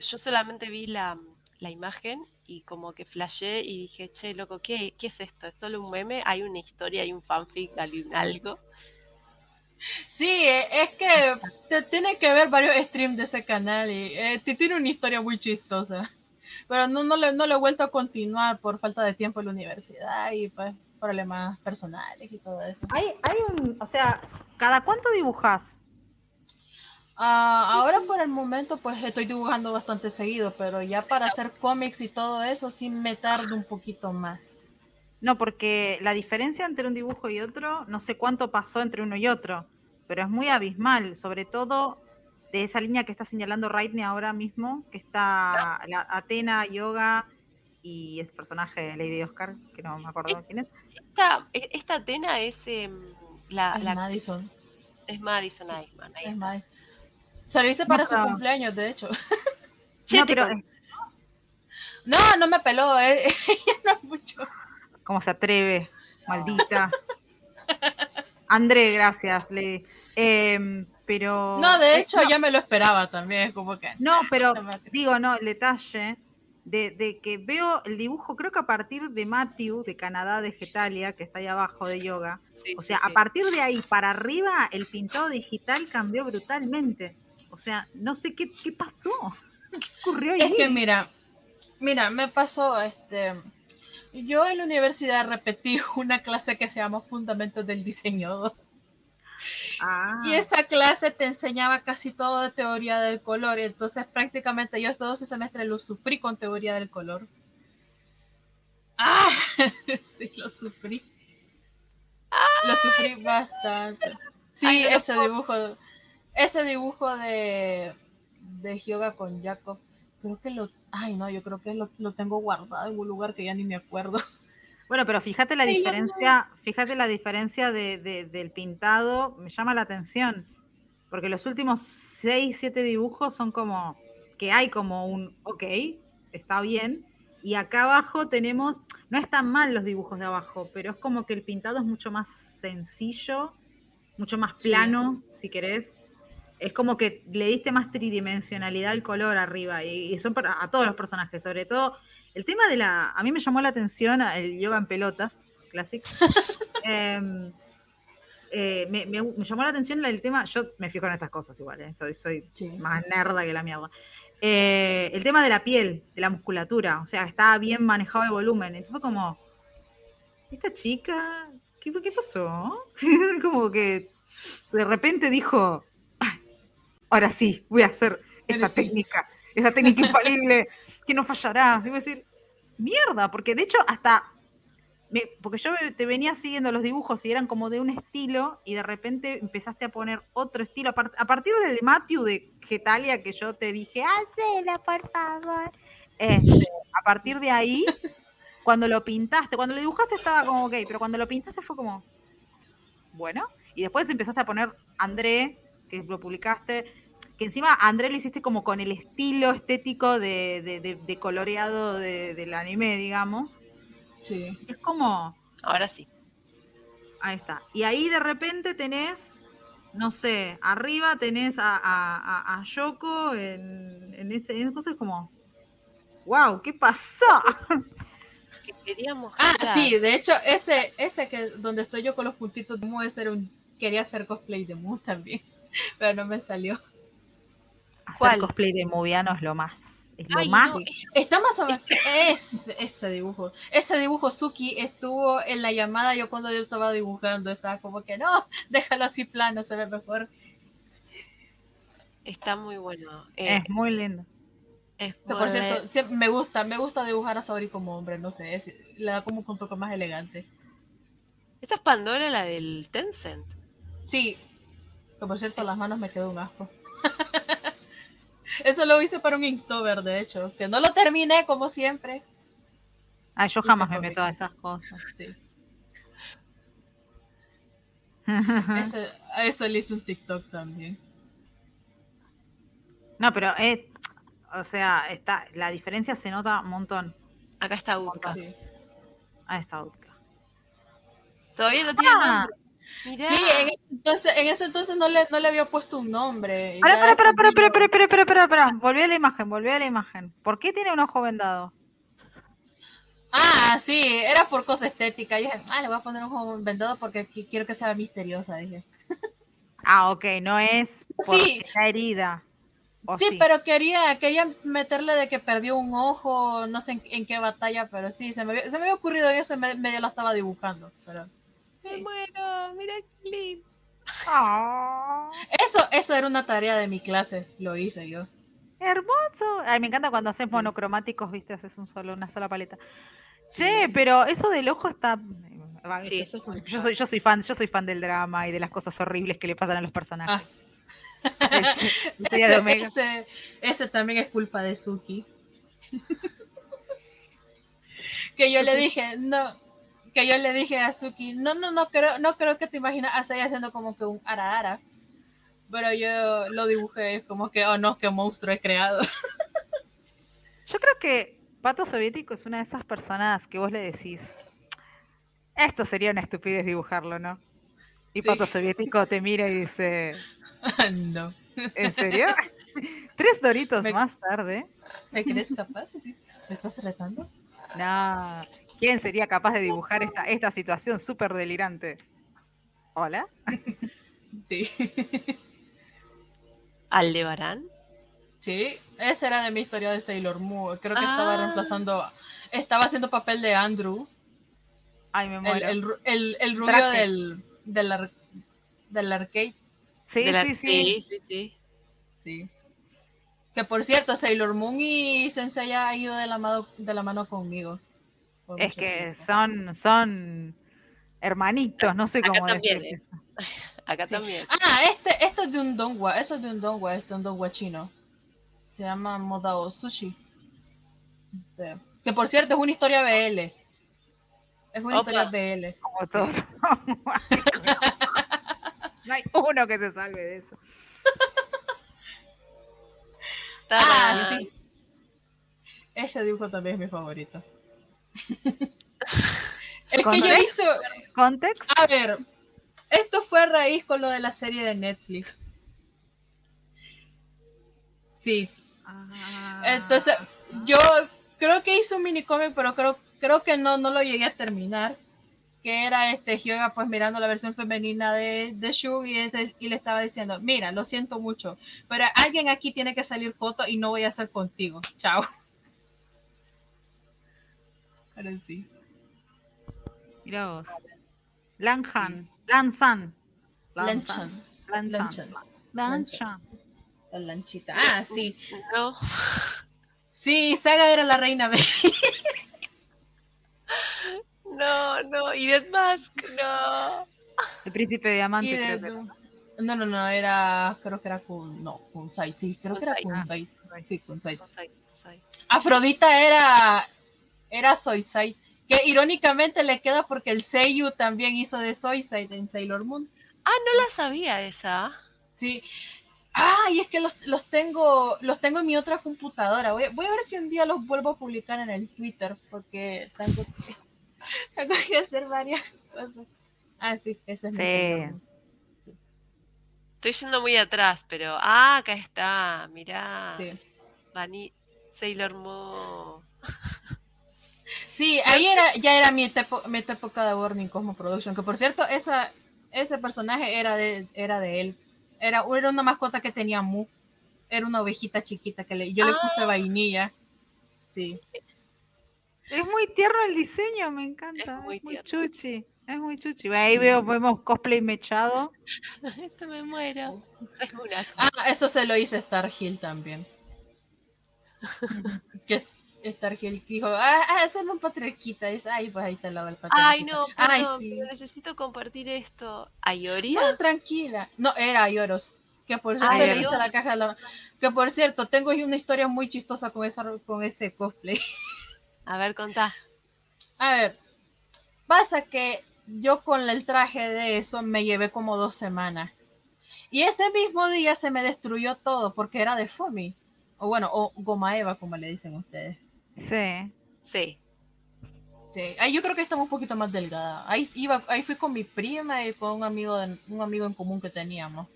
yo solamente vi la, la imagen y como que flashé y dije, che, loco, ¿qué, ¿qué es esto? ¿Es solo un meme? ¿Hay una historia, hay un fanfic, hay un algo? Sí, eh, es que te tiene que ver varios streams de ese canal y eh, te tiene una historia muy chistosa. Pero no, no, le, no lo he vuelto a continuar por falta de tiempo en la universidad y pues problemas personales y todo eso. Hay, hay un, o sea, ¿cada cuánto dibujas? Ah, ahora por el momento pues estoy dibujando bastante seguido, pero ya para hacer cómics y todo eso sí me tardo un poquito más. No, porque la diferencia entre un dibujo y otro, no sé cuánto pasó entre uno y otro, pero es muy abismal, sobre todo de esa línea que está señalando Raidney ahora mismo, que está la Atena, Yoga y el personaje Lady Oscar, que no me acuerdo quién es. Esta, esta Atena es em, la, Ay, la- Madison. es Madison Sí, Iceman. ahí Es más. Se lo hice para su cumpleaños, de hecho. No, pero No, no me peló, eh. no es mucho. ¿cómo se atreve? Maldita. André, gracias, Lady. Em, pero... No, de eh, hecho ya me lo esperaba también, como que. No, pero No digo, no, el detalle de, de que veo el dibujo, creo que a partir de Matthew, de Canadá, de Getalia, que está ahí abajo de yoga. sí, O sea, sí. a partir de ahí para arriba, el pintado digital cambió brutalmente. O sea, no sé qué, qué pasó. ¿Qué ocurrió ahí? Es que mira, mira, me pasó este. Yo en la universidad repetí una clase que se llama Fundamentos del Diseño. Ah, Y esa clase te enseñaba casi todo de teoría del color. Entonces, prácticamente yo todo ese semestre lo sufrí con teoría del color. ¡Ah! sí, lo sufrí. Lo sufrí bastante. Sí, Ay, no lo ese dibujo. Ese dibujo de, de Hyoga con Jacob. Creo que lo. Ay, no, yo creo que lo, lo tengo guardado en un lugar que ya ni me acuerdo. Bueno, pero fíjate la Sí, diferencia, fíjate la diferencia de, de- del pintado, me llama la atención, porque los últimos seis, siete dibujos son como que hay como un, ok, está bien, y acá abajo tenemos, no están mal los dibujos de abajo, pero es como que el pintado es mucho más sencillo, mucho más Sí. plano, si querés. Es como que le diste más tridimensionalidad al color arriba, y, y son para, a todos los personajes, sobre todo el tema de la. A mí me llamó la atención el yoga en pelotas, Classic. Em, eh, me, me- me llamó la atención el tema. Yo me fijo en estas cosas igual, ¿eh? soy, soy Sí. más nerda que la mierda. Eh, el tema de la piel, de la musculatura, o sea, estaba bien manejado el volumen. Entonces fue como. Esta chica, ¿qué, qué pasó? como que de repente dijo. "Ay, ahora sí, voy a hacer esta sí. técnica, esa técnica infalible que no fallará. Debo decir, mierda, porque de hecho hasta, me- porque yo te venía siguiendo los dibujos y eran como de un estilo y de repente empezaste a poner otro estilo, a, par- a partir del Matthew de Getalia que yo te dije, hacela por favor. Este, a partir de ahí cuando lo pintaste, cuando lo dibujaste estaba como ok, pero cuando lo pintaste fue como, bueno, y después empezaste a poner André, que lo publicaste, que encima André lo hiciste como con el estilo estético de, de, coloreado del anime, digamos. Sí. Es como... Ahora sí. Ahí está. Y ahí de repente tenés, no sé, arriba tenés a, a, a, Yoko en, en ese... Entonces como, wow, ¿qué pasó? Que queríamos ah, sí, de hecho, ese, ese que donde estoy yo con los puntitos de Mu, ser un, quería hacer cosplay de Mu también, pero no me salió. Hacer cosplay de Moviano es lo más. Es lo más. Está más o menos. Es, ese dibujo. Ese dibujo Suki estuvo en la llamada. Yo cuando yo estaba dibujando, estaba como que no, déjalo así plano, se ve mejor. Está muy bueno. es eh, muy lindo. por cierto, me gusta, me gusta dibujar a Saori como hombre, no sé, le da como un toque más elegante. ¿Esta es Pandora, la del Tencent? Sí, que por cierto, las manos me quedó un asco. Eso lo hice para un Inktober, de hecho, que no lo terminé como siempre. Ay, yo jamás me meto a esas cosas. eso, a eso le hice un TikTok también. No, pero es, o sea, está, la diferencia se nota un montón. Acá está Utka. Sí. Ahí está Utka. Todavía no tiene ah, nombre. Sí, en, entonces, en ese entonces no le, no le había puesto un nombre. Para, para, para, para, Volví a la imagen, volví a la imagen. ¿Por qué tiene un ojo vendado? Ah, sí, era por cosa estética. Yo dije, ah, le voy a poner un ojo vendado porque quiero que sea misteriosa, dije. Ah, ok, no es por sí. la herida. Sí, pero quería, quería meterle de que perdió un ojo, no sé en, qué batalla, pero sí, se me, se me había ocurrido eso y medio la estaba dibujando. Pero... Sí. bueno, mira clip. Ah. Eso, eso era una tarea de mi clase, lo hice yo. Hermoso. Ay, me encanta cuando haces monocromáticos, viste, haces un solo, una sola paleta. Sí, pero eso del ojo está. Sí, yo, soy, yo, soy, fan, yo soy fan del drama y de las cosas horribles que le pasan a los personajes. Ah. ese, ese, también es culpa de Suki. que yo le dije, no, que yo le dije a Suki, no, no, no creo, no creo que te imaginas así haciendo como que un ara ara. Pero yo lo dibujé como que, oh no, qué monstruo he creado. Yo creo que Pato Soviético es una de esas personas que vos le decís, esto sería una estupidez dibujarlo, ¿no? Y Pato Soviético te mira y dice, no. ¿En serio? Tres doritos más tarde. ¿Me crees capaz? ¿Me estás retando? No. ¿Quién sería capaz de dibujar esta, esta situación súper delirante? ¿Hola? Sí. ¿Aldebarán? Sí, esa era de mi historia de Sailor Moon. Creo que estaba ah. reemplazando. Estaba haciendo papel de Andrew. Ay, me muero. El, el, el, rubio del, del, del arcade. Sí, sí, sí, sí, sí, sí. Que por cierto, Sailor Moon y Sensei ha ido de la mano, de la mano conmigo. Es que son, son hermanitos, no sé cómo Acá también, eh. Acá también. Ah, este, esto es de un dongwa, eso es de un dongwa, este es un dongwa chino. Se llama Modao Sushi. Que por cierto es una historia BL. Es una historia BL. Como todo. no hay uno que se salve de eso. Ah, sí. Ese dibujo también es mi favorito. el que yo hice. ¿Context? A ver, esto fue a raíz con lo de la serie de Netflix. Sí. Ah. Entonces, yo creo que hice un mini cómic, pero creo, creo que no, no lo llegué a terminar. Que era este Hyoga pues mirando la versión femenina de, de Shug y, y, le estaba diciendo, mira, lo siento mucho, pero alguien aquí tiene que salir foto y no voy a hacer contigo. Chao. Ahora sí. Mira vos. Lanhan. Lanzan. Lanchan. Lanchan. Lanchan. La lanchita. Ah, sí. No. Sí, Saga era la reina B. no, no. Y Dead Mask, no. El príncipe de diamante, creo que No, no, no, era. Creo que era con. No, con Sai. Sí, creo que era con ah. Sí, con Sai. Afrodita era era Soy Sai Que irónicamente le queda porque el Seiyu también hizo de Soyside en Sailor Moon. Ah, no la sabía esa. Sí. Ah, y es que los, los tengo los tengo en mi otra computadora. Voy, voy a ver si un día los vuelvo a publicar en el Twitter porque tengo que, tengo que hacer varias cosas. Ah, sí, ese es mi Sí. Estoy yendo muy atrás, pero. Ah, acá está. Mirá. Sí. Vani- Sailor Moon. Sí, ahí era, ya era mi, tepo- mi época de Warning Cosmo Production, que por cierto, esa, ese personaje era de, era de él. Era, era una mascota que tenía Mu. Era una ovejita chiquita que le, yo le puse Ah. vainilla. Sí. Es muy tierno el diseño, me encanta. Es muy Es muy, chuchi. Es muy chuchi. Ahí veo, vemos cosplay mechado. Esto me muero. Es una. Ah, eso se lo hice Star Hill también. que Star Hill dijo, ah, ah, hazme un patriarquita. Dice, ay, pues ahí te lado el patriarquita. Ay, no, Ay, perdón, sí. pero necesito compartir esto. ¿Ayoria? No, tranquila. No, era Yoros. Que por cierto Ah, le hice la caja de la... Que por cierto, tengo ahí una historia muy chistosa con, esa, con ese cosplay. A ver, contá. A ver, pasa que yo con el traje de eso me llevé como dos semanas. Y ese mismo día se me destruyó todo porque era de Fomi. O bueno, o goma eva, como le dicen ustedes. Sí. Sí. Sí, ahí yo creo que estaba un poquito más delgada. Ahí iba, ahí fui con mi prima y con un amigo, de- un amigo en común que teníamos.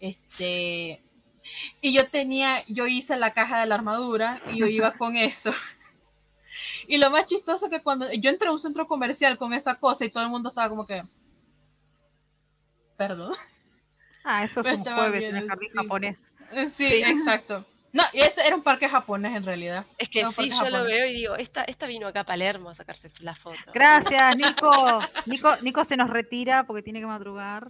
Este, y yo tenía, yo hice la caja de la armadura y yo iba con eso. Y lo más chistoso es que cuando yo entré a un centro comercial con esa cosa y todo el mundo estaba como que, perdón. Ah, eso es un jueves bien, en el jardín sí. japonés. Sí, Sí. exacto. No, y ese era un parque japonés en realidad. Es que No, sí, yo lo veo y digo, esta, esta vino acá a Palermo a sacarse la foto. Gracias, Nico. Nico. Nico se nos retira porque tiene que madrugar.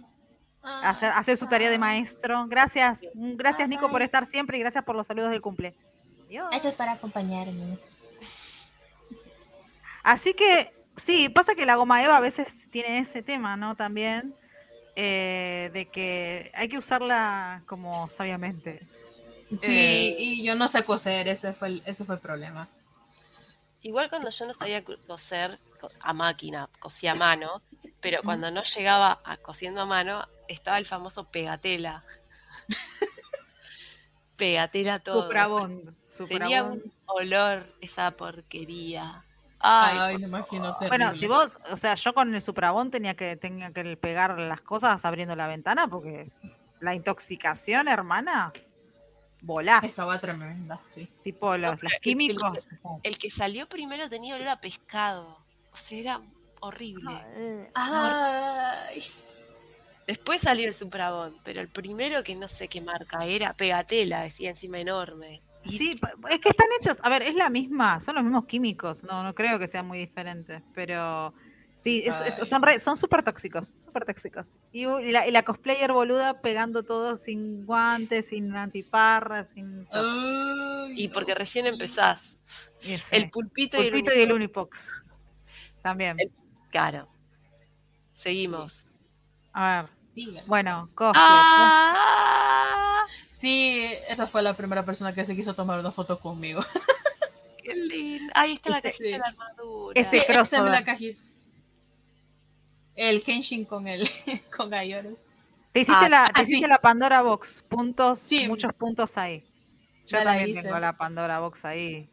a Hacer, a hacer su tarea de maestro. Gracias. Gracias, Nico, por estar siempre y gracias por los saludos del cumple. Adiós. Gracias por acompañarme. Así que, sí, pasa que la goma Eva a veces tiene ese tema, ¿no? También, eh, de que hay que usarla como sabiamente. Sí, Eh. y yo no sé coser, ese fue el, ese fue el problema. Igual cuando yo no sabía co- coser co- a máquina, cosía a mano, pero cuando no llegaba a cosiendo a mano, estaba el famoso pegatela. pegatela todo. Suprabond. Tenía Suprabond. un olor esa porquería. Ay, Ay, me imagino. Bueno, si vos, o sea, yo con el Suprabond tenía que, tenía que pegar las cosas abriendo la ventana porque la intoxicación, hermana, volás. Estaba tremenda, sí. Tipo los, los el- el- químicos. El que salió primero tenía olor a pescado. O sea, era horrible. Ay, Después salió el Suprabón, pero el primero que no sé qué marca era, Pegatela, decía encima enorme. Sí, es que están hechos, a ver, es la misma, son los mismos químicos, no, no creo que sean muy diferentes, pero sí, es- son re- son súper tóxicos, súper tóxicos. Y, la, y la cosplayer boluda pegando todo sin guantes, sin antiparras, sin... todo. ay, Y porque recién empezás. Ese, El pulpito, y el pulpito y el uniforme. unipox. También. El- Claro. Seguimos. A ver, Bueno, cosplay. ¡Ah! Sí, esa fue la primera persona que se quiso tomar una foto conmigo. ¡Qué lindo! Ahí está la Este- cajita de la sí. armadura. Ese- Sí, esa es la cajita. El Henshin con el con Ayoros. Te hiciste, Ah, la, te ah, hiciste sí. la Pandora Box, puntos, Sí. muchos puntos ahí. Yo la también hice. tengo la Pandora Box ahí.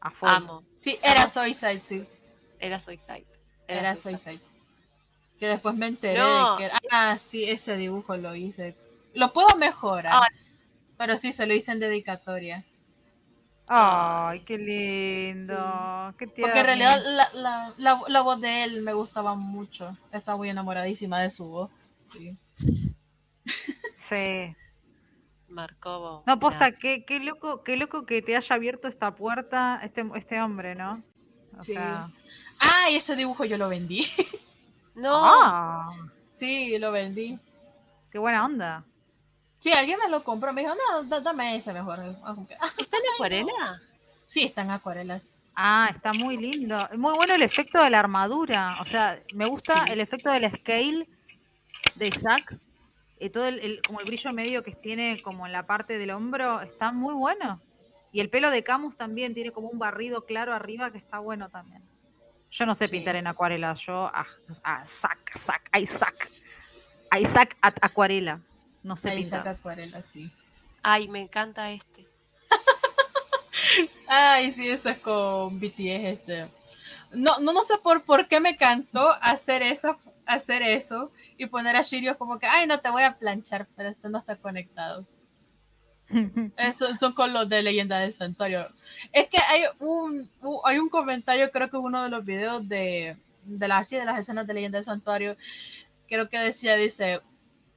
A full. Amo. Sí, era Soyside, sí. Era Soyside. Era Soyside. Que después me enteré No. de que era- Ah, sí, ese dibujo lo hice. Lo puedo mejorar. Ay. Pero sí, se lo hice en dedicatoria. Ay, qué lindo. Qué Porque en realidad la, la, la, la voz de él me gustaba mucho. Estaba muy enamoradísima de su voz. Sí. Sí. Marcó. No, posta, qué, qué loco, qué loco que te haya abierto esta puerta este, este hombre, ¿no? O Sí. sea, Ah, y ese dibujo yo lo vendí. No, ah, sí, lo vendí. qué buena onda. Sí, alguien me lo compró. Me dijo, no, da- dame ese mejor. Ah, ¿está en acuarela? sí, están acuarelas. Ah, está muy lindo. Muy bueno el efecto de la armadura. O sea, me gusta Sí. el efecto del scale de Zack. Y todo el, el- como el brillo medio que tiene como en la parte del hombro. Está muy bueno. Y el pelo de Camus también tiene como un barrido claro arriba que está bueno también. Yo no sé Sí. pintar en acuarela, yo ah, ah, sac, sac, Isaac, Isaac at acuarela. No sé Ahí pintar. saca acuarela, sí. Ay, me encanta este. Ay, sí, eso es con BTS, este. No, no, no sé por, por qué me cantó hacer eso, hacer eso y poner a Shiryu como que, ay, no te voy a planchar, pero esto no está conectado. Eso son con los de Leyenda del Santuario. Es que hay un, hay un comentario, creo que uno de los videos de, de, las, sí, de las escenas de Leyenda del Santuario, creo que decía, dice,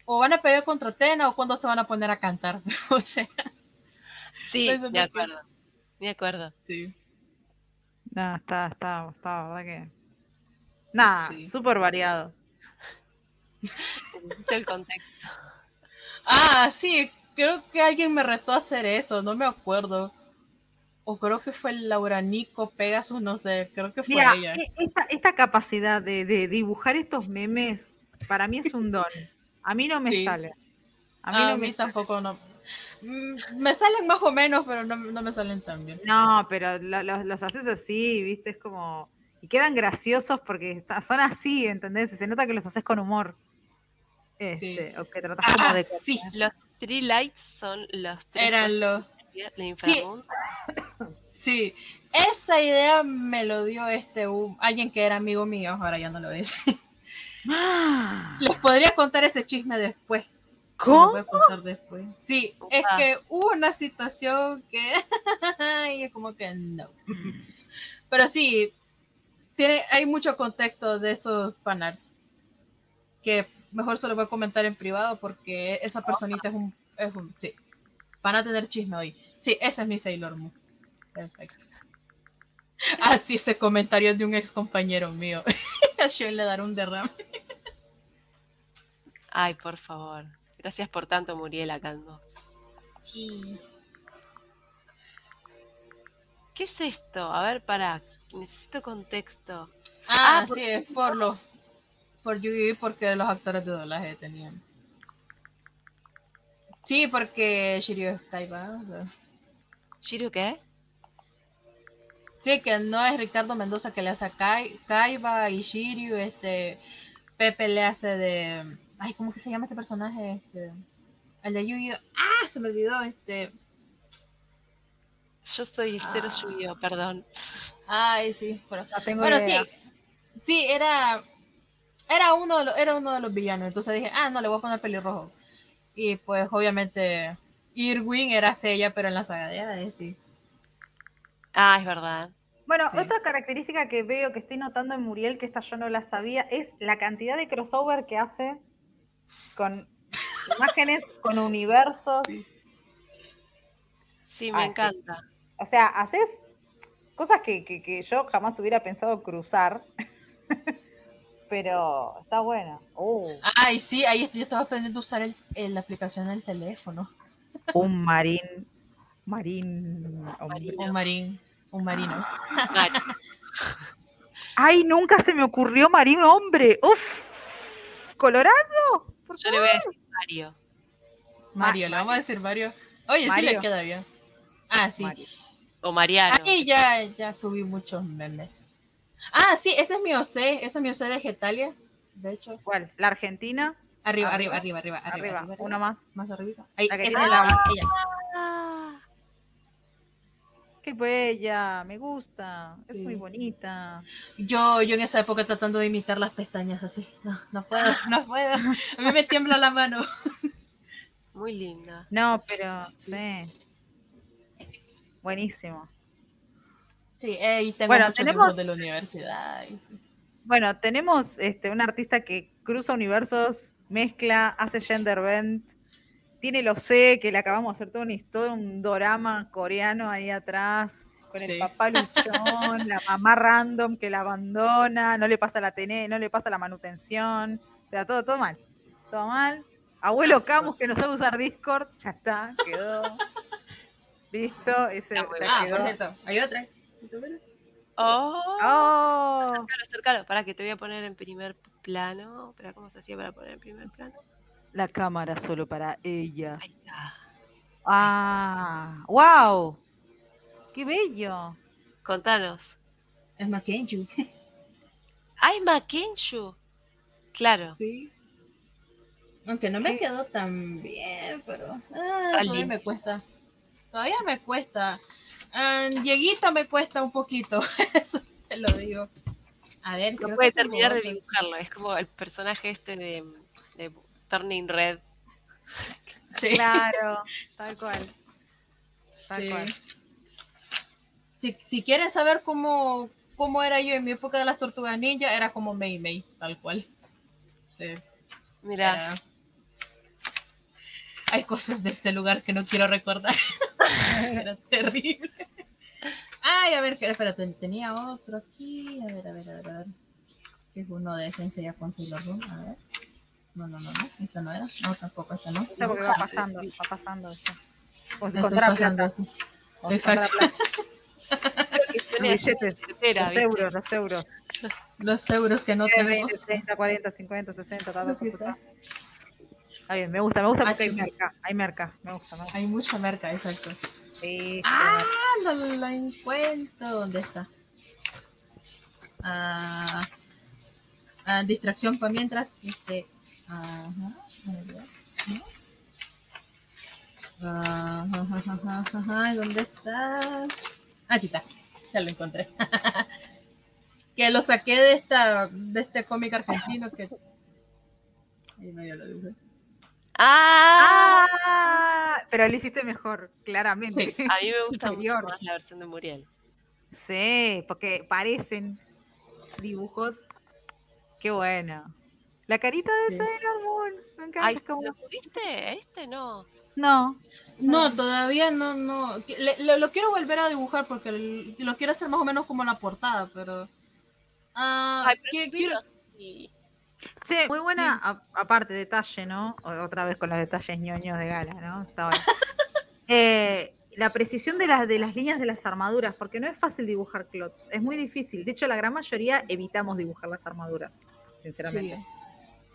o van a pelear contra Tena o cuando se van a poner a cantar. o sea, Sí, no acuerdo. Me acuerdo. sí. No, está, está, está, verdad que. Nada, Sí. súper variado. El contexto. Ah, sí, creo que alguien me retó a hacer eso, no me acuerdo. O creo que fue Laura Nico Pegasus, no sé, creo que fue Mira, ella. e- esta, esta capacidad de, de dibujar estos memes, para mí es un don. A mí no me Sí. sale. A mí no me sale. tampoco no. Mm, Me salen más o menos, pero no, no me salen tan bien. No, pero lo- lo- los haces así, ¿viste? Es como. Y quedan graciosos porque son así, ¿entendés? Y se nota que los haces con humor. Este, O que tratás como Ah, de. sí, Los three lights son los tres eran los. inframundo. Sí, esa idea me lo dio este un- alguien que era amigo mío, ahora ya no lo es. ¡Ah! Les podría contar ese chisme después. ¿Cómo? voy a contar después. Sí, es que hubo una situación que. y es como que no. Pero sí, tiene, hay mucho contexto de esos fanarts. Que mejor se lo voy a comentar en privado porque esa personita es un. Es un sí. Van a tener chisme hoy. Sí, ese es mi Sailor Moon. Perfecto. Así ese comentario de un ex compañero mío. A Shane le dará un derrame. Ay, por favor. Gracias por tanto, Muriel Caldos. Sí. ¿Qué es esto? A ver, para. Necesito contexto. Ah, Ah, sí, es por los por Yu-Gi-Oh porque los actores de doblaje tenían. Sí, porque Shiryu es Kaiba. o sea. ¿Shiryu qué? Sí, que no es Ricardo Mendoza que le hace a Kai- Kaiba y Shiryu, este Pepe le hace de ay, ¿cómo que se llama este personaje? Este el de Yu-Gi-Oh. Ah, se me olvidó este. Yo soy cero Ah. Perdón. Ay, sí, pero No Bueno, sí. idea. Sí, era. Era uno, de los, era uno de los villanos. Entonces dije, ah, no, le voy a poner pelirrojo. Y pues, obviamente, Irwin era Sella, pero en la saga de Hades, sí. Ah, es verdad. Bueno, Sí. otra característica que veo que estoy notando en Muriel, que esta yo no la sabía, es la cantidad de crossover que hace con imágenes, con universos. Sí, me Ah, encanta. O sea, haces cosas que, que- que yo jamás hubiera pensado cruzar. Pero está bueno. Oh, Ay, sí, ahí estoy- yo estaba aprendiendo a usar el, el- la aplicación del teléfono. un marín. Marín. hombre. Marino. Un marín, un marino. Ay, nunca se me ocurrió marín hombre. Uf. ¿Colorado? ¿Por Yo le voy a decir Mario. Mario, le vamos a decir Mario. Oye, sí le queda bien. Ah, sí. Mario. O Mariano. Ahí ya, ya subí muchos memes. Ah, sí, ese es mi OC, ese es mi OC de Getalia. De hecho, ¿Cuál? ¿La Argentina? arriba, Arriba. arriba, arriba, arriba, arriba. Arriba. arriba, Una más. Más arriba. Ahí, La que esa tiene es la- ella, ella. Ah, Qué bella, me gusta. Es Sí. muy bonita. Yo, yo en esa época tratando de imitar las pestañas así. No, no puedo, no puedo. A mí me tiembla la mano. muy linda. No, pero sí. Buenísimo. Sí, eh, y tengo Bueno, muchos tenemos- de la universidad. y sí. Bueno, tenemos este, un artista que cruza universos, mezcla, hace gender bend. Tiene lo C, que le acabamos de hacer todo un, todo un dorama coreano ahí atrás, con el papá luchón, la mamá random que la abandona, no le pasa la tene, no le pasa la manutención. O sea, todo, todo mal. Todo mal. Abuelo Camus que no sabe usar Discord, ya está, quedó. Listo, ese bien. Ah, quedó. por cierto, hay otra. Oh, Oh, acércalo, acércalo. Para que te voy a poner en primer plano. Espera, ¿cómo se hacía para poner en primer plano? la cámara solo para ella. Ahí está. Ah, wow. ¡Qué bello! Contanos. Es Mackenzie. ¡Ay, Mackenzie! Claro. Sí. Aunque no me quedó tan bien, pero ah, Está todavía me cuesta. Todavía me cuesta. Ah, Dieguito me cuesta un poquito, eso te lo digo. A ver, No puede terminar de dibujarlo. Es como el personaje este de, de Turning Red. Sí. Claro, tal cual. Tal Sí. cual. Si, si quieren saber cómo, cómo era yo en mi época de las tortugas ninja, era como Mei Mei, tal cual. Sí, Mira, era- Hay cosas de ese lugar que no quiero recordar. era terrible. Ay, a ver, espérate, tenía otro aquí. A ver, a ver, a ver, a ver. Es uno de Sensei con Sailor Moon. A ver. No, no, no, no. Esta no era. No, tampoco, esta no. Esto porque va pasando, va pasando. esto. Encontrara pasando plata. Exacto. Los billetes, los euros, los euros. Los euros que no 10, tengo. 20, 30, 40, 50, 60, ta, ta, ta, Sí, ta, ta. Está bien, me gusta, me gusta Ah, porque hay merca, hay merca, me gusta, me gusta. Hay mucha merca, exacto. Sí, Ah, no la encuentro. ¿Dónde está? Ah, ah, distracción para mientras. Este, ajá, ¿no? Ah, ¿Dónde estás? Aquí está. Ya lo encontré. que lo saqué de esta de este cómic argentino que Ahí medio lo dibujé. ¡Ah! Ah, pero lo hiciste mejor, claramente. Sí. A mí me gusta mucho más la versión de Muriel. Sí, porque parecen dibujos. Qué bueno. La carita de Sí. Sailor Moon. Me encanta. Ay, es como- ¿lo subiste? ¿Este no? No. No, todavía no, no. que- le- le- lo quiero volver a dibujar porque lo quiero hacer más o menos como la portada, pero. Ah, Ay, pero quiero- así. Che, muy buena, aparte, detalle, ¿no? Otra vez con los detalles ñoños de gala, ¿no? Está bueno. Eh, la precisión de las, de las líneas de las armaduras, porque no es fácil dibujar clots, es muy difícil. De hecho, la gran mayoría evitamos dibujar las armaduras, sinceramente. sí.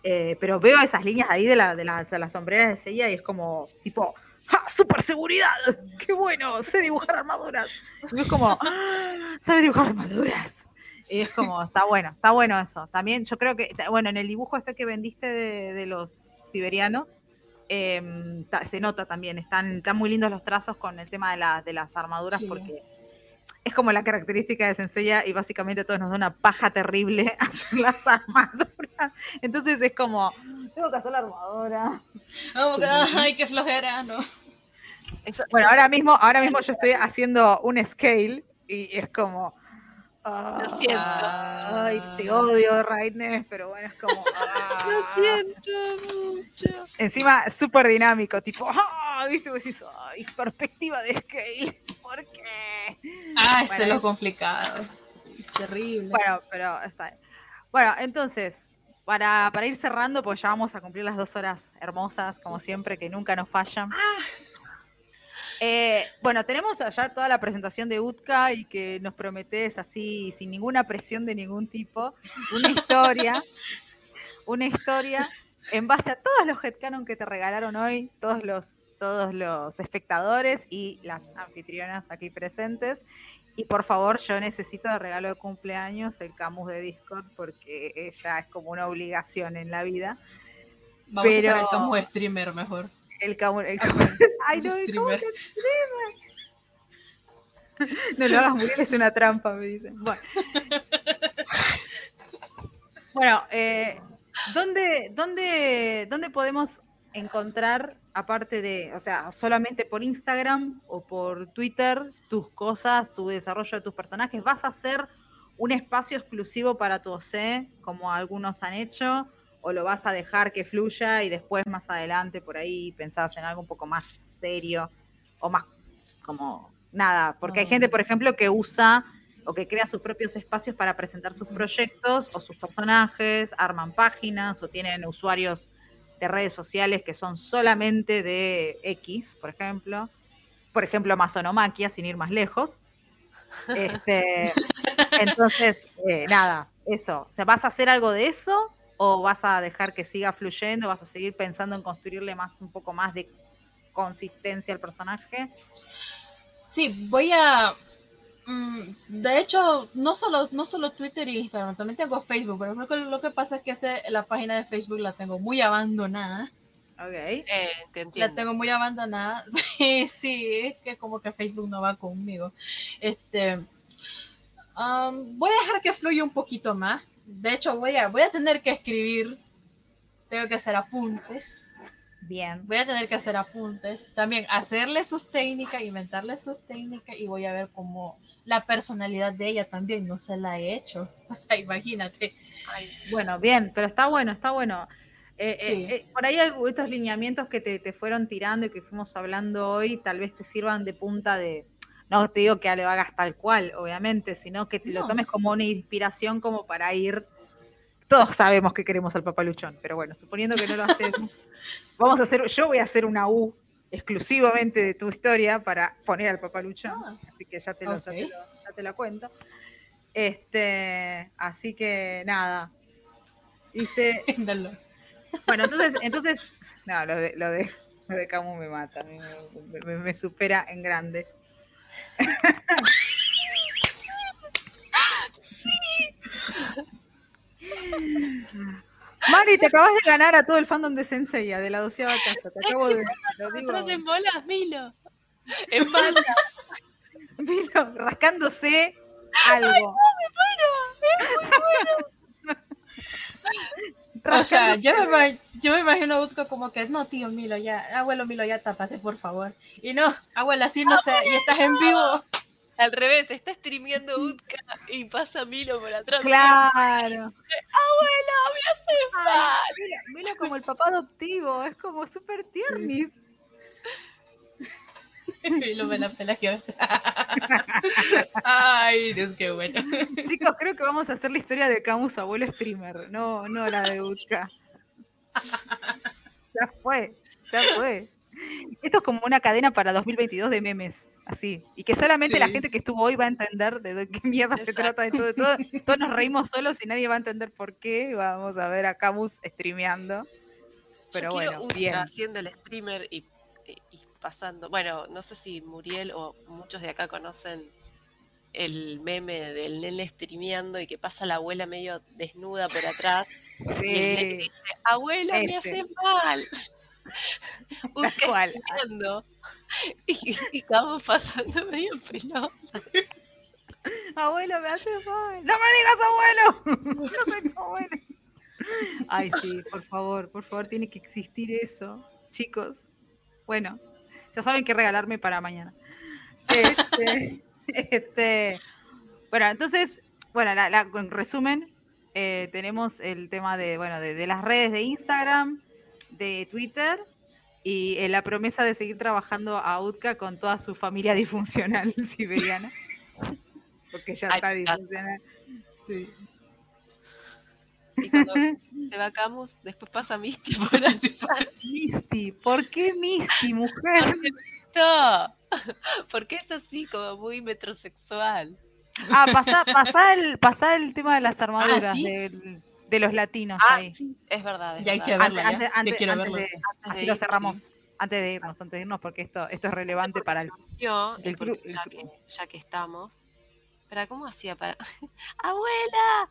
Eh, pero veo esas líneas ahí de, la, de, la- de las sombreras de Seiya y es como, tipo, ¡ja! ¡Super seguridad! ¡Qué bueno! Sé dibujar armaduras. Y es como, ¡ah! ¿sabe dibujar armaduras? Y es como, está bueno, está bueno eso. También yo creo que, bueno, en el dibujo este que vendiste de, de los siberianos, eh, ta- se nota también, están, están muy lindos los trazos con el tema de, la- de las armaduras Sí. porque es como la característica de Senseiya y básicamente a todos nos da una paja terrible hacer las armaduras. Entonces es como, tengo que hacer la armadura. Oh, ay, qué flojera, ¿no? Eso- Bueno, ahora mismo, ahora mismo yo estoy haciendo un scale y es como. Ah, Lo siento. Ay, te odio, Raidness, pero bueno, es como. ah. Lo siento mucho. Encima, súper dinámico, tipo, ah, ¿viste? Vos decís, ay, perspectiva de scale, ¿por qué? Ah, eso es lo complicado. Terrible. Bueno, pero está bien. Bueno, entonces, para, para ir cerrando, pues ya vamos a cumplir las dos horas hermosas, como siempre, que nunca nos fallan. Eh, bueno, tenemos allá toda la presentación de Utka y que nos prometes así, sin ninguna presión de ningún tipo, una historia, una historia en base a todos los headcanon que te regalaron hoy, todos los, todos los espectadores y las anfitrionas aquí presentes. Y por favor, yo necesito de regalo de cumpleaños el Camus de Discord porque ella es como una obligación en la vida. Vamos a hacer pero- el como streamer mejor. El Camus, el Ah, bueno, Ay, no, el No lo hagas morir, es una trampa, me dicen. Bueno, bueno eh, ¿dónde, dónde, ¿dónde podemos encontrar, aparte de, o sea, solamente por Instagram o por Twitter, tus cosas, tu desarrollo de tus personajes? ¿Vas a hacer un espacio exclusivo para tu OC, como algunos han hecho? ¿O lo vas a dejar que fluya y después más adelante por ahí pensás en algo un poco más serio o más como nada? Porque hay Ah. gente, por ejemplo, que usa o que crea sus propios espacios para presentar sus proyectos o sus personajes, arman páginas o tienen usuarios de redes sociales que son solamente de X, por ejemplo. Por ejemplo, Amazonomaquia, sin ir más lejos. Este, entonces, eh, nada, eso. O sea, ¿vas a hacer algo de eso? ¿O vas a dejar que siga fluyendo? ¿Vas a seguir pensando en construirle más un poco más de consistencia al personaje? Sí, voy a. Mm, de hecho, no solo, no solo Twitter y Instagram, también tengo Facebook, pero creo que lo que pasa es que ese- la página de Facebook la tengo muy abandonada. Ok. Eh, te La tengo muy abandonada. Sí, sí, es que como que Facebook no va conmigo. Este, um, voy a dejar que fluya un poquito más. De hecho, voy a, voy a tener que escribir. Tengo que hacer apuntes. Bien. Voy a tener que hacer apuntes. También hacerle sus técnicas, inventarle sus técnicas y voy a ver cómo la personalidad de ella también no se la he hecho. O sea, imagínate. Ay, Bueno, bien, pero está bueno, está bueno. Eh, eh, Sí. eh, por ahí estos lineamientos que te, te fueron tirando y que fuimos hablando hoy, tal vez te sirvan de punta de, no te digo que lo hagas tal cual, obviamente, sino que te lo tomes como una inspiración como para ir. Todos sabemos que queremos al papaluchón, pero bueno, suponiendo que no lo hacemos, vamos a hacer, yo voy a hacer una U exclusivamente de tu historia para poner al papaluchón, Ah, así que ya te, lo, ya te ok. lo- ya te la cuento. Este, así que nada. Dice, bueno, entonces, entonces, no, lo de, lo de, lo de Camus me mata, me, me- me supera en grande. Mari, te acabas de ganar a todo el fandom de Senseiya de la doceava casa. Te acabo de. Lo digo, en bolas, Milo. En banda. Mira, rascándose algo. O sea, yo me, yo me imagino a Utko como que, no, tío Milo, ya, abuelo Milo, ya tápate, por favor. Y no, abuela, así no sé, y estás en vivo. Al revés, está streameando Utka y pasa Milo por atrás. Claro. Abuela, me hace mal. Mira, mira como el papá adoptivo, es como súper tiernis. Milo me la pela que Ay, Dios, qué bueno. Chicos, creo que vamos a hacer la historia de Camus abuelo streamer, no, no la de Utka. Ya fue, ya fue. Esto es como una cadena para 2022 de memes, así. Y que solamente la gente que estuvo hoy va a entender de qué mierda se trata de todo, todo. Todos nos reímos solos y nadie va a entender por qué. Vamos a ver a Camus streameando. Pero Yo bueno, Utka bien. haciendo el streamer y, y- y pasando. Bueno, no sé si Muriel o muchos de acá conocen el meme del nene streameando y que pasa la abuela medio desnuda por atrás. Y el nene Sí, dice, abuela, me hace mal. Streameando. Y, y estamos pasando medio pelota. abuelo, me hace mal. ¡No me digas abuelo! Yo soy tu abuelo. Ay, sí, por favor, por favor, tiene que existir eso, chicos. Bueno, ya saben qué regalarme para mañana. Este, este, bueno, entonces, bueno, la- la- en resumen, eh, tenemos el tema de, bueno, de, de las redes de Instagram, de Twitter y eh, la promesa de seguir trabajando a Utka con toda su familia disfuncional siberiana. Porque ya Ay, está disfuncional. Sí. Y cuando se va Camus, después pasa Misty por. Misty, ¿por qué Misty, mujer? No, porque es así, como muy metrosexual. Ah, pasá, pasá el, pasá el tema de las armaduras Ah, ¿sí? del- de los latinos Ah, ahí. sí, es verdad. es Ya hay verdad. que Antes, ya. antes- Ya antes- quiero antes verlo. de- Antes de así lo ir, cerramos. Antes de irnos, antes de irnos, porque esto, esto es relevante para el. Yo, el el ya, que, ya que estamos. Pero, ¿cómo hacía para.? ¡Abuela!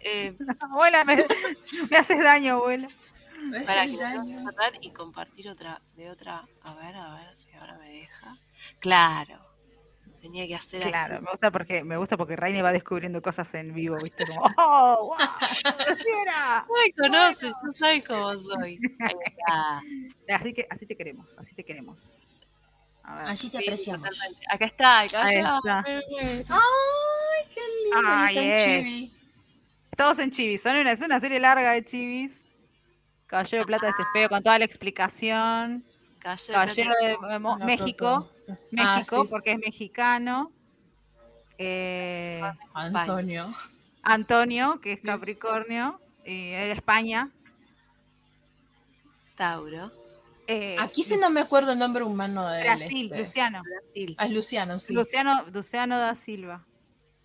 Eh, Abuela, me, me haces daño, abuela. para Ese que daño. vamos a tratar y compartir otra, de otra. A ver, a ver si ahora me deja. Claro. Tenía que hacer Claro, así. me gusta porque me gusta porque Raine va descubriendo cosas en vivo, ¿viste? Como, ¡oh! ¡Wow! ¡Así era! No me conoces, tú sabes cómo soy. Ahí está. Así que así te queremos, así te queremos. A ver. Allí te Sí, apreciamos. totalmente. Acá está, acá Ahí está. Ay, qué lindo. Ay, Ay, es. chibi. Todos en Chivis, son una, es una serie larga de Chivis. Caballero de Plata ese feo con toda la explicación. Caballero de eh, No, México, México, Ah, sí. porque es mexicano. Eh, Antonio. Antonio, que es. Capricornio, y es de España. Tauro. Eh, Aquí sí no me acuerdo el nombre humano de él. Brasil, este. Luciano. Brasil. Ah, es Luciano, sí. Luciano, Luciano da Silva.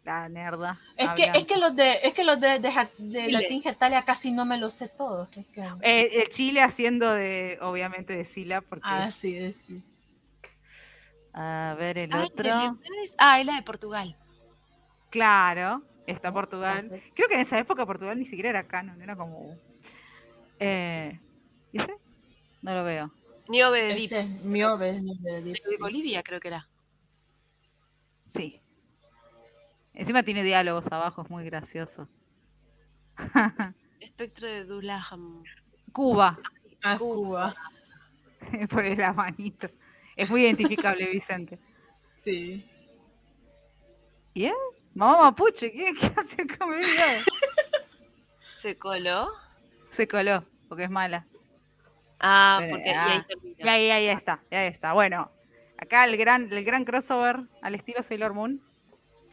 La nerda. Es que, es que los de, es que los de, de, de. Latín Getalia casi no me los sé todos. es que- Eh, el Chile haciendo de, obviamente, de Sila, porque ah, sí, es- sí. A ver el otro. Ah, es la de Portugal. Claro, está Portugal. Creo que en esa época Portugal ni siquiera era canon, era como. Eh, ¿Y ese? No lo veo. Niobe de. Este, Miobe de Deep, De sí. Bolivia, creo que era. Sí. Encima tiene diálogos abajo, es muy gracioso. Espectro de Dulaham. Cuba, Ah, Cuba. por la manito. Es muy identificable, Vicente. Sí. ¿Y él? Mamá Mapuche, ¿qué, qué hace con mi video? Se coló. Se coló, porque es mala. Ah, Pero, porque y ah, ahí ahí, ahí está, ya está. Bueno, acá el gran, el gran crossover al estilo Sailor Moon.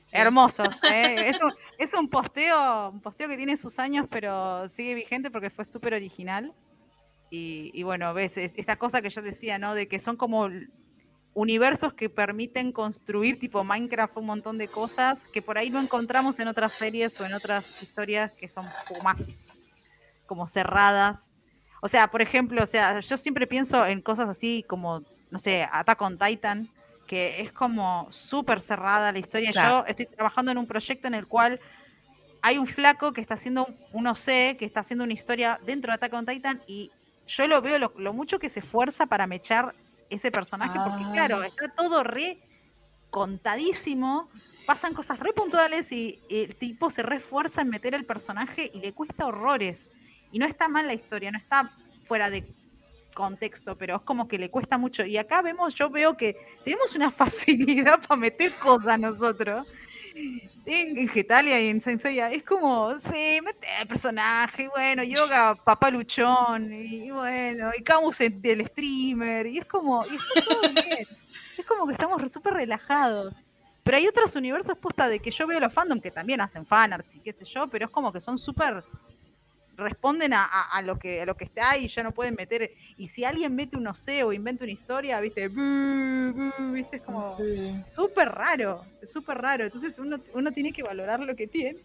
Sí. Hermoso. ¿eh? Es, un, es un posteo, un posteo que tiene sus años, pero sigue vigente porque fue súper original. Y, bueno, ves, es- esta cosa que yo decía, ¿no? De que son como universos que permiten construir, tipo Minecraft, un montón de cosas que por ahí no encontramos en otras series o en otras historias que son como más como cerradas. O sea, por ejemplo, o sea, yo siempre pienso en cosas así como, no sé, Attack on Titan, que es como súper cerrada la historia. Claro. Yo estoy trabajando en un proyecto en el cual hay un flaco que está haciendo un- OC, que está haciendo una historia dentro de Attack on Titan y yo lo veo lo, lo mucho que se esfuerza para mechar ese personaje, porque Ah. claro, está todo re contadísimo, pasan cosas re puntuales y el tipo se refuerza en meter el personaje y le cuesta horrores. Y no está mal la historia, no está fuera de contexto, pero es como que le cuesta mucho. Y acá vemos, yo veo que tenemos una facilidad para meter cosas nosotros. En, en Getalia y en Senseiya, es como, sí, mete personaje, bueno, yoga, papá luchón, y, bueno, y Camus el, del streamer, y es como, y está todo bien. Es como que estamos súper relajados. Pero hay otros universos posta de que yo veo los fandom que también hacen fanarts y qué sé yo, pero es como que son súper responden a, a- a lo que a lo que está y ya no pueden meter y si alguien mete un OC o inventa una historia viste viste es como Sí. súper raro es súper raro entonces uno, uno tiene que valorar lo que tiene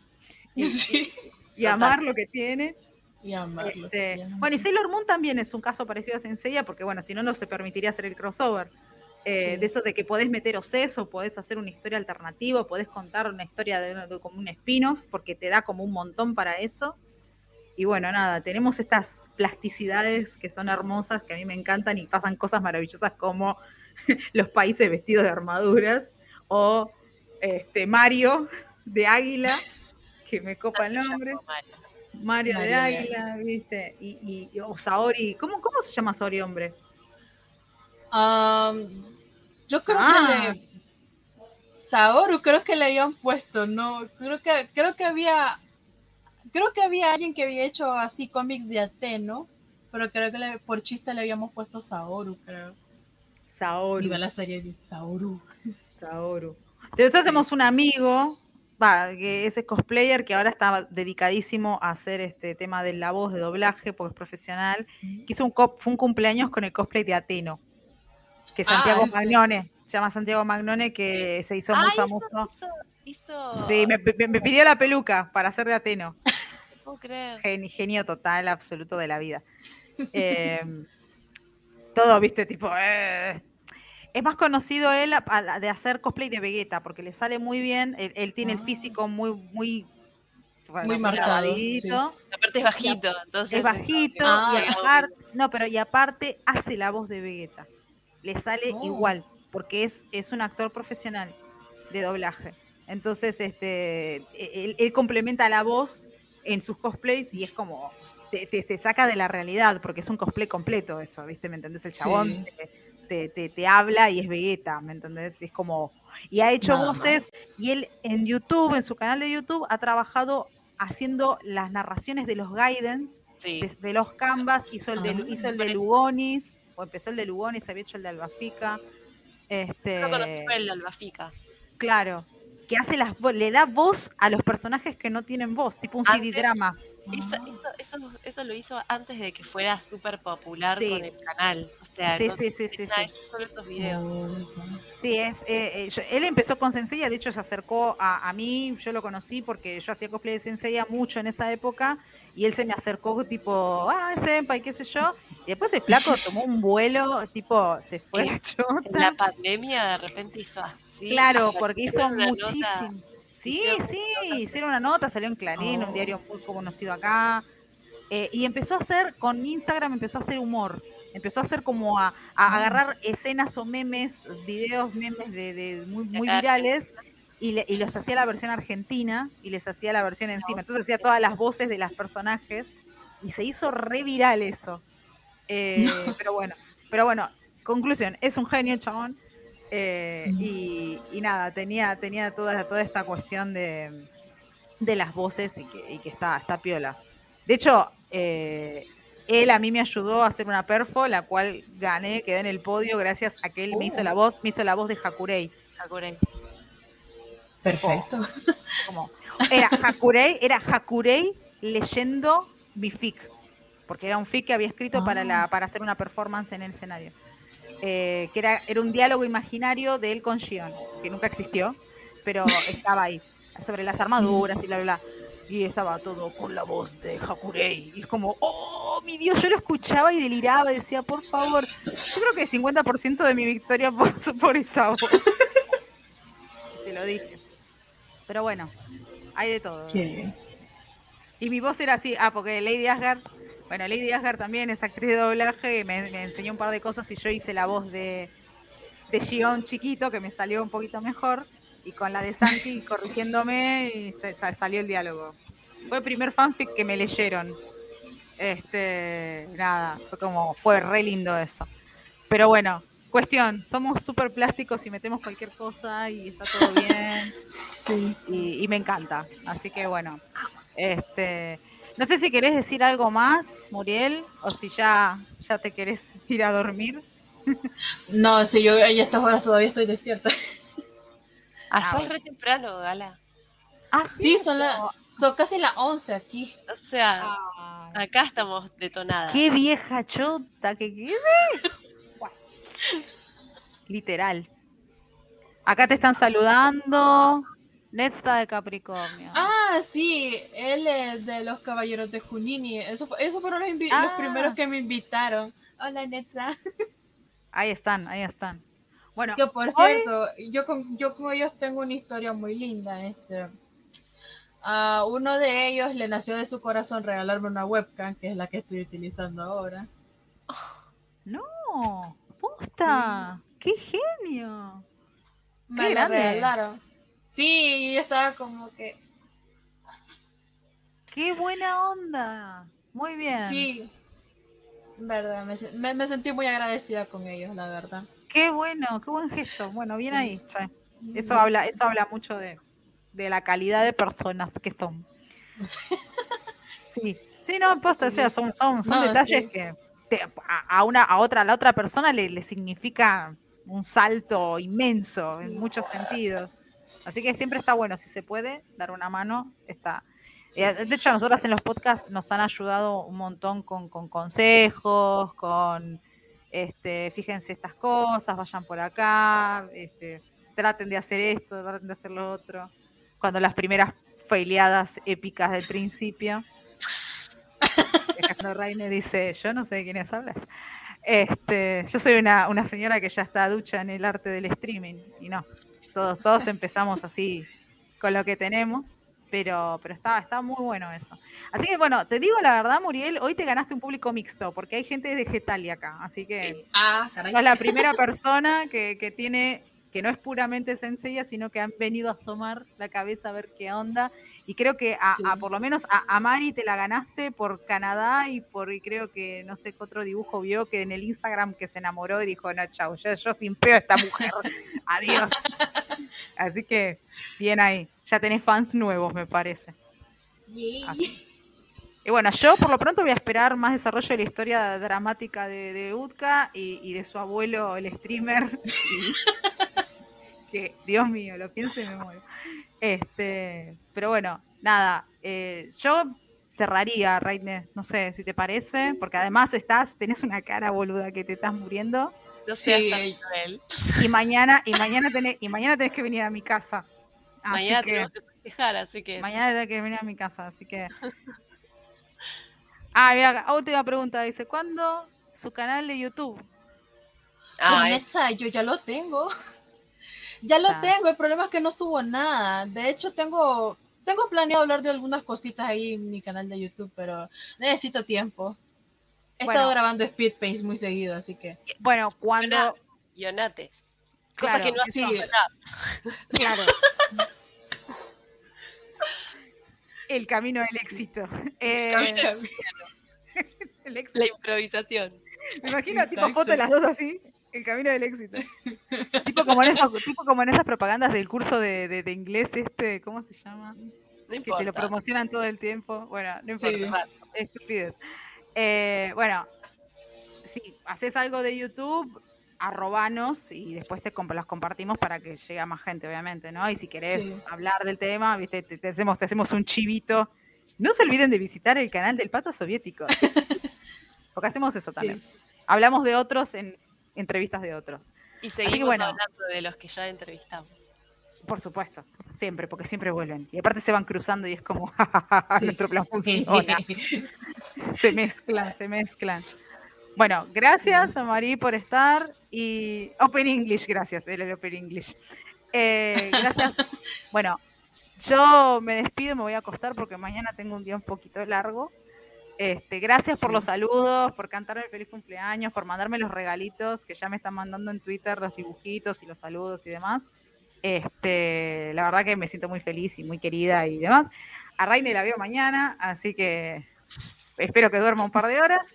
y, Sí. y amar lo que tiene Y amarlo. Este, bueno, y sí. Sailor Moon también es un caso parecido a Senseiya, porque bueno, si no, no se permitiría hacer el crossover. Eh, Sí. De eso de que podés meter oceso, podés hacer una historia alternativa, podés contar una historia de, de- como un spin-off, porque te da como un montón para eso. Y bueno, nada, tenemos estas plasticidades que son hermosas, que a mí me encantan y pasan cosas maravillosas como los países vestidos de armaduras, o este Mario de Águila, que me copa el nombre. Mario. Mario, de Águila, ¿viste? Y, y- o Saori, ¿cómo, ¿cómo se llama Saori, hombre? Yo creo Ah. que le. Saoru creo que le habían puesto, no, creo que, creo que había, creo que había alguien que había hecho así cómics de Ateno, pero creo que le- por chiste le habíamos puesto Saoru, creo. Saori. Iba la serie de Saoru. Saoru. Entonces tenemos un amigo, va, que ese cosplayer que ahora está dedicadísimo a hacer este tema de la voz de doblaje, porque es profesional, que hizo un, co- fue un cumpleaños con el cosplay de Ateno, que Ah, Santiago ese. Magnone, se llama Santiago Magnone, que se hizo muy Ah, hizo- famoso. Hizo, Sí, me, me- me pidió la peluca para hacer de Ateno. No puedo creer. Gen- genio total, absoluto de la vida. Eh, todo, viste, tipo. eh. Es más conocido él a- a- de hacer cosplay de Vegeta, porque le sale muy bien. Él, él tiene el Ah. físico muy, muy. Muy marcado, Aparte es bajito, entonces. Es bajito Ah, y aparte, no, pero y aparte hace la voz de Vegeta. Le sale Oh. igual, porque es, es un actor profesional de doblaje. Entonces, este, él, él complementa la voz en sus cosplays y es como te, te- te saca de la realidad, porque es un cosplay completo eso, ¿viste? ¿Me entendés? El chabón Sí. te, te- habla y es Vegeta, ¿me entendés? Es como... Y ha hecho Nada más. voces y él en YouTube, en su canal de YouTube, ha trabajado haciendo las narraciones de los guidance Sí. de, de los Canvas, hizo el, de, Ah. hizo el de Lugonis, o empezó el de Lugonis, había hecho el de Albafica. Este, No conocí el Albafica. claro. Que hace las le da voz a los personajes que no tienen voz, tipo un Antes- drama. Eso, eso, eso, eso lo hizo antes de que fuera súper popular Sí. con el canal. O sea, Sí, no sí, sí, sí, solo esos videos. Sí, es, eh, eh, yo- él empezó con Senseiya, de hecho se acercó a, a mí, yo lo conocí porque yo hacía cosplay de Senseiya mucho en esa época y él se me acercó tipo, ah, senpai, qué sé yo, y después el flaco tomó un vuelo, tipo, se fue Eh, a En chota. la pandemia de repente hizo así. Claro, porque que hizo muchísimo. Sí, sí, nota. hicieron una nota, salió en Clarín, un Oh. diario muy conocido acá. eh, y empezó a hacer, con Instagram empezó a hacer humor. Empezó a hacer como a, a Ah. agarrar escenas o memes, videos, memes de, de muy, muy virales y, le- y los hacía la versión argentina y les hacía la versión encima. Entonces hacía todas las voces de los personajes y se hizo re viral eso. Eh, pero bueno, pero bueno, conclusión, es un genio chabón. Eh, y, y nada, tenía, tenía toda, toda esta cuestión de, de las voces y que, y que está, está piola. De hecho, eh, él a mí me ayudó a hacer una perfo, la cual gané, quedé en el podio gracias a que él me hizo Oh. la voz, me hizo la voz de Hakurei. Hakurei. Perfecto. Como, era Hakurei, era Hakurei leyendo mi fic, porque era un fic que había escrito para, la, para hacer una performance en el escenario. Eh, que era, era un diálogo imaginario de él con Shion, que nunca existió, pero estaba ahí, sobre las armaduras y bla, bla, bla. Y estaba todo con la voz de Hakurei. Y es como, oh, mi Dios, yo lo escuchaba y deliraba, decía, por favor. Yo creo que el 50% de mi victoria por, por esa voz. Se lo dije. Pero bueno, hay de todo. Qué. Y mi voz era así, ah, porque Lady Asgard, bueno, Lady Asgard también es actriz de doblaje, y me, me enseñó un par de cosas y yo hice la voz de, de Gion chiquito, que me salió un poquito mejor, y con la de Santi corrigiéndome, y se- salió el diálogo. Fue el primer fanfic que me leyeron. Este, nada, fue como, fue re lindo eso. Pero bueno, cuestión, somos súper plásticos y metemos cualquier cosa y está todo bien Sí. y, y me encanta. Así que bueno, este, no sé si querés decir algo más, Muriel, o si ya, ya te querés ir a dormir. No, si yo a estas horas todavía estoy despierta. Ah, Ah, sos bueno. re temprano, Gala. Ah, Sí, son, la, son casi las 11 aquí. O sea, Ay, acá estamos detonadas. qué vieja chota que quede. Literal. Acá te están saludando. Nesta de Capricornio. Ah, sí, él es de los Caballeros de Junini. Eso, esos fueron los, Ah. los primeros que me invitaron. Hola, Netza. Ahí están, ahí están. Bueno, Que por hoy- cierto, yo con, yo con ellos tengo una historia muy linda. Este. A uno de ellos le nació de su corazón regalarme una webcam, que es la que estoy utilizando ahora. No, posta. Qué genio. Me Qué la grande. regalaron. Sí, yo estaba como que. Qué buena onda. Muy bien. Sí, verdad, me, se- me- me sentí muy agradecida con ellos, la verdad. Qué bueno, qué buen gesto. Bueno, bien ahí. Eso habla, eso habla mucho de, de la calidad de personas que son. Sí, sí, no, posta, o sea, son, son, son No, detalles sí. que te- a, a una, a otra, a la otra persona le, le significa un salto inmenso Sí. en muchos sentidos. Así que siempre está bueno, si se puede, dar una mano, está. Eh, De hecho, a nosotras en los podcasts nos han ayudado un montón con, con consejos, con, este, fíjense estas cosas, vayan por acá, este, traten de hacer esto, traten de hacer lo otro. Cuando las primeras faileadas épicas del principio. Alejandro Reine dice, yo no sé de quiénes hablas. Este, yo soy una, una señora que ya está ducha en el arte del streaming y no, todos, todos empezamos así con lo que tenemos, pero, pero está, está muy bueno eso. Así que bueno, te digo la verdad, Muriel, hoy te ganaste un público mixto, porque hay gente de Getalia acá, así que Ah, caray. sos la primera persona que, que tiene, que no es puramente sencilla, sino que han venido a asomar la cabeza a ver qué onda. Y creo que a, Sí. a- por lo menos a, a Mari te la ganaste por Canadá y por y creo que no sé qué otro dibujo vio que en el Instagram que se enamoró y dijo, no, chau, yo, yo sin peo a esta mujer. Adiós. Así que bien ahí. Ya tenés fans nuevos, me parece. Y bueno, yo por lo pronto voy a esperar más desarrollo de la historia dramática de, de Utka y, y de su abuelo, el streamer, y, que, Dios mío, lo pienso y me muero. Este, pero bueno, nada, eh, yo cerraría, Reine, no sé si te parece, porque además estás, tenés una cara boluda que te estás muriendo. No Sí. cruel. Y mañana, y mañana tenés, y mañana tenés que venir a mi casa. Así Mañana que- tenemos que festejar, así que. Mañana tengo que venir a mi casa, así que. Ah, mira, última pregunta. Dice, ¿cuándo su canal de YouTube? Ah, esa, yo ya lo tengo. Ya lo tengo, el problema es que no subo nada. De hecho, tengo, tengo planeado hablar de algunas cositas ahí en mi canal de YouTube, pero necesito tiempo. He Bueno. estado grabando Speed Pace muy seguido, así que. Bueno, cuando. Guionate. Cosa Claro, que no sí. hacemos acá. Claro. El camino del éxito. Eh, el éxito. La improvisación. Me imagino tipo Exacto. foto de las dos así. El camino del éxito. tipo, como en esas, tipo como en esas propagandas del curso de, de- de inglés este, ¿cómo se llama? No Que te lo promocionan todo el tiempo. Bueno, no Sí. importa. Estupidez. Eh, bueno, si haces algo de YouTube, arrobanos y después te comp- las compartimos para que llegue a más gente, obviamente, ¿no? Y si querés Sí. hablar del tema, ¿viste? Te, te hacemos, te hacemos un chivito. No se olviden de visitar el canal del Pato Soviético. Porque hacemos eso también. Hablamos de otros en entrevistas de otros. Y seguimos bueno. hablando de los que ya entrevistamos. Por supuesto, siempre, porque siempre vuelven. Y aparte se van cruzando y es como, Sí. nuestro plan funciona. se mezclan, se mezclan. Bueno, gracias a Marí por estar y Open English, gracias, el Open English. Eh, gracias. Bueno, yo me despido, me voy a acostar porque mañana tengo un día un poquito largo. Este, gracias por Sí. los saludos, por cantarme feliz cumpleaños, por mandarme los regalitos que ya me están mandando en Twitter, los dibujitos y los saludos y demás. Este, la verdad que me siento muy feliz y muy querida y demás. A Raine la veo mañana, así que espero que duerma un par de horas.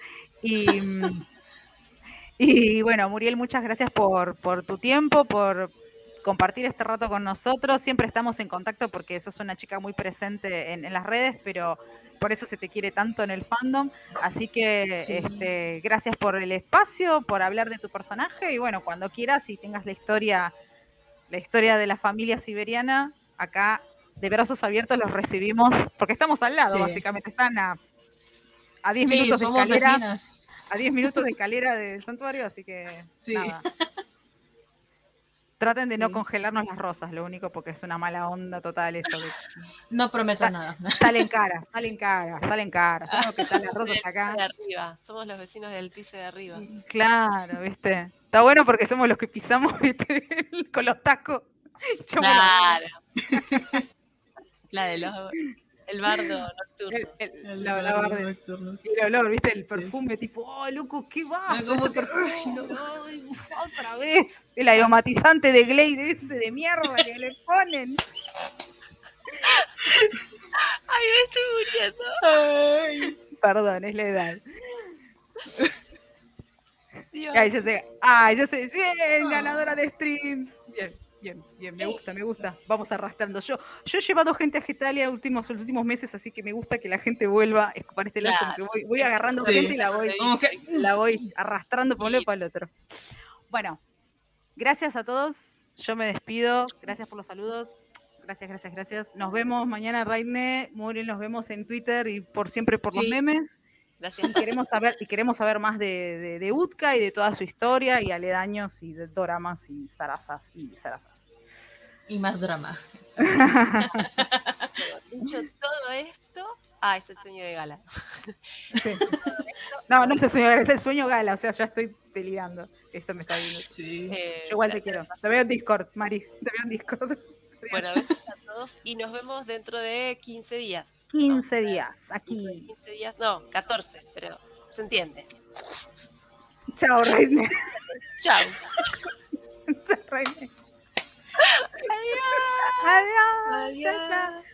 Y, y bueno, Muriel, muchas gracias por, por tu tiempo, por compartir este rato con nosotros. Siempre estamos en contacto porque sos una chica muy presente en, en las redes, pero por eso se te quiere tanto en el fandom. Así que Sí. este, gracias por el espacio, por hablar de tu personaje y bueno, cuando quieras y tengas la historia, la historia de la familia siberiana, acá de brazos abiertos los recibimos, porque estamos al lado, Sí. básicamente, están a, a 10 Sí, minutos de escalera, vecinas. a 10 minutos de escalera del santuario, así que nada. Traten de no congelarnos las rosas, lo único porque es una mala onda total eso. No prometo Sa- nada. salen caras, salen caras, salen caras. Sabemos que están las rosas Del acá. piso de arriba. Somos los vecinos del piso de arriba. Claro, ¿viste? Está bueno porque somos los que pisamos, ¿viste? Con los tacos. Claro. La de los. El bardo nocturno. el- el- El la, la barrio barde- nocturno. y el olor, ¿viste? El perfume, tipo, oh, loco, ¿qué va? Ah, como que- otra vez. El aromatizante de Glade ese de mierda que le ponen. Ay, me estoy muriendo. Ay, Perdón, es la edad. Dios. Ay, yo sé. Ay, yo sé. Bien, ganadora de streams. Bien, bien, bien. Me gusta, me gusta. Vamos arrastrando. Yo, yo he llevado gente a Getalia últimos, los últimos meses, así que me gusta que la gente vuelva a escupar este lado. Que voy, voy agarrando Sí. gente y la voy, la voy arrastrando por un lado y para el otro. Bueno, gracias a todos. Yo me despido. Gracias por los saludos. Gracias, gracias, gracias. Nos vemos mañana, Raine. Muriel, nos vemos en Twitter y por siempre por los memes. Gracias. Y queremos saber, y queremos saber más de, de, de Utka y de toda su historia y aledaños y de doramas y zarazas y zarazas. Y más drama. Dicho todo esto. Ah, es el sueño de gala. Sí. No, no es el sueño gala, es el sueño gala, o sea, ya estoy peleando. Eso me está viendo. Sí. Eh, Yo igual te quiero. Te veo en Discord, Mari. Te veo en Discord. Bueno, besos a todos y nos vemos dentro de 15 días. 15 días aquí. 15 días, no, 14, pero se entiende. Chao, Reine. Chao. Chao, Reine. Adiós. Adiós. Chao, chao. Adiós.